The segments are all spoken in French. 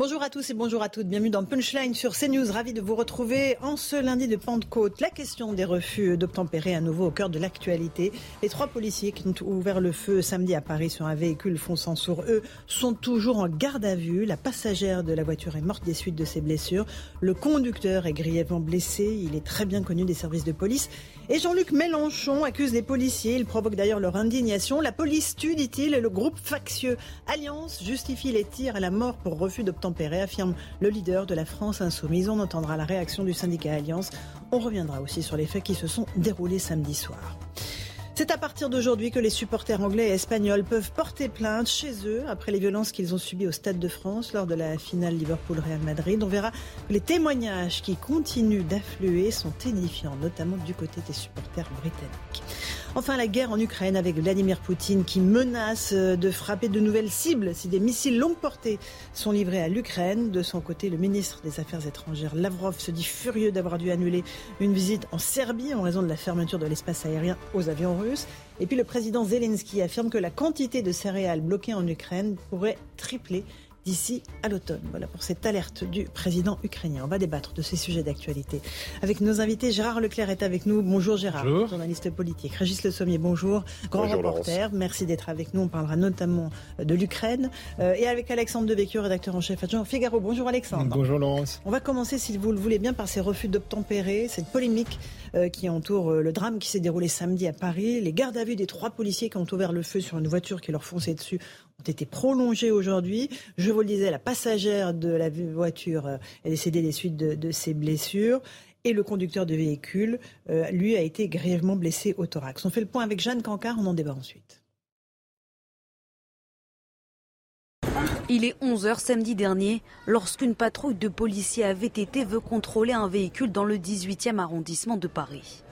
Bonjour à tous et bonjour à toutes. Bienvenue dans Punchline sur CNews. Ravi de vous retrouver en ce lundi de Pentecôte. La question des refus d'obtempérer à nouveau au cœur de l'actualité. Les trois policiers qui ont ouvert le feu samedi à Paris sur un véhicule fonçant sur eux sont toujours en garde à vue. La passagère de la voiture est morte des suites de ses blessures. Le conducteur est grièvement blessé. Il est très bien connu des services de police. Et Jean-Luc Mélenchon accuse les policiers. Il provoque d'ailleurs leur indignation. La police tue, dit-il, et le groupe factieux Alliance justifie les tirs à la mort pour refus d'obtempérer, affirme le leader de la France insoumise. On entendra la réaction du syndicat Alliance. On reviendra aussi sur les faits qui se sont déroulés samedi soir. C'est à partir d'aujourd'hui que les supporters anglais et espagnols peuvent porter plainte chez eux après les violences qu'ils ont subies au Stade de France lors de la finale Liverpool-Real Madrid. On verra que les témoignages qui continuent d'affluer sont édifiants, notamment du côté des supporters britanniques. Enfin, la guerre en Ukraine avec Vladimir Poutine qui menace de frapper de nouvelles cibles si des missiles longue portée sont livrés à l'Ukraine. De son côté, le ministre des Affaires étrangères Lavrov se dit furieux d'avoir dû annuler une visite en Serbie en raison de la fermeture de l'espace aérien aux avions russes. Et puis le président Zelensky affirme que la quantité de céréales bloquées en Ukraine pourrait tripler d'ici à l'automne. Voilà pour cette alerte du président ukrainien. On va débattre de ces sujets d'actualité avec nos invités. Gérard Leclerc est avec nous. Bonjour Gérard, Bonjour. journaliste politique. Régis Le Sommier, bonjour. Grand Bonjour, reporter, merci d'être avec nous. On parlera notamment de l'Ukraine. Euh, et avec Alexandre Devecchio, rédacteur en chef adjoint Figaro. Bonjour Alexandre. Bonjour Laurence. On va commencer, si vous le voulez bien, par ces refus d'obtempérer, cette polémique euh, qui entoure euh, le drame qui s'est déroulé samedi à Paris. Les gardes à vue des trois policiers qui ont ouvert le feu sur une voiture qui leur fonçait dessus ont été prolongés aujourd'hui. Je vous le disais, la passagère de la voiture euh, est décédée des suites de, de ses blessures. Et le conducteur de véhicule, euh, lui, a été grièvement blessé au thorax. On fait le point avec Jeanne Cancard, on en débat ensuite. Il est 11h samedi dernier lorsqu'une patrouille de policiers à VTT veut contrôler un véhicule dans le 18e arrondissement de Paris.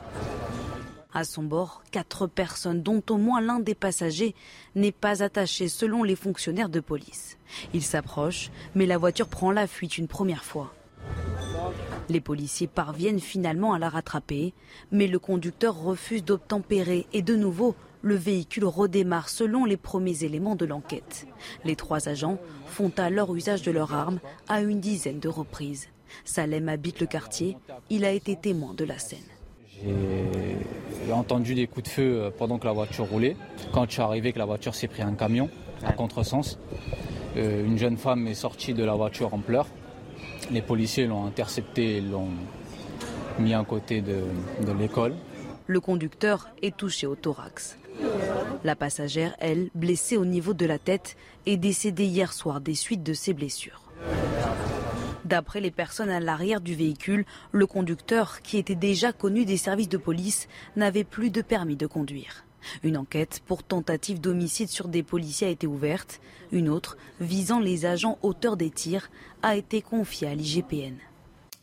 À son bord, quatre personnes, dont au moins l'un des passagers n'est pas attaché selon les fonctionnaires de police. Ils s'approchent, mais la voiture prend la fuite une première fois. Les policiers parviennent finalement à la rattraper, mais le conducteur refuse d'obtempérer et de nouveau, le véhicule redémarre selon les premiers éléments de l'enquête. Les trois agents font alors usage de leurs armes à une dizaine de reprises. Salem habite le quartier, il a été témoin de la scène. J'ai entendu des coups de feu euh, pendant que la voiture roulait. Quand je suis arrivé, que la voiture s'est pris un camion à contresens. Euh, une jeune femme est sortie de la voiture en pleurs. Les policiers l'ont interceptée et l'ont mis à côté de, de l'école. Le conducteur est touché au thorax. La passagère, elle, blessée au niveau de la tête, est décédée hier soir des suites de ses blessures. D'après les personnes à l'arrière du véhicule, le conducteur, qui était déjà connu des services de police, n'avait plus de permis de conduire. Une enquête pour tentative d'homicide sur des policiers a été ouverte. Une autre, visant les agents auteurs des tirs, a été confiée à l'IGPN.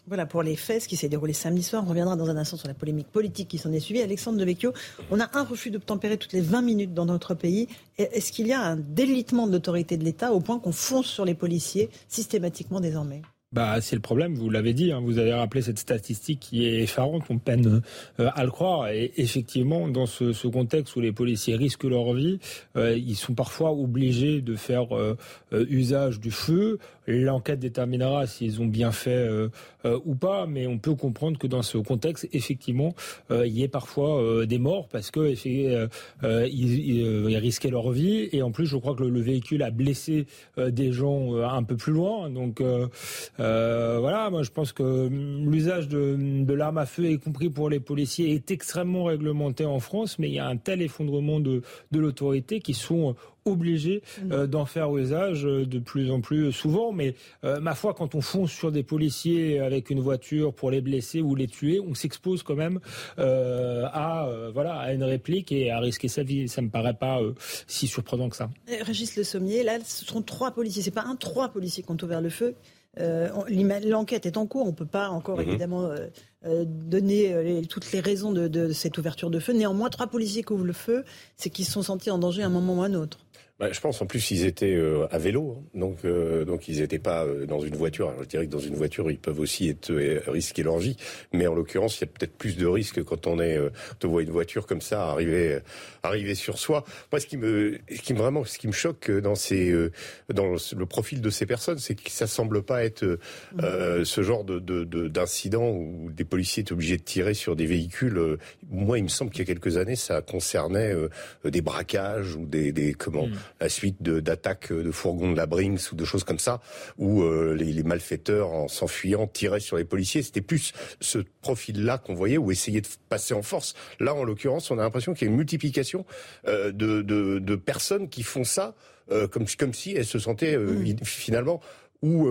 Voilà pour les faits, ce qui s'est déroulé samedi soir. On reviendra dans un instant sur la polémique politique qui s'en est suivie. Alexandre Devecchio, on a un refus d'obtempérer toutes les 20 minutes dans notre pays. Est-ce qu'il y a un délitement de l'autorité de l'État au point qu'on fonce sur les policiers systématiquement désormais? Bah, c'est le problème, vous l'avez dit, hein, vous avez rappelé cette statistique qui est effarante, on peine euh, à le croire. Et effectivement, dans ce, contexte où les policiers risquent leur vie, euh, ils sont parfois obligés de faire euh, usage du feu. L'enquête déterminera s'ils ont bien fait ou pas, mais on peut comprendre que dans ce contexte, effectivement, il y ait parfois des morts parce que ils, ils, risquaient leur vie et en plus, je crois que le, le véhicule a blessé des gens un peu plus loin. Donc, voilà, moi je pense que l'usage de, de l'arme à feu, y compris pour les policiers, est extrêmement réglementé en France, mais il y a un tel effondrement de, de l'autorité qui sont obligés mm. euh, d'en faire usage euh, de plus en plus souvent. Mais euh, ma foi, quand on fonce sur des policiers avec une voiture pour les blesser ou les tuer, on s'expose quand même à voilà à une réplique et à risquer sa vie. Ça me paraît pas si surprenant que ça. Régis Le Sommier, là, ce sont trois policiers. C'est pas un, trois policiers qui ont ouvert le feu. L'enquête est en cours. On ne peut pas encore mm-hmm. évidemment donner toutes les raisons de, de, cette ouverture de feu. Néanmoins, trois policiers qui ouvrent le feu, c'est qu'ils se sont sentis en danger à un moment ou à un autre. Bah, je pense en plus ils étaient euh, à vélo, hein. donc euh, donc ils n'étaient pas euh, dans une voiture. Alors, je dirais que dans une voiture ils peuvent aussi être risquer leur vie, mais en l'occurrence il y a peut-être plus de risques quand on est quand on voit une voiture comme ça arriver arriver sur soi. Moi ce qui me ce qui me vraiment ce qui me choque dans ces dans le profil de ces personnes, c'est que ça semble pas être ce genre de d'incident de, où des policiers étaient obligés de tirer sur des véhicules. Moi il me semble qu'il y a quelques années ça concernait des braquages ou des, des comment mm la suite d'attaques de, fourgons de la Brinks ou de choses comme ça, où euh, les, les, malfaiteurs, en s'enfuyant, tiraient sur les policiers. C'était plus ce profil-là qu'on voyait, ou essayer de passer en force. Là, en l'occurrence, on a l'impression qu'il y a une multiplication euh, de, de, de, personnes qui font ça euh, comme, comme si elles se sentaient mmh. finalement ou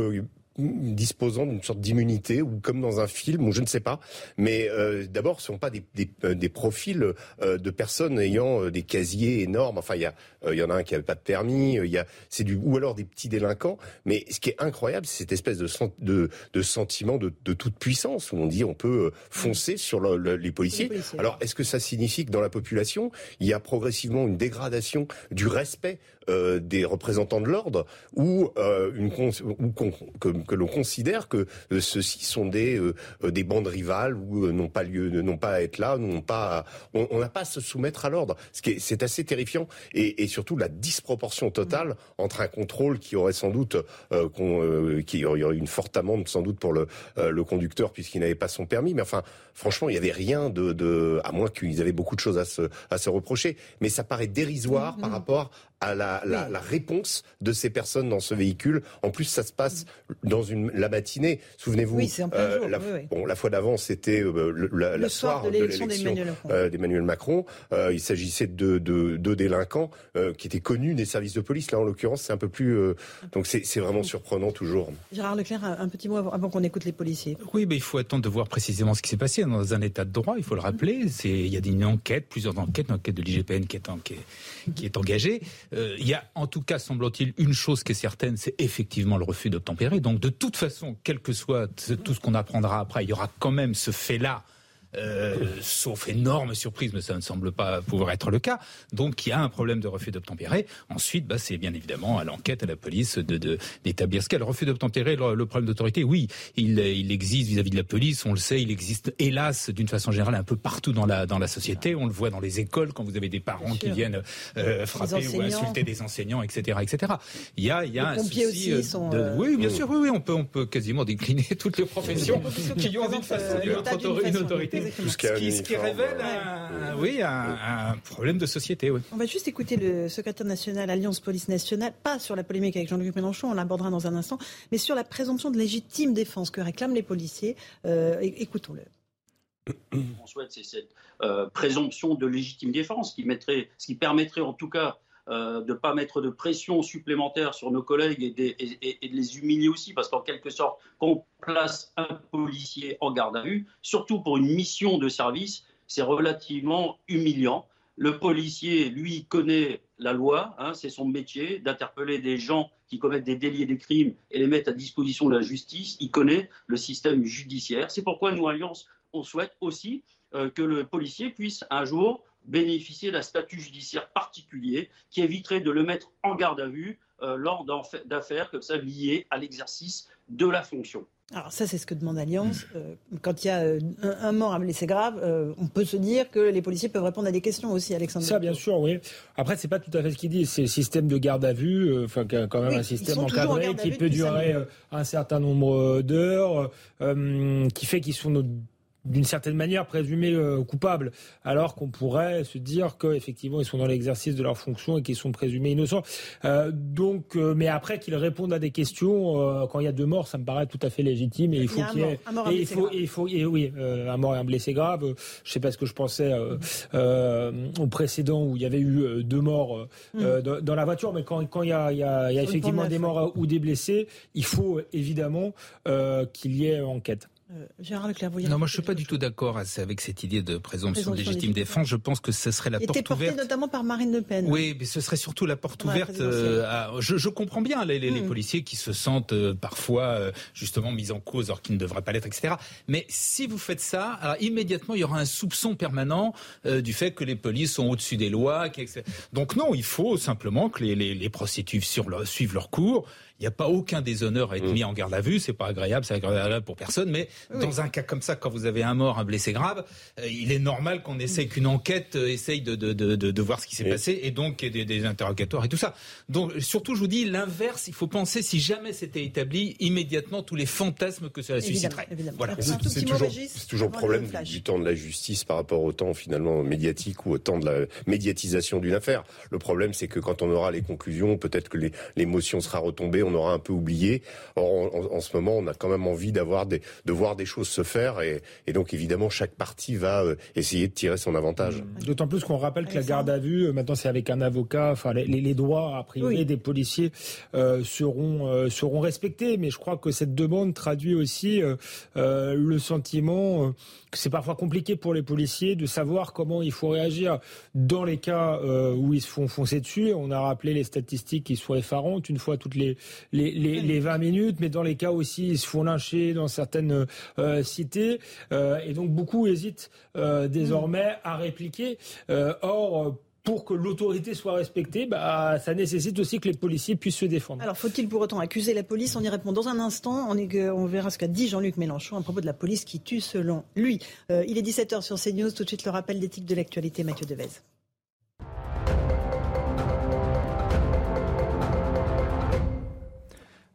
disposant d'une sorte d'immunité ou comme dans un film ou je ne sais pas. Mais euh, d'abord, ce sont pas des, des, euh, des profils euh, de personnes ayant euh, des casiers énormes. Enfin, il y a il y en a un qui avait pas de permis. Il y a c'est du ou alors des petits délinquants. Mais ce qui est incroyable, c'est cette espèce de de, de sentiment de, de, toute puissance où on dit on peut foncer sur le, les, policiers. les, policiers. Alors, est-ce que ça signifie que dans la population, il y a progressivement une dégradation du respect euh, des représentants de l'ordre ou euh, une ou que, que l'on considère que euh, ceux-ci sont des des bandes rivales ou n'ont pas lieu n'ont pas à être là n'ont pas on n'a pas à se soumettre à l'ordre. Ce qui est c'est assez terrifiant et, et, surtout la disproportion totale entre un contrôle qui aurait sans doute qui aurait une forte amende sans doute pour le le conducteur puisqu'il n'avait pas son permis. Mais enfin franchement il y avait rien de, de à moins qu'ils avaient beaucoup de choses à se à se reprocher. Mais ça paraît dérisoire par rapport à la, la, la, réponse de ces personnes dans ce véhicule. En plus, ça se passe dans une, la matinée. Souvenez-vous, oui, euh, la, bon, la fois d'avant, c'était euh, le, la, le soir, soir, de l'élection d'Emmanuel Macron. Euh, il s'agissait de deux de délinquants euh, qui étaient connus des services de police. Là, en l'occurrence, c'est un peu plus. Euh, donc, c'est vraiment surprenant toujours. Gérard Leclerc, un petit mot avant, qu'on écoute les policiers. Oui, mais il faut attendre de voir précisément ce qui s'est passé dans un état de droit. Il faut le rappeler. C'est il y a une enquête, plusieurs enquêtes, une enquête de l'IGPN qui est, en, qui est, qui est engagée. Euh, il y a en tout cas, semble-t-il, une chose qui est certaine, c'est effectivement le refus d'obtempérer. Donc de toute façon, quel que soit tout ce qu'on apprendra après, il y aura quand même ce fait-là euh, sauf énorme surprise, mais ça ne semble pas pouvoir être le cas. Donc il y a un problème de refus d'obtempérer. Ensuite, bah, c'est bien évidemment à l'enquête, à la police de d'établir ce qu'est le refus d'obtempérer. Le, problème d'autorité, oui, il, il existe vis-à-vis de la police, on le sait, il existe hélas d'une façon générale un peu partout dans la dans la société. On le voit dans les écoles quand vous avez des parents qui viennent euh, frapper ou insulter des enseignants, etc., etc. Il y a il y a un souci aussi euh, sont, de, oui, bien sûr, oui, oui, on peut on peut quasiment décliner toutes les professions qui ont une autorité ce qui, révèle un, oui, un, problème de société. Oui. On va juste écouter le secrétaire national Alliance Police Nationale, pas sur la polémique avec Jean-Luc Mélenchon, on l'abordera dans un instant, mais sur la présomption de légitime défense que réclament les policiers. Euh, écoutons-le. On souhaite, c'est cette euh, présomption de légitime défense qui, mettrait, ce qui permettrait en tout cas euh, de ne pas mettre de pression supplémentaire sur nos collègues et, de les humilier aussi, parce qu'en quelque sorte, quand on place un policier en garde à vue, surtout pour une mission de service, c'est relativement humiliant. Le policier, lui, connaît la loi, hein, c'est son métier d'interpeller des gens qui commettent des délits et des crimes et les mettre à disposition de la justice. Il connaît le système judiciaire. C'est pourquoi nous, Alliance, on souhaite aussi euh, que le policier puisse un jour bénéficier d'un statut judiciaire particulier qui éviterait de le mettre en garde à vue euh, lors d'affaires comme ça liées à l'exercice de la fonction. Alors ça, c'est ce que demande Alliance. Euh, quand il y a euh, un, mort à blessé grave, on peut se dire que les policiers peuvent répondre à des questions aussi, Alexandre. Ça, bien sûr, oui. Après, c'est pas tout à fait ce qu'il dit. C'est le système de garde à vue, enfin quand même un système encadré qui peut durer un certain nombre d'heures, qui fait qu'ils sont d'une certaine manière présumés euh, coupables, alors qu'on pourrait se dire qu'effectivement ils sont dans l'exercice de leur fonction et qu'ils sont présumés innocents. Euh, donc, euh, mais après qu'ils répondent à des questions, quand il y a deux morts, ça me paraît tout à fait légitime et il faut qu'il y ait, et il faut, il faut, et oui, un mort et un blessé grave. Je sais pas ce que je pensais au précédent où il y avait eu deux morts mm. dans, la voiture, mais quand, quand il y a, il y a, il y a effectivement des morts ou des blessés, il faut évidemment qu'il y ait enquête. Euh, Gérard Leclerc, vous Non, moi je suis pas du tout d'accord avec cette idée de présomption de légitime défense. Je pense que ce serait la porte ouverte. notamment par Marine Le Pen. Oui, mais ce serait surtout la porte ouverte. Euh, je, comprends bien les, hmm. policiers qui se sentent euh, parfois justement mis en cause alors qu'ils ne devraient pas l'être, etc. Mais si vous faites ça, alors, immédiatement il y aura un soupçon permanent du fait que les polices sont au-dessus des lois. Donc non, il faut simplement que les, les, prostituées suivent leur cours il n'y a pas aucun déshonneur à être mm. mis en garde à vue. C'est pas agréable, c'est agréable pour personne. Mais dans un cas comme ça, quand vous avez un mort, un blessé grave, euh, il est normal qu'on essaye qu'une enquête euh, essaye de, de, de, de, voir ce qui s'est passé et donc des, des, interrogatoires et tout ça. Donc surtout, je vous dis l'inverse. Il faut penser si jamais c'était établi immédiatement tous les fantasmes que cela susciterait. Voilà. C'est toujours, toujours le problème du temps de la justice par rapport au temps finalement médiatique ou au temps de la médiatisation d'une affaire. Le problème, c'est que quand on aura les conclusions, peut-être que l'émotion sera retombée on aura un peu oublié. Or, en, ce moment, on a quand même envie d'avoir des, de voir des choses se faire, et, donc évidemment, chaque partie va euh, essayer de tirer son avantage. Mmh. D'autant plus qu'on rappelle que la garde à vue, euh, maintenant, c'est avec un avocat. Enfin, les, droits a priori des policiers euh, seront seront respectés, mais je crois que cette demande traduit aussi le sentiment que c'est parfois compliqué pour les policiers de savoir comment il faut réagir dans les cas où ils se font foncer dessus. On a rappelé les statistiques qui sont effarantes. Une fois toutes les les, les, 20 minutes, mais dans les cas aussi, ils se font lyncher dans certaines euh, cités. Euh, et donc, beaucoup hésitent euh, désormais à répliquer. or, pour que l'autorité soit respectée, bah, ça nécessite aussi que les policiers puissent se défendre. Alors, faut-il pour autant accuser la police? On y répond dans un instant. On, verra ce qu'a dit Jean-Luc Mélenchon à propos de la police qui tue selon lui. il est 17h sur CNews. Tout de suite, le rappel d'éthique de l'actualité, Mathieu Devez.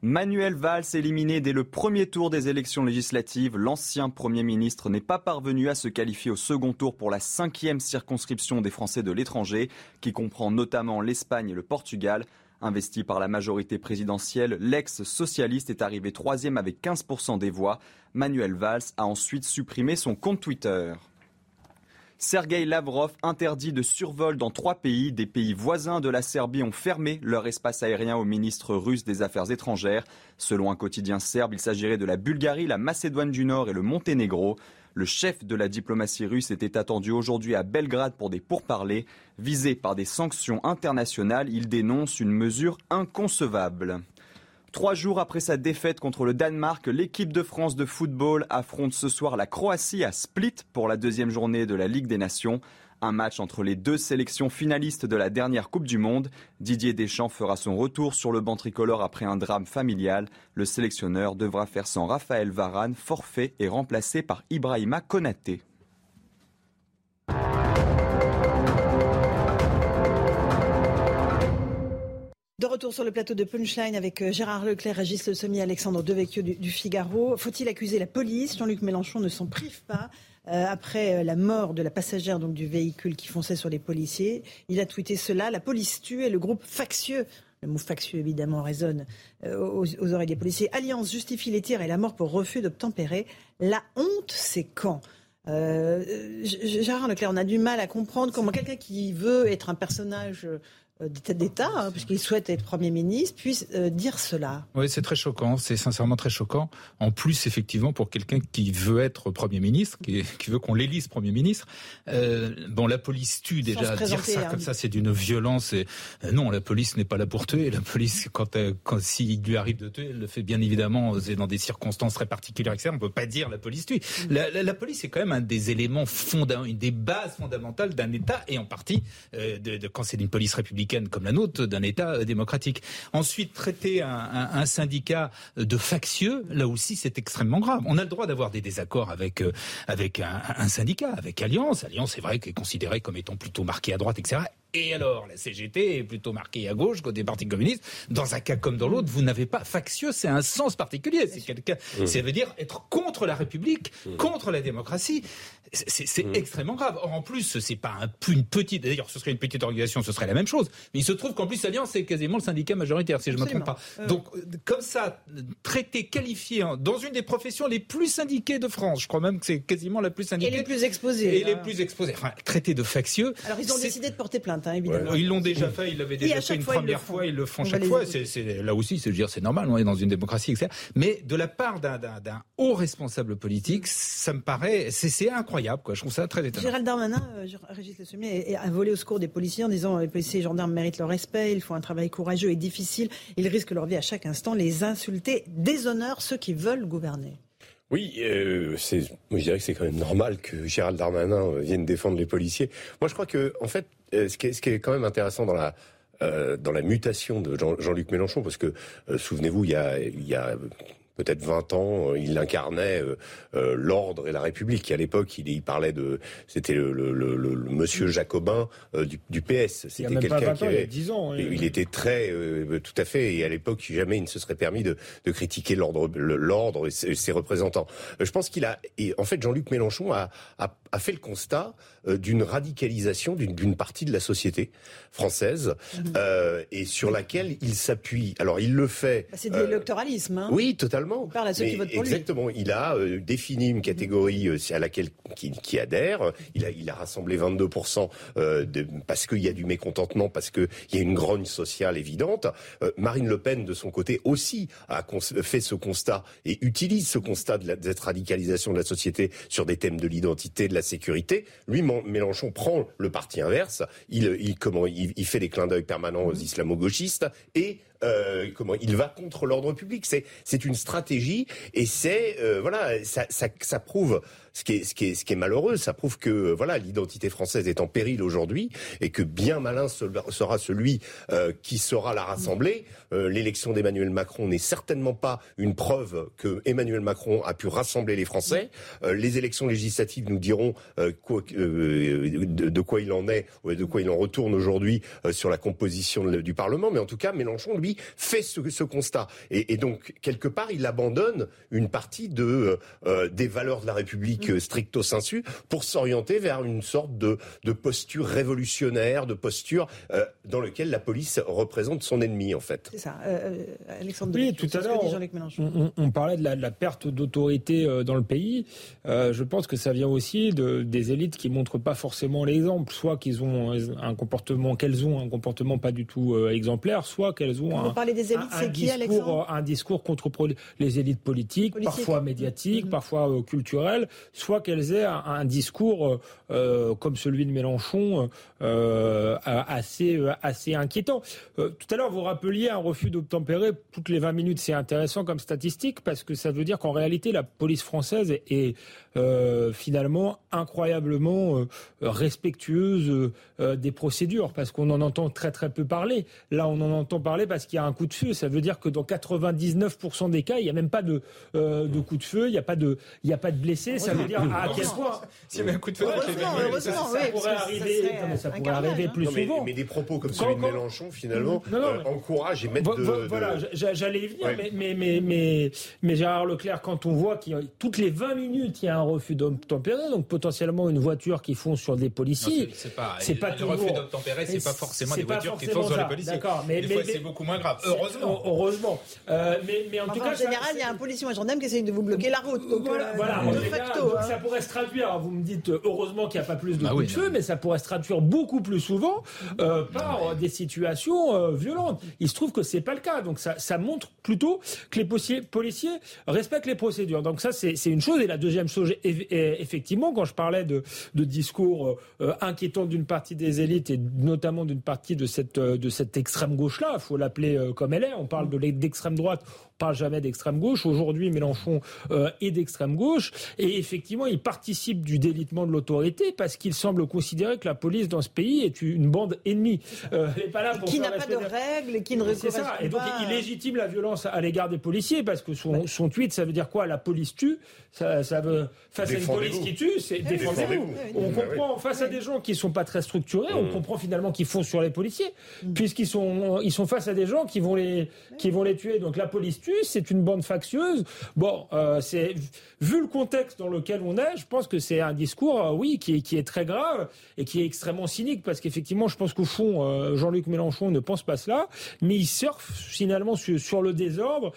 Manuel Valls éliminé dès le premier tour des élections législatives, l'ancien Premier ministre n'est pas parvenu à se qualifier au second tour pour la cinquième circonscription des Français de l'étranger, qui comprend notamment l'Espagne et le Portugal. Investi par la majorité présidentielle, l'ex-socialiste est arrivé troisième avec 15% des voix. Manuel Valls a ensuite supprimé son compte Twitter. Sergei Lavrov interdit de survol dans trois pays. Des pays voisins de la Serbie ont fermé leur espace aérien au ministre russe des Affaires étrangères. Selon un quotidien serbe, il s'agirait de la Bulgarie, la Macédoine du Nord et le Monténégro. Le chef de la diplomatie russe était attendu aujourd'hui à Belgrade pour des pourparlers. Visé par des sanctions internationales, il dénonce une mesure inconcevable. Trois jours après sa défaite contre le Danemark, l'équipe de France de football affronte ce soir la Croatie à Split pour la deuxième journée de la Ligue des Nations. Un match entre les deux sélections finalistes de la dernière Coupe du Monde. Didier Deschamps fera son retour sur le banc tricolore après un drame familial. Le sélectionneur devra faire sans Raphaël Varane, forfait et remplacé par Ibrahima Konaté. De retour sur le plateau de Punchline avec euh, Gérard Leclerc, Régis Le Sommier, Alexandre Devecchio du, Figaro. Faut-il accuser la police? Jean-Luc Mélenchon ne s'en prive pas. Euh, après euh, la mort de la passagère donc, du véhicule qui fonçait sur les policiers, il a tweeté cela. La police tue et le groupe factieux le mot factieux évidemment résonne aux, oreilles des policiers. Alliance justifie les tirs et la mort pour refus d'obtempérer. La honte, c'est quand? Gérard Leclerc, on a du mal à comprendre comment quelqu'un qui veut être un personnage euh, d'État, hein, puisqu'il souhaite être Premier ministre, puisse euh, dire cela. Oui, c'est très choquant, c'est sincèrement très choquant. En plus, effectivement, pour quelqu'un qui veut être Premier ministre, qui, veut qu'on l'élise Premier ministre, euh, bon, la police tue déjà. Dire ça hein. comme ça, c'est d'une violence. Et, euh, non, la police n'est pas là pour tuer. La police, quand, quand s'il lui arrive de tuer, elle le fait bien évidemment dans des circonstances très particulières, etc. On peut pas dire la police tue. Mm. La, la, police est quand même un des éléments fondamentaux, une des bases fondamentales d'un État, et en partie de, de, quand c'est une police républicaine comme la nôtre d'un État euh, démocratique. Ensuite, traiter un, syndicat de factieux, là aussi, c'est extrêmement grave. On a le droit d'avoir des désaccords avec euh, un, syndicat, avec Alliance. Alliance, c'est vrai, qu'est considéré comme étant plutôt marqué à droite, etc. Et alors, la CGT est plutôt marquée à gauche côté Parti communiste. Dans un cas comme dans l'autre, vous n'avez pas factieux, c'est un sens particulier. C'est quelqu'un, mmh. ça veut dire être contre la République, mmh. contre la démocratie. C'est mmh. extrêmement grave. Or, en plus, c'est pas un, une petite. D'ailleurs, ce serait une petite organisation, ce serait la même chose. Mais il se trouve qu'en plus, Alliance, c'est quasiment le syndicat majoritaire, si je ne me trompe pas. Donc, euh, comme ça, traité, qualifié hein, dans une des professions les plus syndiquées de France. Je crois même que c'est quasiment la plus syndiquée. Et les plus exposées. Et les plus exposées. Enfin, traité de factieux. Alors, ils ont décidé de porter plainte, hein, évidemment. Ils l'ont déjà fait. Ils l'avaient déjà fait une première fois. Ils le font chaque fois. Là aussi, c'est dire, c'est normal. On est dans une démocratie, etc. Mais de la part d'un haut responsable politique, ça me paraît, c'est incroyable. Quoi. Je trouve ça très étonnant. Gérald Darmanin, euh, Régis Le Sommier, a volé au secours des policiers en disant les policiers et gendarmes méritent leur respect. Ils font un travail courageux et difficile. Ils risquent leur vie à chaque instant. Les insulter déshonore ceux qui veulent gouverner. Oui, euh, c'est, je dirais que c'est quand même normal que Gérald Darmanin euh, vienne défendre les policiers. Moi, je crois que, en fait, euh, ce, qui est, ce qui est quand même intéressant dans la dans la mutation de Jean-Luc Mélenchon, parce que souvenez-vous, il y a, il y a peut-être 20 ans, euh, il incarnait euh, euh, l'ordre et la République. À l'époque, il, il, parlait de, c'était le, le, le, le, monsieur jacobin du, du, PS. C'était quelqu'un qui avait, 10 ans. Il était très, tout à fait. Et à l'époque, jamais il ne se serait permis de, de critiquer l'ordre, l'ordre et ses, représentants. Je pense qu'il a, et en fait, Jean-Luc Mélenchon a, a, a, fait le constat d'une radicalisation d'une partie de la société française mmh. euh, et sur laquelle il s'appuie. Alors, il le fait. Bah, c'est de l'électoralisme. Hein. Oui, totalement exactement. Il a euh, défini une catégorie euh, à laquelle qui, adhère. Il a, il a rassemblé 22 euh, de, parce qu'il y a du mécontentement, parce qu'il y a une grogne sociale évidente. Marine Le Pen, de son côté, aussi a fait ce constat et utilise ce constat de, cette radicalisation de la société sur des thèmes de l'identité, de la sécurité. Lui, Mélenchon prend le parti inverse. Il, comment, il, fait des clins d'œil permanents aux islamo-gauchistes et euh, comment il va contre l'ordre public. C'est une stratégie et c'est euh, voilà ça, ça prouve ce qui est, ce qui est, ce qui est malheureux, ça prouve que euh, voilà l'identité française est en péril aujourd'hui et que bien malin sera celui euh, qui saura la rassembler. Euh, l'élection d'Emmanuel Macron n'est certainement pas une preuve que Emmanuel Macron a pu rassembler les Français. les élections législatives nous diront quoi, de, quoi il en est, de quoi il en retourne aujourd'hui sur la composition du Parlement. Mais en tout cas, Mélenchon lui fait ce, ce constat et, et, donc quelque part il abandonne une partie de des valeurs de la République stricto sensu pour s'orienter vers une sorte de, de posture révolutionnaire, de posture euh, dans laquelle la police représente son ennemi en fait. C'est ça. Euh, euh Alexandre Oui, tout à l'heure, on, on, parlait de la, de la perte d'autorité euh, dans le pays. je pense que ça vient aussi de, des élites qui montrent pas forcément l'exemple, soit qu'ils ont un comportement, qu'elles ont un comportement pas du tout exemplaire, soit qu'elles ont un, des élites, un, discours, un discours contre les élites politiques, parfois médiatiques, mm-hmm. parfois culturelles, soit qu'elles aient un, discours euh, euh, comme celui de Mélenchon euh, assez assez inquiétant. tout à l'heure, vous rappeliez un refus d'obtempérer toutes les 20 minutes. C'est intéressant comme statistique parce que ça veut dire qu'en réalité, la police française est, finalement incroyablement respectueuse des procédures parce qu'on en entend très très peu parler. Là, on en entend parler parce qu'il y a un coup de feu. Ça veut dire que dans 99% des cas, il n'y a même pas de, de coup de feu, il n'y a pas de, a pas de blessés. Veut dire à quel point. S'il y avait un coup de feu, ça, pourrait arriver, ça pourrait arriver plus souvent. Mais des propos comme celui de Mélenchon, finalement, euh, encouragent et mettent de. Voilà, j'allais y venir, mais mais Gérard Leclerc, quand on voit qu'il toutes les 20 minutes il y a un refus d'obtempérer, donc potentiellement une voiture qui fonce sur des policiers. C'est pas. C'est pas le refus d'obtempérer, c'est pas forcément des voitures qui foncent sur les policiers. D'accord, mais c'est beaucoup moins grave. Heureusement. Heureusement. Euh, mais en tout cas, en général, il y a un policier ou un gendarme qui essaye de vous bloquer la route. Voilà. Euh, de facto. Ça pourrait se traduire, vous me dites heureusement qu'il n'y a pas plus de bah coups de feu, mais ça pourrait se traduire beaucoup plus souvent euh, par des situations euh, violentes. Il se trouve que c'est pas le cas, donc ça, ça montre plutôt que les policiers respectent les procédures. Donc ça, c'est une chose. Et la deuxième chose, effectivement, quand je parlais de, de discours euh, inquiétants d'une partie des élites et notamment d'une partie de cette, de cette extrême gauche-là, il faut l'appeler comme elle est. On parle de d'extrême droite, parle jamais d'extrême gauche. Aujourd'hui, Mélenchon est d'extrême gauche. Et effectivement, il participe du délitement de l'autorité parce qu'il semble considérer que la police dans ce pays est une bande ennemie. Euh, qui n'a pas de règles et qui ne C'est ça. Et donc, il légitime la violence à l'égard des policiers parce que son, son, tweet, ça veut dire quoi? La police tue. Ça, ça veut face à une police qui tue, c'est défendez-vous. on comprend face à des gens qui sont pas très structurés, on mm. comprend finalement qu'ils font sur les policiers, mm. puisqu'ils sont ils sont face à des gens qui vont les qui vont les tuer. Donc la police tue, c'est une bande factieuse. Bon, euh, c'est vu le contexte dans lequel on est, je pense que c'est un discours, euh, oui, qui est, très grave et qui est extrêmement cynique, parce qu'effectivement, je pense qu'au fond, euh, Jean-Luc Mélenchon ne pense pas cela, mais il surfe finalement sur, le désordre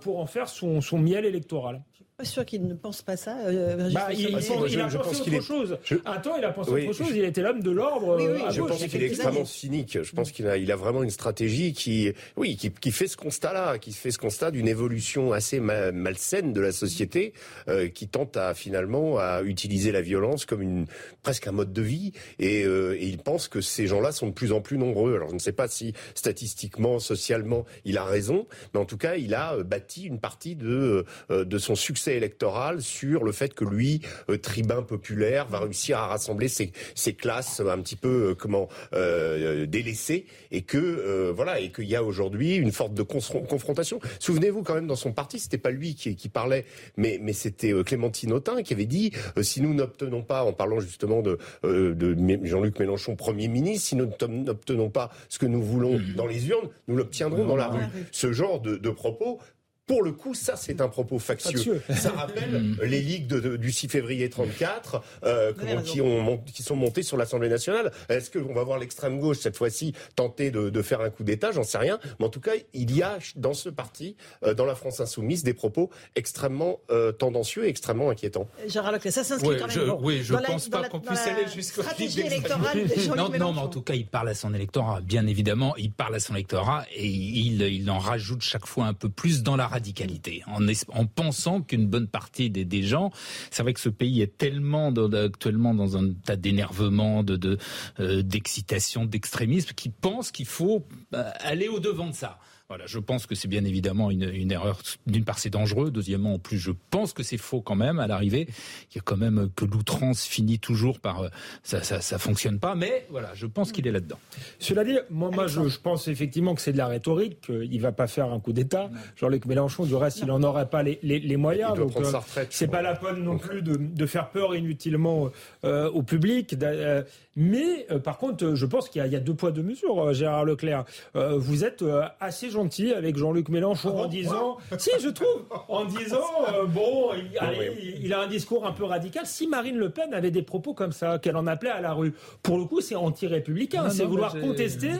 pour en faire son miel électoral pas sûr qu'il ne pense pas ça. Euh, bah, il, a pensé autre chose. Un temps, il a pensé autre chose. Il était l'homme de l'ordre. Oui, oui, je pense qu'il est extrêmement cynique. Je pense qu'il a, il a vraiment une stratégie qui, oui, qui, qui fait ce constat-là, qui fait ce constat d'une évolution assez malsaine de la société, euh, qui tente à finalement à utiliser la violence comme une presque un mode de vie. Et, euh, et il pense que ces gens-là sont de plus en plus nombreux. Alors, je ne sais pas si statistiquement, socialement, il a raison, mais en tout cas, il a bâti une partie de de son succès électoral sur le fait que lui, euh, tribun populaire, va réussir à rassembler ses, classes un petit peu euh, comment euh, délaissées et que voilà et qu'il y a aujourd'hui une forte de confrontation. Souvenez-vous quand même dans son parti, c'était pas lui qui, qui parlait, mais mais c'était Clémentine Autain qui avait dit si nous n'obtenons pas, en parlant justement de, de Jean-Luc Mélenchon Premier ministre, si nous n'obtenons pas ce que nous voulons mmh. dans les urnes, nous l'obtiendrons dans la rue. Ce genre de, de propos pour le coup, ça, c'est un propos factieux. Ça rappelle mm. les ligues du 6 février 34 euh, qui, ont, qui sont montées sur l'Assemblée nationale. Est-ce qu'on va voir l'extrême gauche cette fois-ci tenter de, faire un coup d'État? J'en sais rien. Mais en tout cas, il y a dans ce parti, euh, dans la France insoumise, des propos extrêmement euh, tendancieux et extrêmement inquiétants. Gérard Leclerc, ça s'inscrit quand même. oui, je ne pense pas qu'on puisse aller jusqu'au stratégie électorale non, non, mais en tout cas, il parle à son électorat. Bien évidemment, il parle à son électorat et il, il en rajoute chaque fois un peu plus dans la radicalité, en, en pensant qu'une bonne partie des, des gens, c'est vrai que ce pays est tellement actuellement dans un tas d'énervement, de euh, d'excitation, d'extrémisme, qui pensent qu'il faut euh, aller au devant de ça. Voilà, je pense que c'est bien évidemment une, une erreur. D'une part, c'est dangereux. Deuxièmement, en plus, je pense que c'est faux quand même à l'arrivée. Il y a quand même que l'outrance finit toujours par euh, ça, ça, ça fonctionne pas. Mais voilà, je pense qu'il est là-dedans. Cela dit, moi, moi je, je, pense effectivement que c'est de la rhétorique. Il va pas faire un coup d'État. Jean-Luc Mélenchon, du reste, il n'en aurait pas les, les, les moyens. donc, euh, c'est pas la peine non plus de, de faire peur inutilement euh, au public. Euh, mais par contre, je pense qu'il y, y, a deux poids deux mesures. Gérard Leclerc, vous êtes assez gentil avec Jean-Luc Mélenchon en disant, si je trouve, en disant, euh, bon, il, il, a un discours un peu radical. Si Marine Le Pen avait des propos comme ça, qu'elle en appelait à la rue, pour le coup, c'est anti-républicain, c'est vouloir contester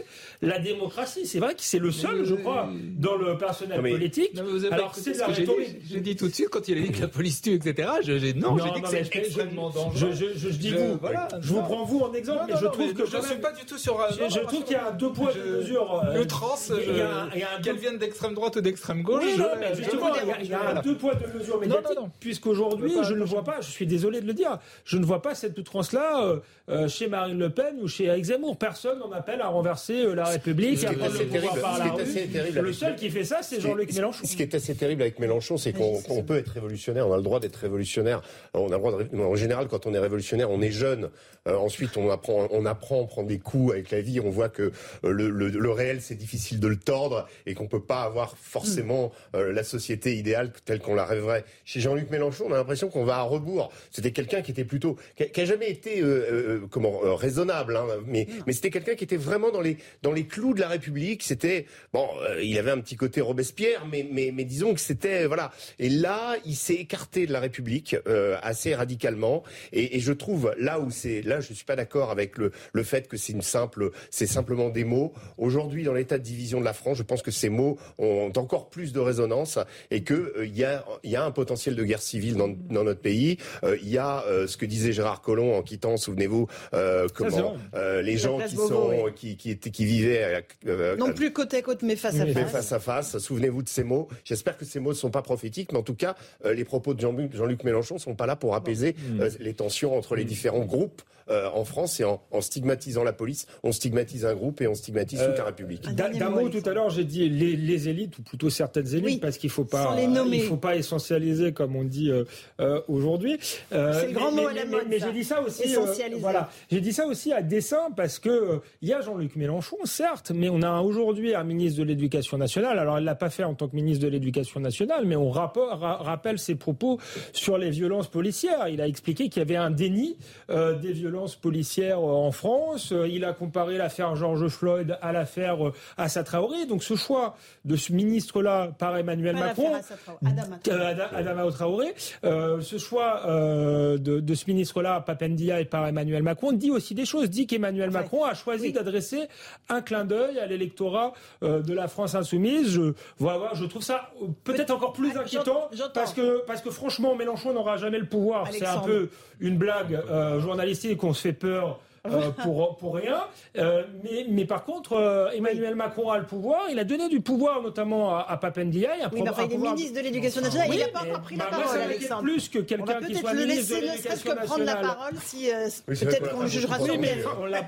la démocratie. C'est vrai que c'est le seul, je crois, dans le personnel politique. Alors c'est la rhétorique. J'ai dit tout de suite quand il a dit que la police tue, etc. Je, non, non j'ai dit que c'est extrêmement dangereux. Je, je, dis vous, je vous prends vous en exemple, mais je trouve que je ne suis pas du tout sur. Je trouve qu'il y a deux poids deux mesures. Le trans, il y a qu'elles viennent d'extrême droite ou d'extrême gauche. justement, il y a, deux poids, deux mesures médiatiques, puisqu'aujourd'hui, je ne vois pas, je suis désolé de le dire, je ne vois pas cette outrance-là euh, euh, chez Marine Le Pen ou chez Eric Zemmour. Personne n'en appelle à renverser euh, la République, à prendre le pouvoir par la rue. Le seul qui fait ça, c'est Jean-Luc Mélenchon. Ce qui est assez terrible avec Mélenchon, c'est qu'on peut être révolutionnaire, on a le droit d'être révolutionnaire. On a le droit en général, quand on est révolutionnaire, on est jeune. ensuite, on apprend, on apprend, on prend des coups avec la vie. On voit que le, le, le réel, c'est difficile de le tordre et qu'on peut pas avoir forcément euh, la société idéale telle qu'on la rêverait. Chez Jean-Luc Mélenchon, on a l'impression qu'on va à rebours. C'était quelqu'un qui était plutôt, qui a, jamais été euh, euh, comment raisonnable, hein, mais mais c'était quelqu'un qui était vraiment dans les dans les clous de la République. C'était bon, il avait un petit côté Robespierre, mais mais mais disons que c'était voilà. Et là, il s'est écarté de la République assez radicalement. Et, et, je trouve là où c'est là, je suis pas d'accord avec le le fait que c'est une simple, c'est simplement des mots. Aujourd'hui, dans l'état de division de la France, je pense que ces mots ont encore plus de résonance et qu'il euh, y, a, y a un potentiel de guerre civile dans, dans notre pays. Euh, il y a euh, ce que disait Gérard Collomb en quittant, souvenez-vous, comment les gens qui sont qui, qui, étaient, qui vivaient non plus côte à côte mais face à face. face à face. Souvenez-vous de ces mots. J'espère que ces mots ne sont pas prophétiques, mais en tout cas, les propos de Jean-Luc Jean Mélenchon ne sont pas là pour apaiser les tensions entre les différents groupes en France et en, en, stigmatisant la police, on stigmatise un groupe et on stigmatise toute la République. D'un mot tout à l'heure, j'ai dit les, élites, ou plutôt certaines élites, parce qu'il ne faut, pas, il faut pas essentialiser comme on dit aujourd'hui. C'est le grand mot à la mode. Mais, j'ai dit ça aussi. voilà, j'ai dit ça aussi à dessein parce que il y a Jean-Luc Mélenchon, certes, mais on a aujourd'hui un ministre de l'Éducation nationale. Alors, elle l'a pas fait en tant que ministre de l'Éducation nationale, mais on rappelle ses propos sur les violences policières. Il a expliqué qu'il y avait un déni des violences policières en France. Il a comparé l'affaire George Floyd à l'affaire Assa Traoré. Donc, ce choix de ce ministre-là par Emmanuel Macron, Adama Traoré, ce choix de, ce ministre-là, Papendia, et par Emmanuel Macron, dit aussi des choses. Dit qu'Emmanuel Macron a choisi d'adresser un clin d'œil à l'électorat euh, de la France insoumise. Je, voilà, je trouve ça peut-être encore plus ah, inquiétant parce que, parce que franchement, Mélenchon n'aura jamais le pouvoir. C'est un peu une blague euh, journalistique qu'on se fait peur euh, pour, pour rien. Euh, mais, mais par contre, euh, Emmanuel Macron a le pouvoir. Il a donné du pouvoir notamment à, à Papendia. Oui, mais enfin, il est ministre de l'Éducation nationale. il n'a pas encore pris la bah, parole, Alexandre. plus que quelqu'un qui soit ministre de l'Éducation nationale. prendre la parole si peut-être qu'on le jugera sur mais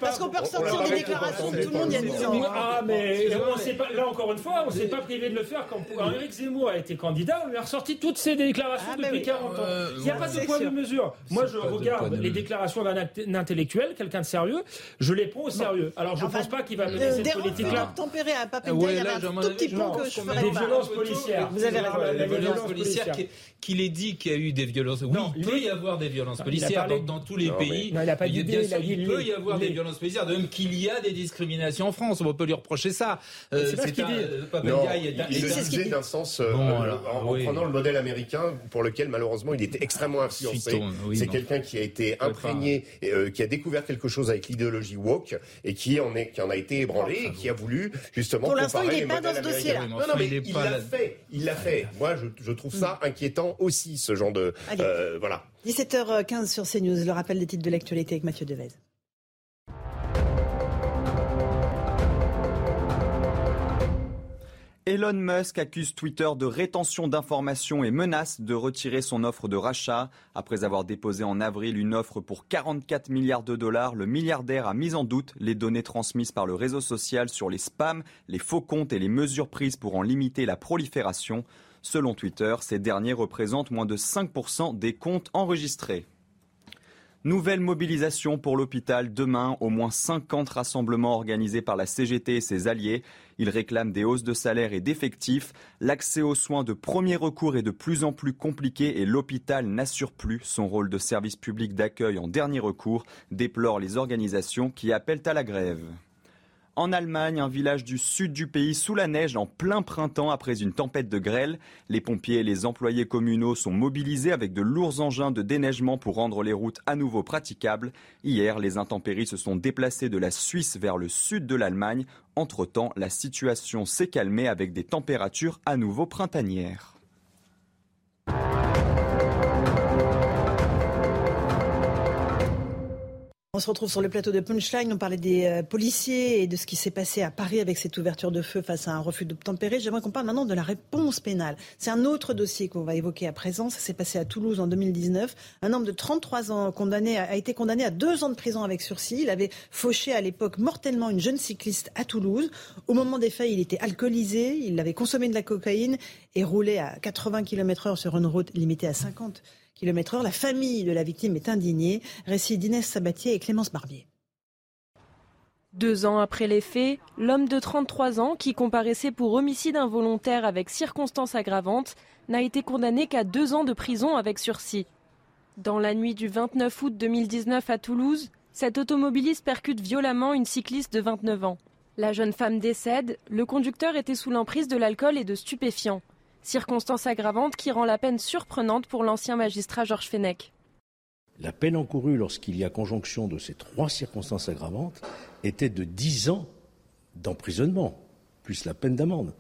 Parce qu'on peut ressortir des déclarations de tout le monde il y a 10 ans. Ah, mais là encore une fois, on ne s'est pas privé de le faire quand Éric Zemmour a été candidat. On lui a ressorti toutes ses déclarations ah, depuis 40 ans. Il n'y a pas de poids de mesure. Moi, je regarde les déclarations d'un intellectuel, quelqu'un de sérieux je les prends au sérieux. Alors je ne pense pas qu'il va mener cette politique-là. tempéré à Papendia, ouais, il y a un tout petit point que je ferais Des violences policières. Vous avez Des violences policières qu'il ait dit qu'il y a eu des violences. Oui, il peut y avoir des violences policières dans, tous les pays. Non, il n'a pas dit bien sûr, il peut y avoir des violences policières, de même qu'il y a des discriminations en France. On peut lui reprocher ça. Euh, c'est ce qu'il dit. Non, il le disait d'un sens euh, en prenant le modèle américain pour lequel malheureusement il était extrêmement influencé. C'est quelqu'un qui a été imprégné, euh, qui a découvert quelque chose avec l'idéologie woke et qui en, est, qui en a été ébranlé et qui a voulu justement Pour l'instant, il n'est pas dans ce dossier-là. Non, non, mais il l'a fait. Il l'a fait. Moi, je trouve ça mm. inquiétant aussi, ce genre de... Euh, voilà. 17h15 sur CNews, le rappel des titres de l'actualité avec Mathieu Devez. Elon Musk accuse Twitter de rétention d'informations et menace de retirer son offre de rachat. Après avoir déposé en avril une offre pour 44 milliards de dollars, le milliardaire a mis en doute les données transmises par le réseau social sur les spams, les faux comptes et les mesures prises pour en limiter la prolifération. Selon Twitter, ces derniers représentent moins de 5% des comptes enregistrés. Nouvelle mobilisation pour l'hôpital demain, au moins 50 rassemblements organisés par la CGT et ses alliés. Ils réclament des hausses de salaire et d'effectifs. L'accès aux soins de premier recours est de plus en plus compliqué et l'hôpital n'assure plus son rôle de service public d'accueil en dernier recours, déplorent les organisations qui appellent à la grève. En Allemagne, un village du sud du pays sous la neige en plein printemps après une tempête de grêle. Les pompiers et les employés communaux sont mobilisés avec de lourds engins de déneigement pour rendre les routes à nouveau praticables. Hier, les intempéries se sont déplacées de la Suisse vers le sud de l'Allemagne. Entre-temps, la situation s'est calmée avec des températures à nouveau printanières. On se retrouve sur le plateau de Punchline. On parlait des euh, policiers et de ce qui s'est passé à Paris avec cette ouverture de feu face à un refus d'obtempérer. J'aimerais qu'on parle maintenant de la réponse pénale. C'est un autre dossier qu'on va évoquer à présent. Ça s'est passé à Toulouse en 2019. Un homme de 33 ans condamné, a été condamné à deux ans de prison avec sursis. Il avait fauché à l'époque mortellement une jeune cycliste à Toulouse. Au moment des faits, il était alcoolisé, il avait consommé de la cocaïne et roulait à 80 km heure sur une route limitée à 50 La famille de la victime est indignée. Récit d'Inès Sabatier et Clémence Barbier. Deux ans après les faits, l'homme de 33 ans, qui comparaissait pour homicide involontaire avec circonstances aggravantes, n'a été condamné qu'à deux ans de prison avec sursis. Dans la nuit du 29 août 2019 à Toulouse, cet automobiliste percute violemment une cycliste de 29 ans. La jeune femme décède, le conducteur était sous l'emprise de l'alcool et de stupéfiants. Circonstance aggravante qui rend la peine surprenante pour l'ancien magistrat Georges Fenech. La peine encourue lorsqu'il y a conjonction de ces trois circonstances aggravantes était de 10 ans d'emprisonnement, plus la peine d'amende.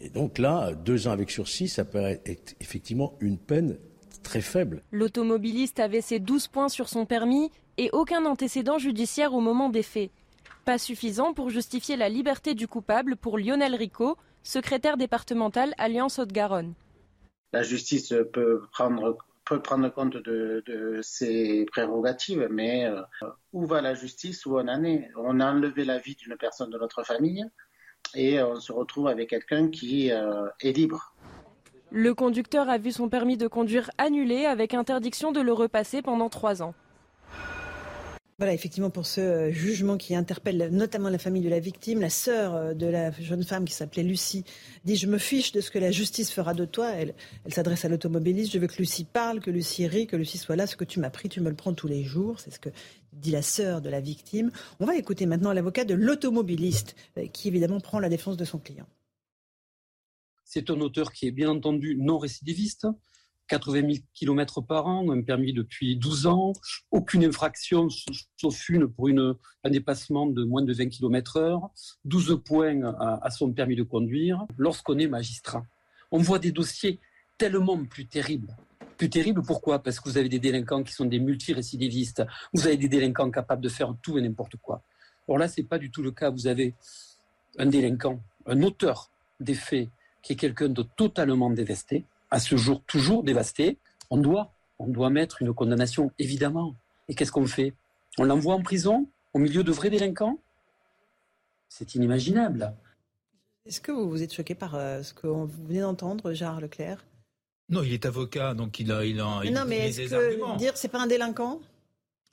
Et donc là, deux ans avec sursis, ça paraît être effectivement une peine très faible. L'automobiliste avait ses 12 points sur son permis et aucun antécédent judiciaire au moment des faits. Pas suffisant pour justifier la liberté du coupable pour Lionel Rico, secrétaire départemental Alliance Haute-Garonne. La justice peut prendre, peut prendre compte de, ses prérogatives, mais euh, où va la justice Où on en est? On a enlevé la vie d'une personne de notre famille. et on se retrouve avec quelqu'un qui est libre. Le conducteur a vu son permis de conduire annulé avec interdiction de le repasser pendant trois ans. Voilà, effectivement, pour ce euh, jugement qui interpelle notamment la famille de la victime, la sœur euh, de la jeune femme qui s'appelait Lucie dit Je me fiche de ce que la justice fera de toi. Elle, s'adresse à l'automobiliste Je veux que Lucie parle, que Lucie rit, que Lucie soit là. Ce que tu m'as pris, tu me le prends tous les jours. C'est ce que dit la sœur de la victime. On va écouter maintenant l'avocat de l'automobiliste euh, qui, évidemment, prend la défense de son client. C'est un auteur qui est bien entendu non récidiviste, 80 000 km par an, un permis depuis 12 ans, aucune infraction sauf une pour une, un dépassement de moins de 20 km heure, 12 points à, son permis de conduire. Lorsqu'on est magistrat, on voit des dossiers tellement plus terribles. Plus terribles pourquoi? Parce que vous avez des délinquants qui sont des multirécidivistes, vous avez des délinquants capables de faire tout et n'importe quoi. Or là, ce n'est pas du tout le cas. Vous avez un délinquant, un auteur des faits qui est quelqu'un de totalement dévesté, à ce jour toujours dévasté, on doit, on doit mettre une condamnation, évidemment. Et qu'est-ce qu'on fait? On l'envoie en prison au milieu de vrais délinquants? C'est inimaginable. Est-ce que vous vous êtes choqué par euh, ce que vous venez d'entendre, Gérard Leclerc? Non, il est avocat, donc il a, il a, non, mais est-ce que dire c'est pas un délinquant?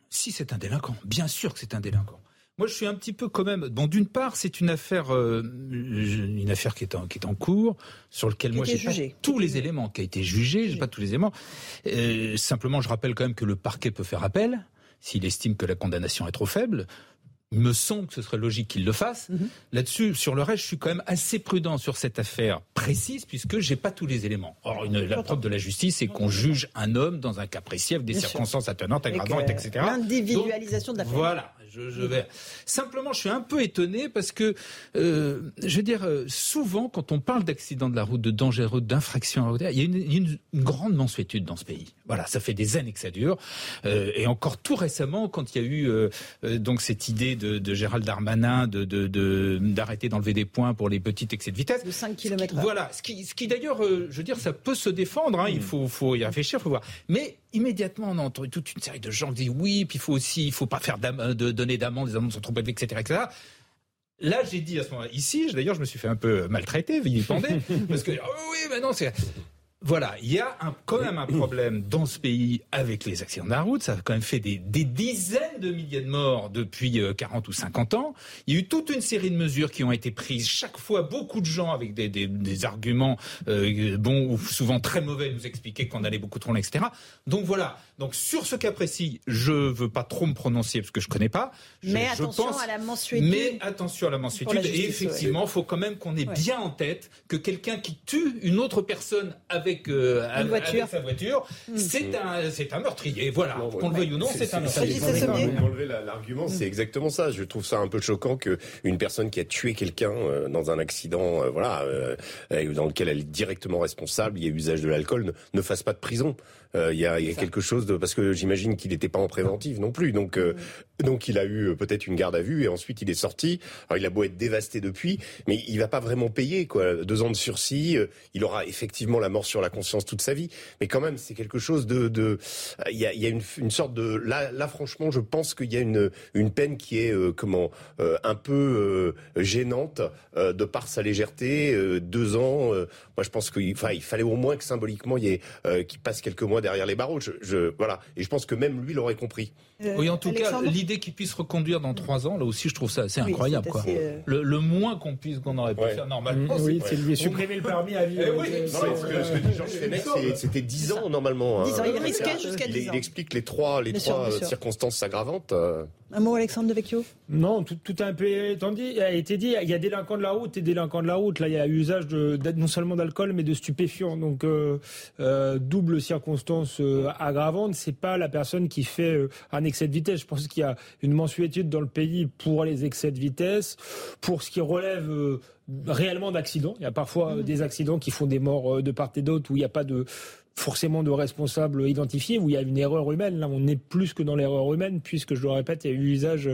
Si, c'est un délinquant. Bien sûr que c'est un délinquant. Moi, je suis un petit peu quand même. Bon, d'une part, c'est une affaire, euh, une affaire qui est en, qui est en cours, sur lequel moi j'ai pas tous les éléments, qui a été jugé, j'ai pas tous les éléments. Euh, simplement, je rappelle quand même que le parquet peut faire appel s'il estime que la condamnation est trop faible. Il me semble que ce serait logique qu'il le fasse. Mhm. Là-dessus, sur le reste, je suis quand même assez prudent sur cette affaire précise puisque j'ai pas tous les éléments. Or, une, la preuve de la justice, c'est qu'on juge un homme dans un cas précis avec des circonstances attenantes, aggravantes, etc. L'individualisation de la Voilà je, vais. Simplement, je suis un peu étonné parce que, euh, je veux dire, euh, souvent, quand on parle d'accident de la route, de dangereux, d'infraction à route, il y a une, grande mensuétude dans ce pays. Voilà, ça fait des années que ça dure. Euh, et encore tout récemment, quand il y a eu donc cette idée de, Gérald Darmanin de, d'arrêter d'enlever des points pour les petits excès de vitesse. De 5 km Voilà, ce qui, ce qui d'ailleurs, je veux dire, ça peut se défendre. Hein, Il mm. faut, faut y réfléchir, faut voir. Mais immédiatement, on a entendu toute une série de gens qui disent oui, puis il faut aussi, il faut pas faire de donner d'amende, les amendes sont trop élevées, etc., etc. Là, j'ai dit à ce moment-là, ici, d'ailleurs, je me suis fait un peu maltraiter, vilipender, parce que, oh oui, mais non, c'est, voilà, il y a quand même un problème dans ce pays avec les accidents de la route. Ça a quand même fait des, dizaines de milliers de morts depuis 40 euh, ou 50 ans. Il y a eu toute une série de mesures qui ont été prises. Chaque fois, beaucoup de gens avec des, arguments euh, bons ou souvent très mauvais nous expliquaient qu'on allait beaucoup trop loin, etc. Donc voilà. Donc sur ce cas précis, je veux pas trop me prononcer parce que je connais pas. mais attention à la mensuétude. Mais attention à la mensuétude. et effectivement, il faut quand même qu'on ait bien en tête que quelqu'un qui tue une autre personne avec euh, avec, sa voiture, hmm. c'est un, c'est un meurtrier. Voilà, qu'on le veuille ou non, c'est un meurtrier. Enlever l'argument, c'est exactement ça. Je trouve ça un peu choquant que une personne qui a tué quelqu'un euh, dans un accident, euh, voilà, dans lequel elle est directement responsable, il y a usage de l'alcool, ne, fasse pas de prison. Il y a, y a quelque chose de parce que j'imagine qu'il n'était pas en préventive non plus, donc donc il a eu peut-être une garde à vue et ensuite il est sorti. Alors il a beau être dévasté depuis, mais il va pas vraiment payer quoi. Deux ans de sursis, il aura effectivement la mort sur la conscience toute sa vie. Mais quand même, c'est quelque chose de, de, il y a, y a une, une, sorte de, là, là, franchement, je pense qu'il y a une, une peine qui est, euh, comment, euh, un peu euh, gênante de par sa légèreté. deux ans, moi, je pense qu'il il fallait au moins que symboliquement, il y ait, qu'il passe quelques mois derrière les barreaux. Je, je, voilà. Et je pense que même lui l'aurait compris. oui, en tout cas, l'idée qu'il puisse reconduire dans trois ans, là aussi, je trouve ça assez incroyable. quoi. Le, le, moins qu'on puisse, qu'on aurait pu faire normalement, oui, c'est lui supprimer le permis à vie. Eh oui, c'était 10 ans normalement. 10 ans, il risquait jusqu'à 10 ans. Il explique les trois, les trois circonstances aggravantes. Euh. Un mot, Alexandre de Vecchio? Non, tout, tout un peu dit, a été dit. Il y a délinquants de la route et délinquants de la route. Là, il y a usage de, non seulement d'alcool, mais de stupéfiants. Donc, euh, euh, double circonstance aggravante. C'est pas la personne qui fait un excès de vitesse. Je pense qu'il y a une mensuétude dans le pays pour les excès de vitesse. Pour ce qui relève réellement d'accidents. Il y a parfois mmh. des accidents qui font des morts de part et d'autre où il n'y a pas de forcément de responsables identifiés, où il y a une erreur humaine. Là, on est plus que dans l'erreur humaine, puisque je le répète, il y a eu usage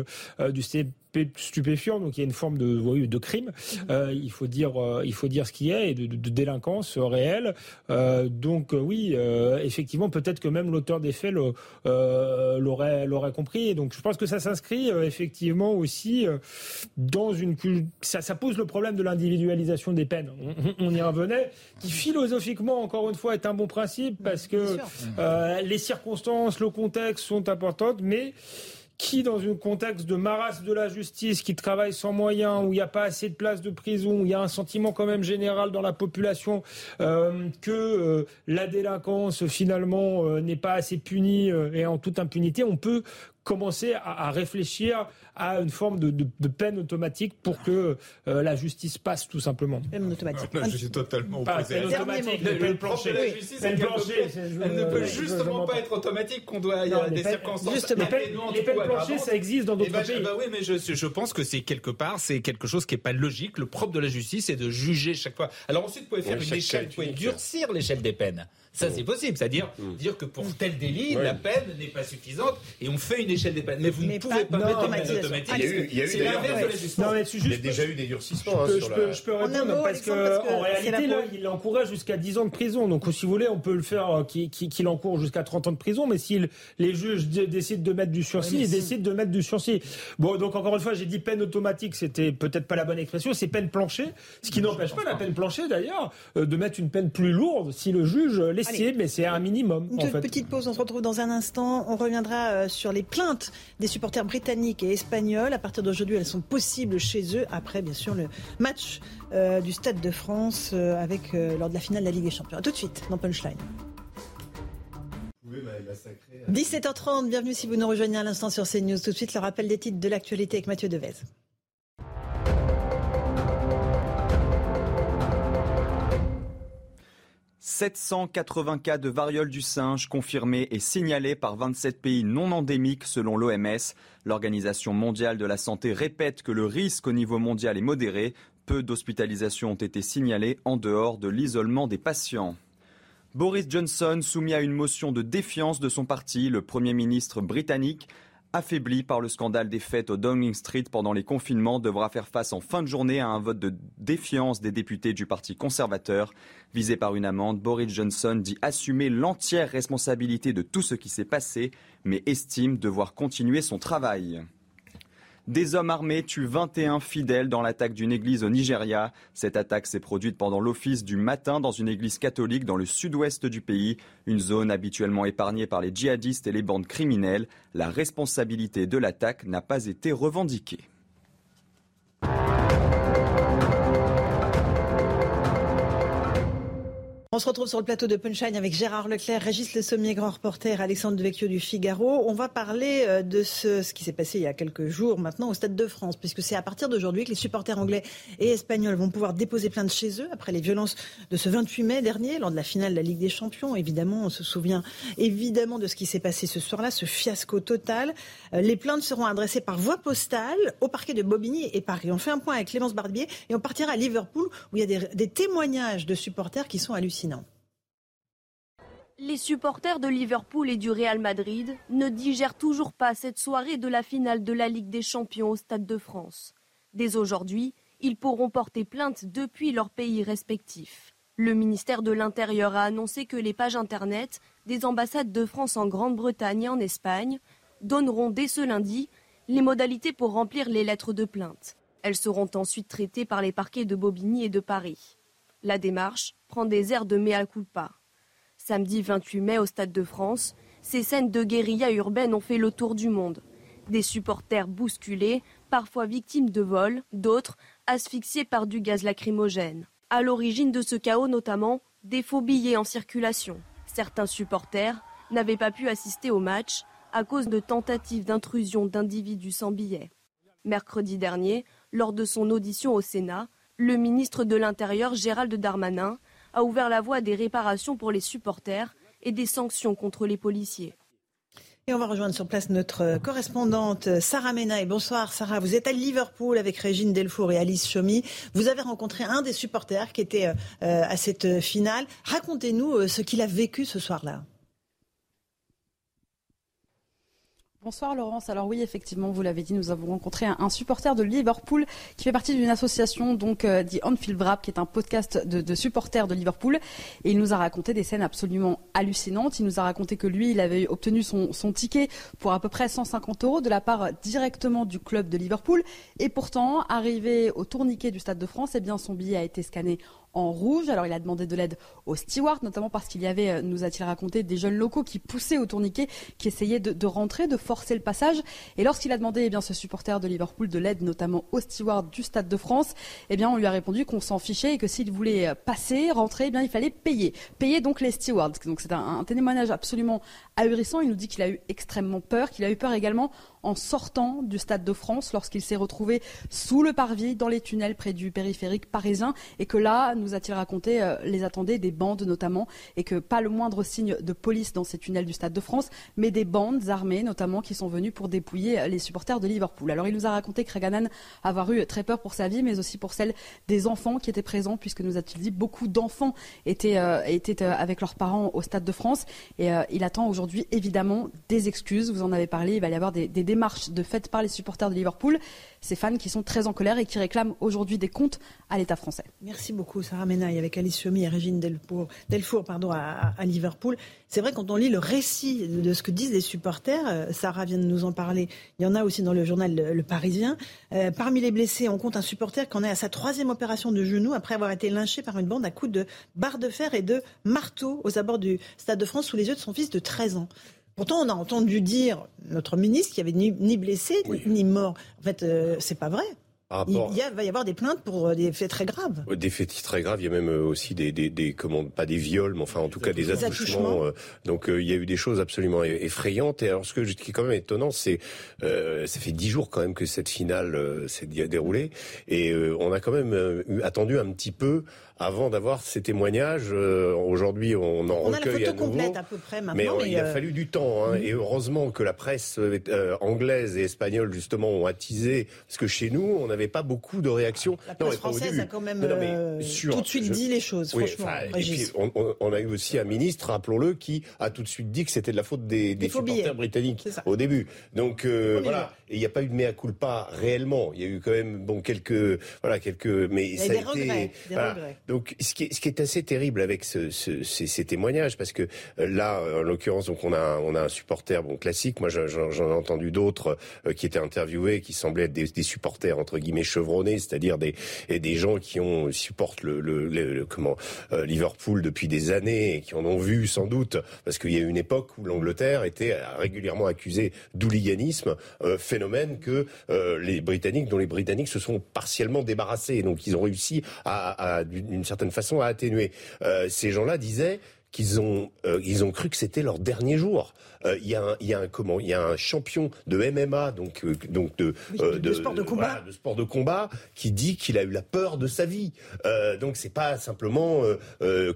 du CP stupéfiant, donc il y a une forme de, de crime. Euh, il faut dire, euh, il faut dire ce qui est et de, délinquance réelle. Euh, donc oui, effectivement, peut-être que même l'auteur des faits l'aurait l'aurait compris. Et donc je pense que ça s'inscrit effectivement aussi dans une ça, ça pose le problème de l'individualisation des peines. On, y revenait, qui philosophiquement encore une fois est un bon principe parce que les circonstances, le contexte sont importantes, mais qui, dans un contexte de marasme de la justice, qui travaille sans moyens, où il n'y a pas assez de places de prison, où il y a un sentiment quand même général dans la population euh, que euh, la délinquance finalement euh, n'est pas assez punie et en toute impunité, on peut commencer à, réfléchir à une forme de, peine automatique pour que euh, la justice passe tout simplement. Peine automatique. je suis totalement opposé. Peine automatique, peine plancher. Elle ne peut justement pas être automatique, qu'on doit, il y a des circonstances. Les peines planchées, ça existe dans d'autres eh ben, pays. Bah oui, mais je, pense que c'est quelque part, c'est quelque chose qui n'est pas logique. Le propre de la justice, c'est de juger chaque fois. Alors ensuite, vous pouvez faire une échelle, vous pouvez durcir l'échelle des peines. Ça, c'est possible. C'est-à-dire mm. dire que pour tel délit, la peine n'est pas suffisante et on fait une échelle des peines. Mais vous ne pouvez pas, mettre une peine automatique. Il y a eu, il y a eu Non, il y a déjà eu des durcissements. Je, peux, je peux répondre parce qu'en réalité, là, il encourage jusqu'à 10 ans de prison. Donc, si vous voulez, on peut le faire euh, qu'il encourt jusqu'à 30 ans de prison. Mais si les juges décident de mettre du sursis, ils décident de mettre du sursis. Bon, donc encore une fois, j'ai dit peine automatique, c'était peut-être pas la bonne expression. C'est peine planchée, ce qui n'empêche pas la peine planchée d'ailleurs euh, de mettre une peine plus lourde si le juge mais c'est un minimum. Une petite pause, on se retrouve dans un instant. On reviendra euh, sur les plaintes des supporters britanniques et espagnols. À partir d'aujourd'hui, elles sont possibles chez eux, après bien sûr le match euh, du Stade de France euh, avec, lors de la finale de la Ligue des Champions. tout de suite dans Punchline. 17h30, bienvenue si vous nous rejoignez à l'instant sur CNews. Tout de suite, le rappel des titres de l'actualité avec Mathieu Devez. 780 cas de variole du singe confirmés et signalés par 27 pays non endémiques selon l'OMS. L'Organisation mondiale de la santé répète que le risque au niveau mondial est modéré. Peu d'hospitalisations ont été signalées en dehors de l'isolement des patients. Boris Johnson, soumis à une motion de défiance de son parti, le Premier ministre britannique, affaibli par le scandale des fêtes au Downing Street pendant les confinements, devra faire face en fin de journée à un vote de défiance des députés du Parti conservateur. Visé par une amende, Boris Johnson dit assumer l'entière responsabilité de tout ce qui s'est passé, mais estime devoir continuer son travail. Des hommes armés tuent 21 fidèles dans l'attaque d'une église au Nigeria. Cette attaque s'est produite pendant l'office du matin dans une église catholique dans le sud-ouest du pays, une zone habituellement épargnée par les djihadistes et les bandes criminelles. La responsabilité de l'attaque n'a pas été revendiquée. On se retrouve sur le plateau de Punchline avec Gérard Leclerc, Régis Le Sommier, grand reporter, Alexandre Devecchio du Figaro. On va parler euh, de ce, qui s'est passé il y a quelques jours maintenant au Stade de France, puisque c'est à partir d'aujourd'hui que les supporters anglais et espagnols vont pouvoir déposer plainte chez eux après les violences de ce 28 mai dernier, lors de la finale de la Ligue des Champions. Évidemment, on se souvient évidemment de ce qui s'est passé ce soir-là, ce fiasco total. Euh, les plaintes seront adressées par voie postale au parquet de Bobigny et Paris. On fait un point avec Clémence Barbier et on partira à Liverpool où il y a des, des témoignages de supporters qui sont hallucinants. Les supporters de Liverpool et du Real Madrid ne digèrent toujours pas cette soirée de la finale de la Ligue des Champions au Stade de France. Dès aujourd'hui, ils pourront porter plainte depuis leur pays respectifs. Le ministère de l'Intérieur a annoncé que les pages Internet des ambassades de France en Grande-Bretagne et en Espagne donneront dès ce lundi les modalités pour remplir les lettres de plainte. Elles seront ensuite traitées par les parquets de Bobigny et de Paris. La démarche prend des airs de mea culpa. Samedi 28 mai au Stade de France, ces scènes de guérilla urbaine ont fait le tour du monde. Des supporters bousculés, parfois victimes de vols, d'autres asphyxiés par du gaz lacrymogène. À l'origine de ce chaos notamment, des faux billets en circulation. Certains supporters n'avaient pas pu assister au match à cause de tentatives d'intrusion d'individus sans billets. Mercredi dernier, lors de son audition au Sénat, le ministre de l'Intérieur Gérald Darmanin a ouvert la voie à des réparations pour les supporters et des sanctions contre les policiers. Et on va rejoindre sur place notre correspondante Sarah Menaille. Bonsoir Sarah, vous êtes à Liverpool avec Régine Delfour et Alice Chomy. Vous avez rencontré un des supporters qui était à cette finale. Racontez-nous ce qu'il a vécu ce soir-là. Bonsoir Laurence. Alors oui, effectivement, vous l'avez dit, nous avons rencontré un, supporter de Liverpool qui fait partie d'une association, donc euh, Anfield Wrap, qui est un podcast de, supporters de Liverpool. Et il nous a raconté des scènes absolument hallucinantes. Il nous a raconté que lui, il avait obtenu son, son ticket pour à peu près 150 euros de la part directement du club de Liverpool. Et pourtant, arrivé au tourniquet du Stade de France, eh bien, son billet a été scanné en rouge. Alors il a demandé de l'aide aux stewards, notamment parce qu'il y avait, euh, nous a-t-il raconté, des jeunes locaux qui poussaient au tourniquet, qui essayaient de, rentrer, de forcer le passage. Et lorsqu'il a demandé, eh bien, ce supporter de Liverpool de l'aide, notamment aux stewards du Stade de France, eh bien, on lui a répondu qu'on s'en fichait et que s'il voulait euh, passer, rentrer, eh bien, il fallait payer. Payer donc les stewards. Donc c'est un, un témoignage absolument ahurissant. Il nous dit qu'il a eu extrêmement peur, qu'il a eu peur également en sortant du Stade de France lorsqu'il s'est retrouvé sous le parvis, dans les tunnels près du périphérique parisien, et que là, nous a-t-il raconté, euh, les attendaient des bandes notamment, et que pas le moindre signe de police dans ces tunnels du Stade de France, mais des bandes armées notamment qui sont venues pour dépouiller euh, les supporters de Liverpool. Alors il nous a raconté que Reganan avoir eu très peur pour sa vie, mais aussi pour celle des enfants qui étaient présents, puisque nous a-t-il dit beaucoup d'enfants étaient, euh, étaient avec leurs parents au Stade de France, et il attend aujourd'hui évidemment des excuses. Vous en avez parlé, il va y avoir des, des démarche de fait par les supporters de Liverpool, ces fans qui sont très en colère et qui réclament aujourd'hui des comptes à l'État français. Merci beaucoup Sarah Menaille avec Alice Chomy et Régine Delfour, Delfour pardon, à, Liverpool. C'est vrai quand on lit le récit de ce que disent les supporters, euh, Sarah vient de nous en parler, il y en a aussi dans le journal Le, Parisien. Euh, parmi les blessés, on compte un supporter qui en est à sa troisième opération de genou après avoir été lynché par une bande à coups de barre de fer et de marteau aux abords du Stade de France sous les yeux de son fils de 13 ans. Pourtant, on a entendu dire notre ministre qu'il n'y avait ni, blessé ni mort. En fait, euh, c'est pas vrai. Il, va y avoir des plaintes pour euh, des faits très graves. Des faits très graves. Il y a même euh, aussi des, des, des comment, pas des viols, mais enfin en tout cas des, attouchements. donc il y a eu des choses absolument effrayantes. Et alors ce, que, qui est quand même étonnant, c'est ça fait dix jours quand même que cette finale s'est déroulée, et on a quand même attendu un petit peu avant d'avoir ces témoignages. Euh, aujourd'hui, on en recueille à nouveau. à peu près mais, il a euh, fallu du temps. Hein, Et heureusement que la presse euh, anglaise et espagnole, justement, ont attisé. Parce que chez nous, on n'avait pas beaucoup de réactions. La presse française a quand même tout de suite dit les choses, franchement. et puis, on, a eu aussi un ministre, rappelons-le, qui a tout de suite dit que c'était de la faute des, des, supporters britanniques au début. Donc voilà. Il n'y a pas eu de mea culpa réellement. Il y a eu quand même bon quelques voilà quelques mais ça a été regrets, des regrets. Donc, ce qui, est, ce qui est assez terrible avec ce, ce, ces, ces, témoignages, parce que euh, là, en l'occurrence, donc on a, on a un supporter bon classique. Moi, j'en ai entendu d'autres euh, qui étaient interviewés, qui semblaient être des, des supporters entre guillemets chevronnés, c'est-à-dire des, des gens qui ont supportent le, le, le, comment euh, Liverpool depuis des années et qui en ont vu sans doute, parce qu'il y a eu une époque où l'Angleterre était régulièrement accusée d'hooliganisme, phénomène que les Britanniques, dont les Britanniques se sont partiellement débarrassés. Donc, ils ont réussi à, à d'une certaine façon à atténuer. Euh, ces gens-là disaient qu'ils ont euh, ils ont cru que c'était leur dernier jour. Euh, il y a un y a un comment il y a un champion de MMA donc donc de, de, sport de combat de sport de combat qui dit qu'il a eu la peur de sa vie. donc c'est pas simplement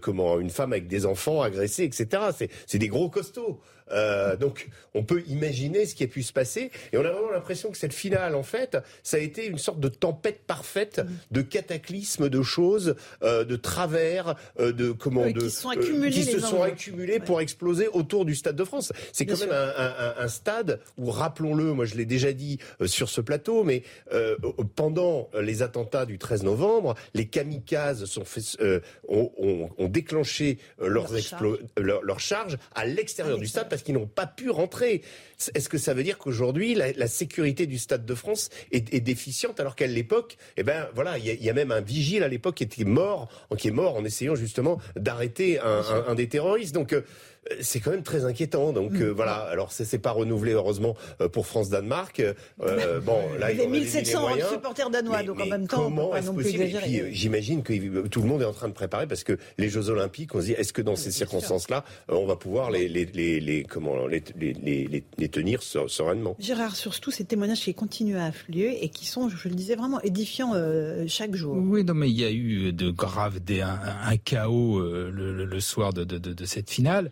comment une femme avec des enfants agressés etc. C'est c'est des gros costauds. Euh, donc, on peut imaginer ce qui a pu se passer. Et on a vraiment l'impression que cette finale, en fait, ça a été une sorte de tempête parfaite, mm. de cataclysme, de choses, euh, de travers, euh, de comment, de qui, sont accumulés qui se sont accumulés pour exploser autour du Stade de France. C'est quand même un, un, un, stade où, rappelons-le, moi je l'ai déjà dit sur ce plateau, mais pendant les attentats du 13 novembre, les kamikazes sont fait, ont, ont, ont, déclenché leurs leur, à l'extérieur du stade parce qu'ils n'ont pas pu rentrer. Est-ce que ça veut dire qu'aujourd'hui la, sécurité du Stade de France est, déficiente alors qu'à l'époque, eh ben voilà, il y, a même un vigile à l'époque qui était mort, qui est mort en essayant justement d'arrêter un, un, des terroristes. Donc euh, c'est quand même très inquiétant. Donc euh, mm. voilà. Alors c'est pas renouvelé heureusement euh, pour France Danemark. Euh, bon, là il y a 1700 supporters danois, donc en même temps, comment est-ce possible Et puis j'imagine que tout le monde est en train de préparer parce que les Jeux Olympiques, on se dit est-ce que dans ces circonstances-là, on va pouvoir les, les, les, les comment les, les, les, tenir sereinement? Gérard, sur tous ces témoignages qui continuent à affluer et qui sont, je le disais, vraiment édifiants chaque jour. Oui, non, mais il y a eu de graves, des, un, chaos le, le, soir de, de, cette finale.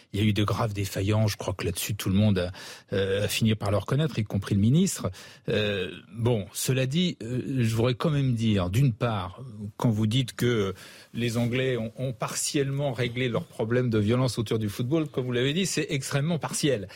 Il y a eu de graves défaillances. Je crois que là-dessus, tout le monde a, fini par le reconnaître, y compris le ministre. bon, cela dit, je voudrais quand même dire, d'une part, quand vous dites que les Anglais ont, partiellement réglé leurs problèmes de violence autour du football, comme vous l'avez dit, c'est extrêmement partiel.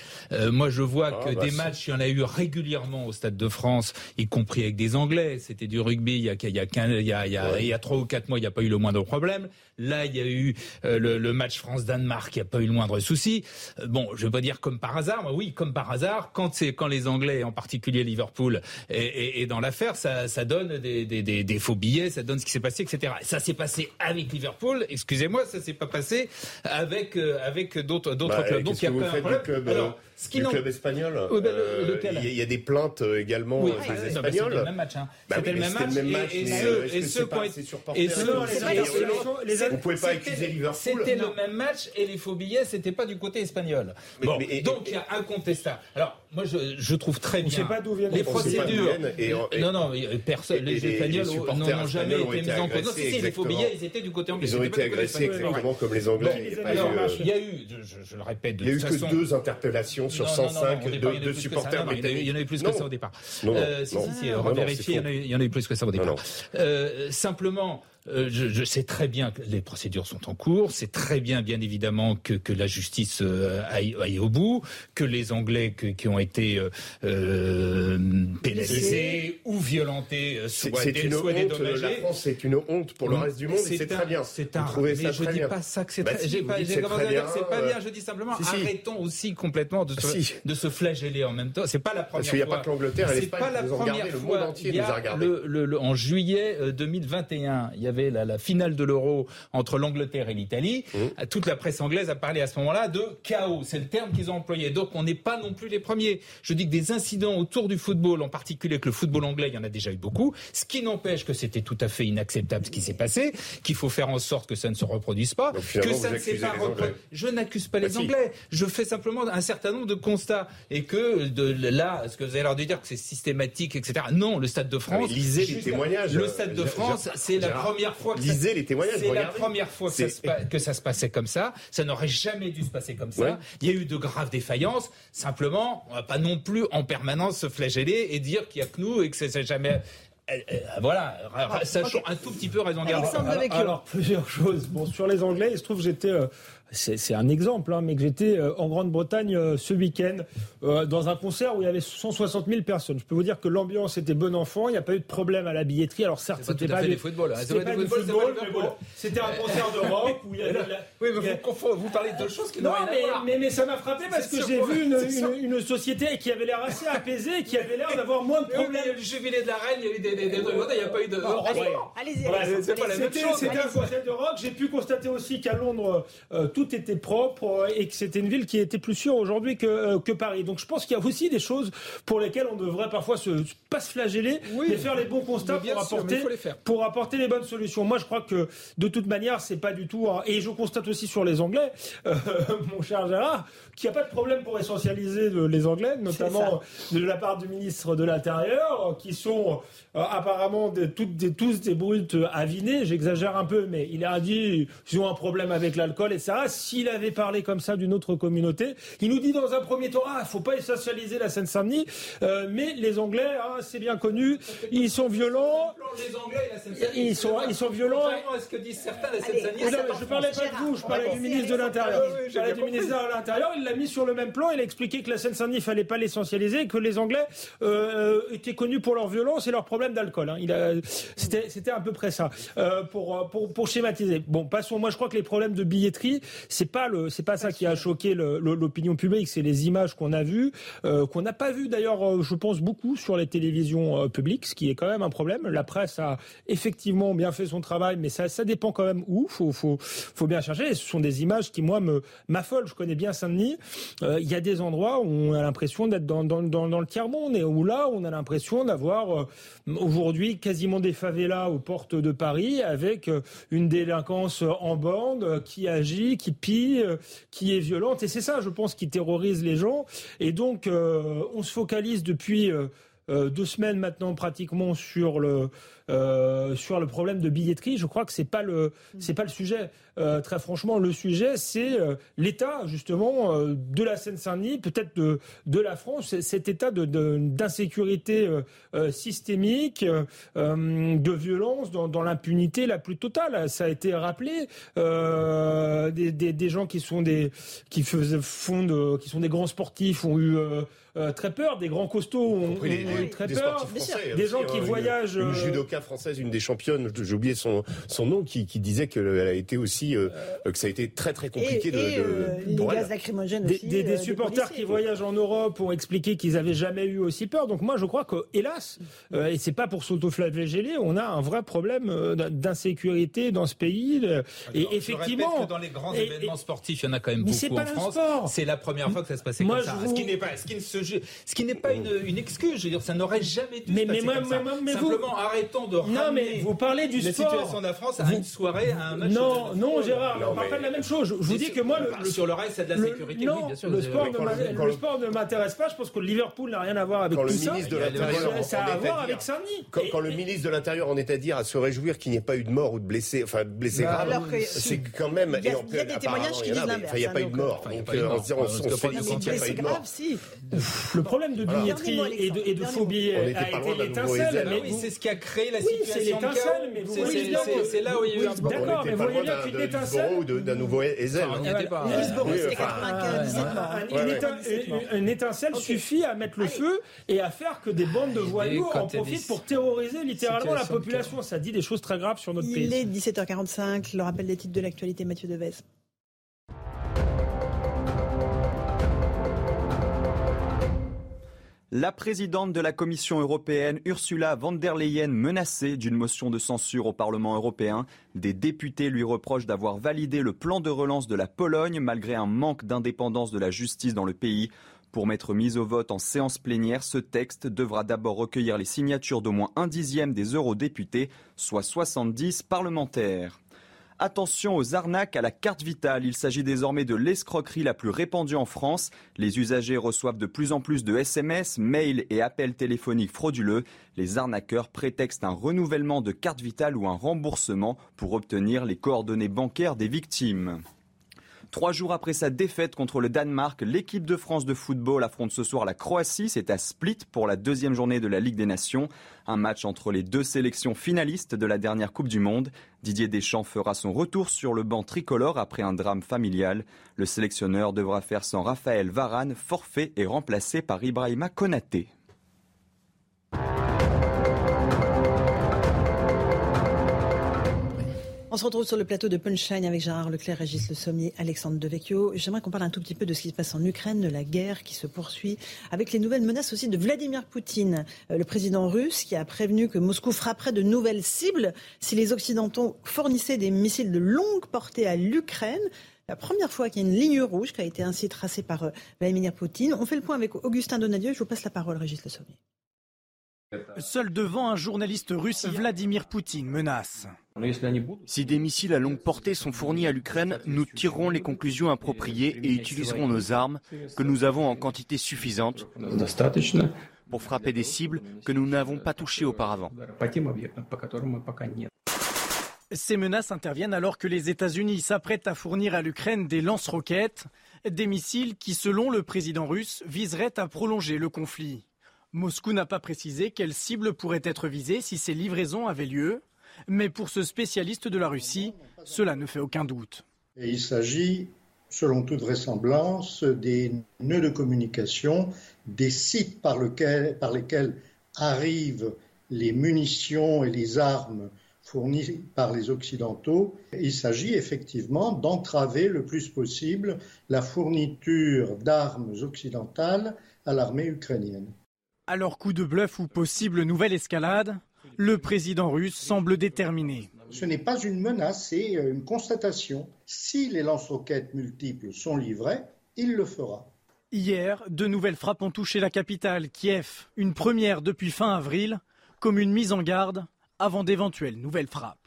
moi, je vois ah, que bah, des matchs, il y en a eu régulièrement au Stade de France, y compris avec des Anglais. C'était du rugby il y a, il y a, il y a, il y a, il y a trois ou quatre mois, il n'y a pas eu le moindre problème. Là, il y a eu euh, le, match France-Danemark, il n'y a pas eu le moindre souci. Euh, bon, je ne veux pas dire comme par hasard, mais oui, comme par hasard, quand c'est quand les Anglais, en particulier Liverpool, est, dans l'affaire, ça, ça donne des, des, des, des, faux billets, ça donne ce qui s'est passé, etc. Ça s'est passé avec Liverpool. Excusez-moi, ça s'est pas passé avec euh, avec d'autres d'autres bah, clubs. Donc il y a pas un problème. Alors, ce qui du club espagnol. Ben, il y, a des plaintes également oui, des Espagnols. C'était le même match. Hein. Bah c'était le même match. Et, ceux, et ceux, et ceux, les vous pouvez pas accuser Liverpool. C'était le même match et les faux billets, c'était pas du côté espagnol. Bon, donc il y a incontestable. Alors moi je, je trouve très bien. pas d'où viennent les procédures. non non, personne, les Espagnols n'ont jamais été mis en cause. si, si, les faux billets, ils étaient du côté anglais. Ils ont été agressés exactement comme les Anglais. Il y a eu, je le répète, il y a eu que deux interpellations sur 105 de supporters britanniques. Il y en a eu plus que ça au départ. Si si si, revérifier, il y en a eu plus que ça au départ. Simplement. Euh, je, je, sais très bien que les procédures sont en cours. C'est très bien, bien évidemment, que, que la justice euh, aille, aille, au bout, que les Anglais que, qui ont été euh, pénalisés ou violentés soient, c'est une soient honte, La France, c'est une honte pour le reste du monde. C'est très bien. C'est un. mais je dis pas ça que c'est bah très. Si, pas, c'est pas bien. Je dis simplement, arrêtons aussi complètement de se, de se flageller en même temps. C'est pas la première Parce qu'il n'y a pas que l'Angleterre et l'Espagne qui nous ont regardé. Le monde entier nous a regardé. En juillet 2021, il y avait la, finale de l'euro entre l'Angleterre et l'Italie. Mmh. Toute la presse anglaise a parlé à ce moment-là de chaos. C'est le terme qu'ils ont employé. Donc on n'est pas non plus les premiers. Je dis que des incidents autour du football, en particulier que le football anglais, il y en a déjà eu beaucoup. Ce qui n'empêche que c'était tout à fait inacceptable ce qui s'est passé, qu'il faut faire en sorte que ça ne se reproduise pas, que ça ne s'est pas reproduit. Je n'accuse pas les bah, Anglais. Je fais simplement un certain nombre de constats et que de là, ce que vous avez l'air de dire que c'est systématique, etc. Non, le Stade de France. lisez les témoignages. Le Stade de France, c'est la première fois Lisez les témoignages. C'est la première fois que ça, se, que ça, se, passait comme ça. Ça n'aurait jamais dû se passer comme ça. Il y a eu de graves défaillances. Simplement, on va pas non plus en permanence se flageller et dire qu'il y a que nous et que c'est jamais euh, euh, voilà, sachant un tout petit peu raison garder. Alors, alors, plusieurs choses. Bon, sur les Anglais, il se trouve que j'étais euh, c'est un exemple, hein, mais que j'étais euh, en Grande-Bretagne euh, ce week-end euh, dans un concert où il y avait 160 000 personnes. Je peux vous dire que l'ambiance était bon enfant, il n'y a pas eu de problème à la billetterie. Alors certes, c'était pas, du football, hein. c'était pas du football, mais bon, c'était un concert de rock où il y avait. Oui, mais vous, vous parlez de choses qui n'ont rien mais, à voir. Mais, mais ça m'a frappé parce que j'ai vu une, une, société qui avait l'air assez apaisée, qui avait l'air d'avoir moins de problèmes. Il y a eu le jubilé de la reine, il y a eu des, des, des, il n'y a pas eu de. Allez-y, C'était un concert de rock. J'ai pu constater aussi qu'à Londres, tout était propre et que c'était une ville qui était plus sûre aujourd'hui que, euh, que Paris. Donc je pense qu'il y a aussi des choses pour lesquelles on devrait parfois se, pas se flageller, mais faire les bons constats pour apporter, pour apporter les bonnes solutions. Moi, je crois que de toute manière, c'est pas du tout. Et je constate aussi sur les Anglais, euh, mon cher Gérard, qu'il n'y a pas de problème pour essentialiser les Anglais, notamment de la part du ministre de l'Intérieur, qui sont euh, apparemment toutes, des, tous des brutes avinés. J'exagère un peu, mais il a dit qu'ils ont un problème avec l'alcool, et S'il avait parlé comme ça d'une autre communauté. Il nous dit dans un premier temps, ah, faut pas essentialiser la Seine-Saint-Denis, euh, mais les Anglais, ah, c'est bien connu, ils sont violents. Les Anglais et la Ils sont, ils sont violents. ce que disent certains, la Seine-Saint-Denis? Je parlais pas de vous, je parlais du ministre de l'Intérieur. Je parlais du ministre de l'Intérieur. Il l'a mis sur le même plan. Il a expliqué que la Seine-Saint-Denis fallait pas l'essentialiser, que les Anglais euh, étaient connus pour leur violence et leur problème d'alcool. Hein. Il a, c'était, c'était à peu près ça. Euh, pour, pour, pour schématiser. Bon, passons. Moi, je crois que les problèmes de billetterie, c'est pas le, c'est pas ça qui a choqué l'opinion publique, c'est les images qu'on a vues, euh, qu'on n'a pas vues d'ailleurs, euh, je pense beaucoup sur les télévisions euh, publiques, ce qui est quand même un problème. La presse a effectivement bien fait son travail, mais ça, ça dépend quand même où. Faut, faut, faut bien chercher. Et ce sont des images qui moi me m'affolent. Je connais bien Saint-Denis. Il y a des endroits où on a l'impression d'être dans, dans, dans, dans, le tiers monde et où là on a l'impression d'avoir aujourd'hui quasiment des favelas aux portes de Paris avec une délinquance en bande qui agit, qui pille, qui est violente. Et c'est ça, je pense, qui terrorise les gens. Et donc, euh, on se focalise depuis euh, euh, deux semaines maintenant pratiquement sur le sur le problème de billetterie, je crois que c'est pas le c'est pas le sujet. très franchement, le sujet c'est l'état justement de la Seine-Saint-Denis, peut-être de de la France, cet état de d'insécurité systémique, de violence dans, dans l'impunité la plus totale. Ça a été rappelé. Des, des, des, gens qui sont des qui faisaient, font de, qui sont des grands sportifs ont eu euh, euh, très peur, des grands costauds ont, eu très peur, des gens qui hein, voyagent. Euh, française, une des championnes, j'ai oublié son, son nom, qui, qui disait qu'elle a été aussi, que ça a été très très compliqué de, de, pour les gaz lacrymogènes aussi, des, des supporters qui voyagent en Europe ont expliqué qu'ils avaient jamais eu aussi peur. Donc moi je crois que hélas, et c'est pas pour s'autoflageller, on a un vrai problème d'insécurité dans ce pays. et effectivement, que dans les grands événements sportifs, il y en a quand même beaucoup en France. C'est la première fois que ça se passait comme ça. Ce qui n'est pas, ce qui ne se ce qui n'est pas une, une, excuse. Je veux dire, ça n'aurait jamais dû mais, se passer mais, comme mais, ça. Mais, Simplement, vous... arrêtons de non, mais vous parlez du la sport. situation de la France à une soirée, à un match. Non, non, Gérard, on ne parle pas de la même chose. Je vous dis que moi, le, sur le reste, c'est de la sécurité. Non, oui, bien sûr, le sport, le sport ne m'intéresse pas. Je pense que Liverpool n'a rien à voir avec tout ça. Ça a à voir avec Saint-Denis. Quand le ministre de l'Intérieur en est à dire, à se réjouir qu'il n'y ait pas eu de mort ou de blessés, enfin de blessés graves, c'est quand même. Il y a des témoignages qui disent l'inverse. Il n'y a pas eu de mort. On se n'y a pas eu de mort. Le problème de billetterie et de, de billets a été l'étincelle. C'est ce qui a créé la situation. c'est l'étincelle, mais vous voyez bien c'est là où il y a eu un D'accord, mais vous voyez bien qu'une étincelle. d'un nouveau Ezel. Une étincelle suffit à mettre le feu et à faire que des bandes de voyous en profitent pour terroriser littéralement la population. Ça dit des choses très graves sur notre pays. Il est 17h45, le rappel des titres de l'actualité, Mathieu Devez. La présidente de la Commission européenne, Ursula von der Leyen, menacée d'une motion de censure au Parlement européen. Des députés lui reprochent d'avoir validé le plan de relance de la Pologne malgré un manque d'indépendance de la justice dans le pays. Pour mettre mise au vote en séance plénière, ce texte devra d'abord recueillir les signatures d'au moins un dixième des eurodéputés, soit 70 parlementaires. Attention aux arnaques à la carte vitale. Il s'agit désormais de l'escroquerie la plus répandue en France. Les usagers reçoivent de plus en plus de SMS, mails et appels téléphoniques frauduleux. Les arnaqueurs prétextent un renouvellement de carte vitale ou un remboursement pour obtenir les coordonnées bancaires des victimes. Trois jours après sa défaite contre le Danemark, l'équipe de France de football affronte ce soir la Croatie. C'est à Split pour la deuxième journée de la Ligue des Nations. Un match entre les deux sélections finalistes de la dernière Coupe du Monde. Didier Deschamps fera son retour sur le banc tricolore après un drame familial. Le sélectionneur devra faire sans Raphaël Varane, forfait et remplacé par Ibrahima Konaté. On se retrouve sur le plateau de Punchline avec Gérard Leclerc, Régis Le Sommier, Alexandre Devecchio. J'aimerais qu'on parle un tout petit peu de ce qui se passe en Ukraine, de la guerre qui se poursuit, avec les nouvelles menaces aussi de Vladimir Poutine, euh, le président russe, qui a prévenu que Moscou frapperait de nouvelles cibles si les Occidentaux fournissaient des missiles de longue portée à l'Ukraine. La première fois qu'il y a une ligne rouge qui a été ainsi tracée par euh, Vladimir Poutine. On fait le point avec Augustin Donadieu. Je vous passe la parole, Régis Le Sommier. Seul devant un journaliste russe, Vladimir Poutine menace. Si des missiles à longue portée sont fournis à l'Ukraine, nous tirerons les conclusions appropriées et utiliserons nos armes, que nous avons en quantité suffisante, pour frapper des cibles que nous n'avons pas touchées auparavant. Ces menaces interviennent alors que les États-Unis s'apprêtent à fournir à l'Ukraine des lance-roquettes, des missiles qui, selon le président russe, viseraient à prolonger le conflit. Moscou n'a pas précisé quelle cible pourrait être visée si ces livraisons avaient lieu, mais pour ce spécialiste de la Russie, cela ne fait aucun doute. il s'agit, selon toute vraisemblance, des nœuds de communication, des sites par, par lesquels arrivent les munitions et les armes fournies par les Occidentaux. Il s'agit effectivement d'entraver le plus possible la fourniture d'armes occidentales à l'armée ukrainienne. Alors coup de bluff ou possible nouvelle escalade, le président russe semble déterminé. Ce n'est pas une menace, c'est euh, une constatation. Si les lance-roquettes multiples sont livrés, il le fera. Hier, de nouvelles frappes ont touché la capitale, Kiev, une première depuis fin avril, comme une mise en garde avant d'éventuelles nouvelles frappes.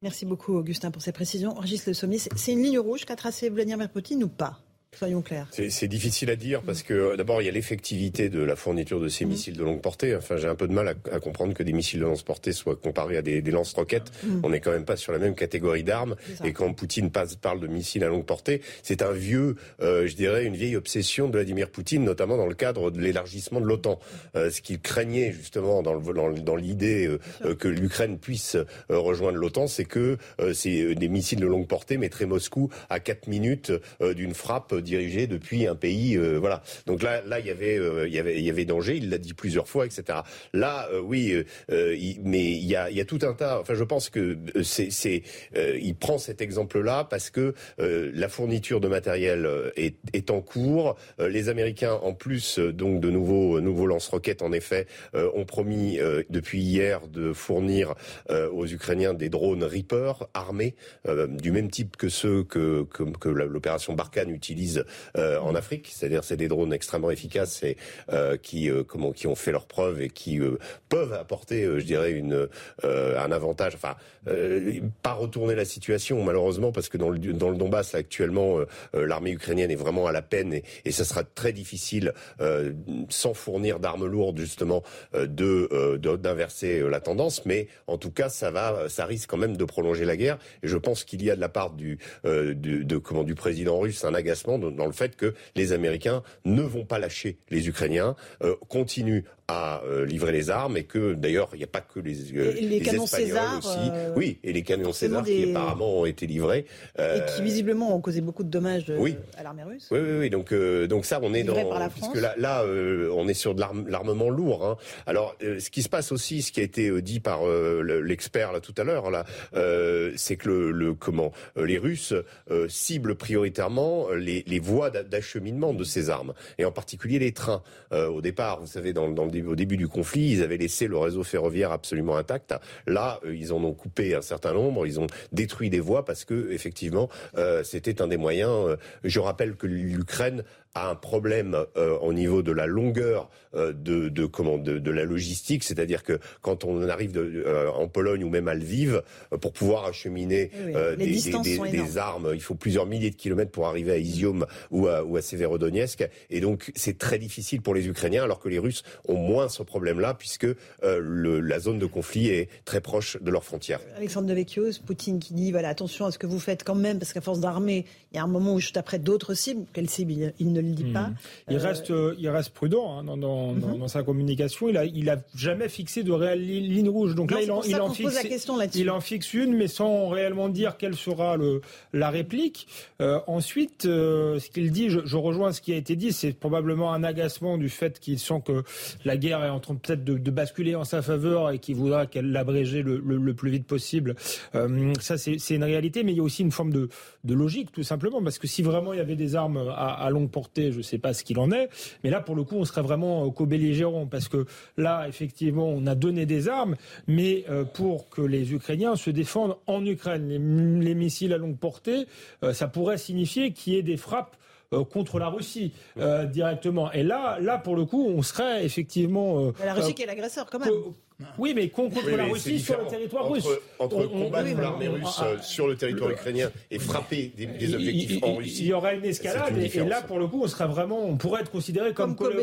Merci beaucoup Augustin pour ces précisions. Régis Le Sommier, c'est une ligne rouge qu'a tracée Vladimir Poutine ou pas? Soyons clairs. C'est difficile à dire parce que d'abord il y a l'effectivité de la fourniture de ces mm. missiles de longue portée. Enfin, j'ai un peu de mal à, comprendre que des missiles de longue portée soient comparés à des, lance-roquettes. Mm. On n'est quand même pas sur la même catégorie d'armes. Et quand Poutine passe, parle de missiles à longue portée, c'est un vieux, euh, je dirais, une vieille obsession de Vladimir Poutine, notamment dans le cadre de l'élargissement de l'OTAN. Euh, ce qu'il craignait justement dans, l'idée euh, que l'Ukraine puisse rejoindre l'OTAN, c'est que c'est des missiles de longue portée mettraient Moscou à 4 minutes d'une frappe dirigé depuis un pays. Euh, voilà. Donc là, là, il y avait, euh, il y avait, il y avait danger. Il l'a dit plusieurs fois, etc. Là, euh, oui, mais il y a, tout un tas. Enfin, je pense que c'est, il prend cet exemple-là parce que la fourniture de matériel est, en cours. les Américains, en plus, donc de nouveaux, nouveaux lance-roquettes, en effet, ont promis depuis hier de fournir aux Ukrainiens des drones Reaper armés du même type que ceux que l'opération Barkhane utilise euh, en Afrique. C'est-à-dire c'est des drones extrêmement efficaces et euh, qui euh, comment qui ont fait leurs preuves et qui peuvent apporter, je dirais, une un avantage. Enfin, pas retourner la situation malheureusement parce que dans le dans le Donbass actuellement l'armée ukrainienne est vraiment à la peine et, ça sera très difficile sans fournir d'armes lourdes justement de d'inverser la tendance. Mais en tout cas, ça va, ça risque quand même de prolonger la guerre. Et je pense qu'il y a de la part du, du président russe un agacement dans le fait que les Américains ne vont pas lâcher les Ukrainiens, euh, continuent à euh, livrer les armes et que d'ailleurs il n'y a pas que les, euh, les, canons Espagnols César, aussi. oui, et les canons César qui apparemment ont été livrés et qui visiblement ont causé beaucoup de dommages à l'armée russe. Oui, oui, oui. Donc, donc ça, on est dans puisque là, là on est sur de l'armement lourd. Hein. Alors, ce qui se passe aussi, ce qui a été dit par l'expert là tout à l'heure, là, c'est que le, le, comment les Russes ciblent prioritairement les, les voies d'acheminement de ces armes, et en particulier les trains. Euh, au départ, vous savez, dans, dans le, au début du conflit, ils avaient laissé le réseau ferroviaire absolument intact. Là, euh, ils en ont coupé un certain nombre, ils ont détruit des voies parce que effectivement, euh, c'était un des moyens. je rappelle que l'Ukraine a un problème euh, au niveau de la longueur euh, de, de, comment, de, de la logistique, c'est-à-dire que quand on arrive de, euh, en Pologne ou même à Lviv, pour pouvoir acheminer des, des, des, armes, il faut plusieurs milliers de kilomètres pour arriver à Izium ou à, ou à Severodonetsk, et donc c'est très difficile pour les Ukrainiens, alors que les Russes ont moins ce problème-là, puisque le, la zone de conflit est très proche de leurs frontières. Alexandre Devecchio, Poutine qui dit voilà attention à ce que vous faites quand même, parce qu'à force d'armer, il y a un moment où je suis après d'autres cibles. Quelles cibles? Il ne le dit pas. Hmm. Il euh, reste, euh, il reste prudent hein, dans, dans, mhm. dans, sa communication. Il a, il a jamais fixé de réelle ligne rouge. Donc là, il en, il en fixe, il en fixe une, mais sans réellement dire quelle sera le, la réplique. Euh, ensuite, ce qu'il dit, je, je, rejoins ce qui a été dit, c'est probablement un agacement du fait qu'il sent que la guerre est en train peut-être de, de, basculer en sa faveur et qu'il voudra qu'elle l'abréger le, le, le, plus vite possible. ça, c'est une réalité, mais il y a aussi une forme de, de logique, tout simplement, parce que si vraiment il y avait des armes à, à longue portée, je ne sais pas ce qu'il en est. Mais là, pour le coup, on serait vraiment co-belligérant parce que là, effectivement, on a donné des armes, mais euh, pour que les Ukrainiens se défendent en Ukraine, les, missiles à longue portée, euh, ça pourrait signifier qu'il y ait des frappes euh, contre la Russie directement. Et là, là pour le coup, on serait effectivement. la Russie qui est l'agresseur quand même. Oui, mais contre la Russie sur le territoire russe. Entre combattre l'armée russe euh, sur le territoire ukrainien et frapper des, objectifs en Russie. Il y aurait une escalade et, là, pour le coup, on serait vraiment, on pourrait être considéré comme, comme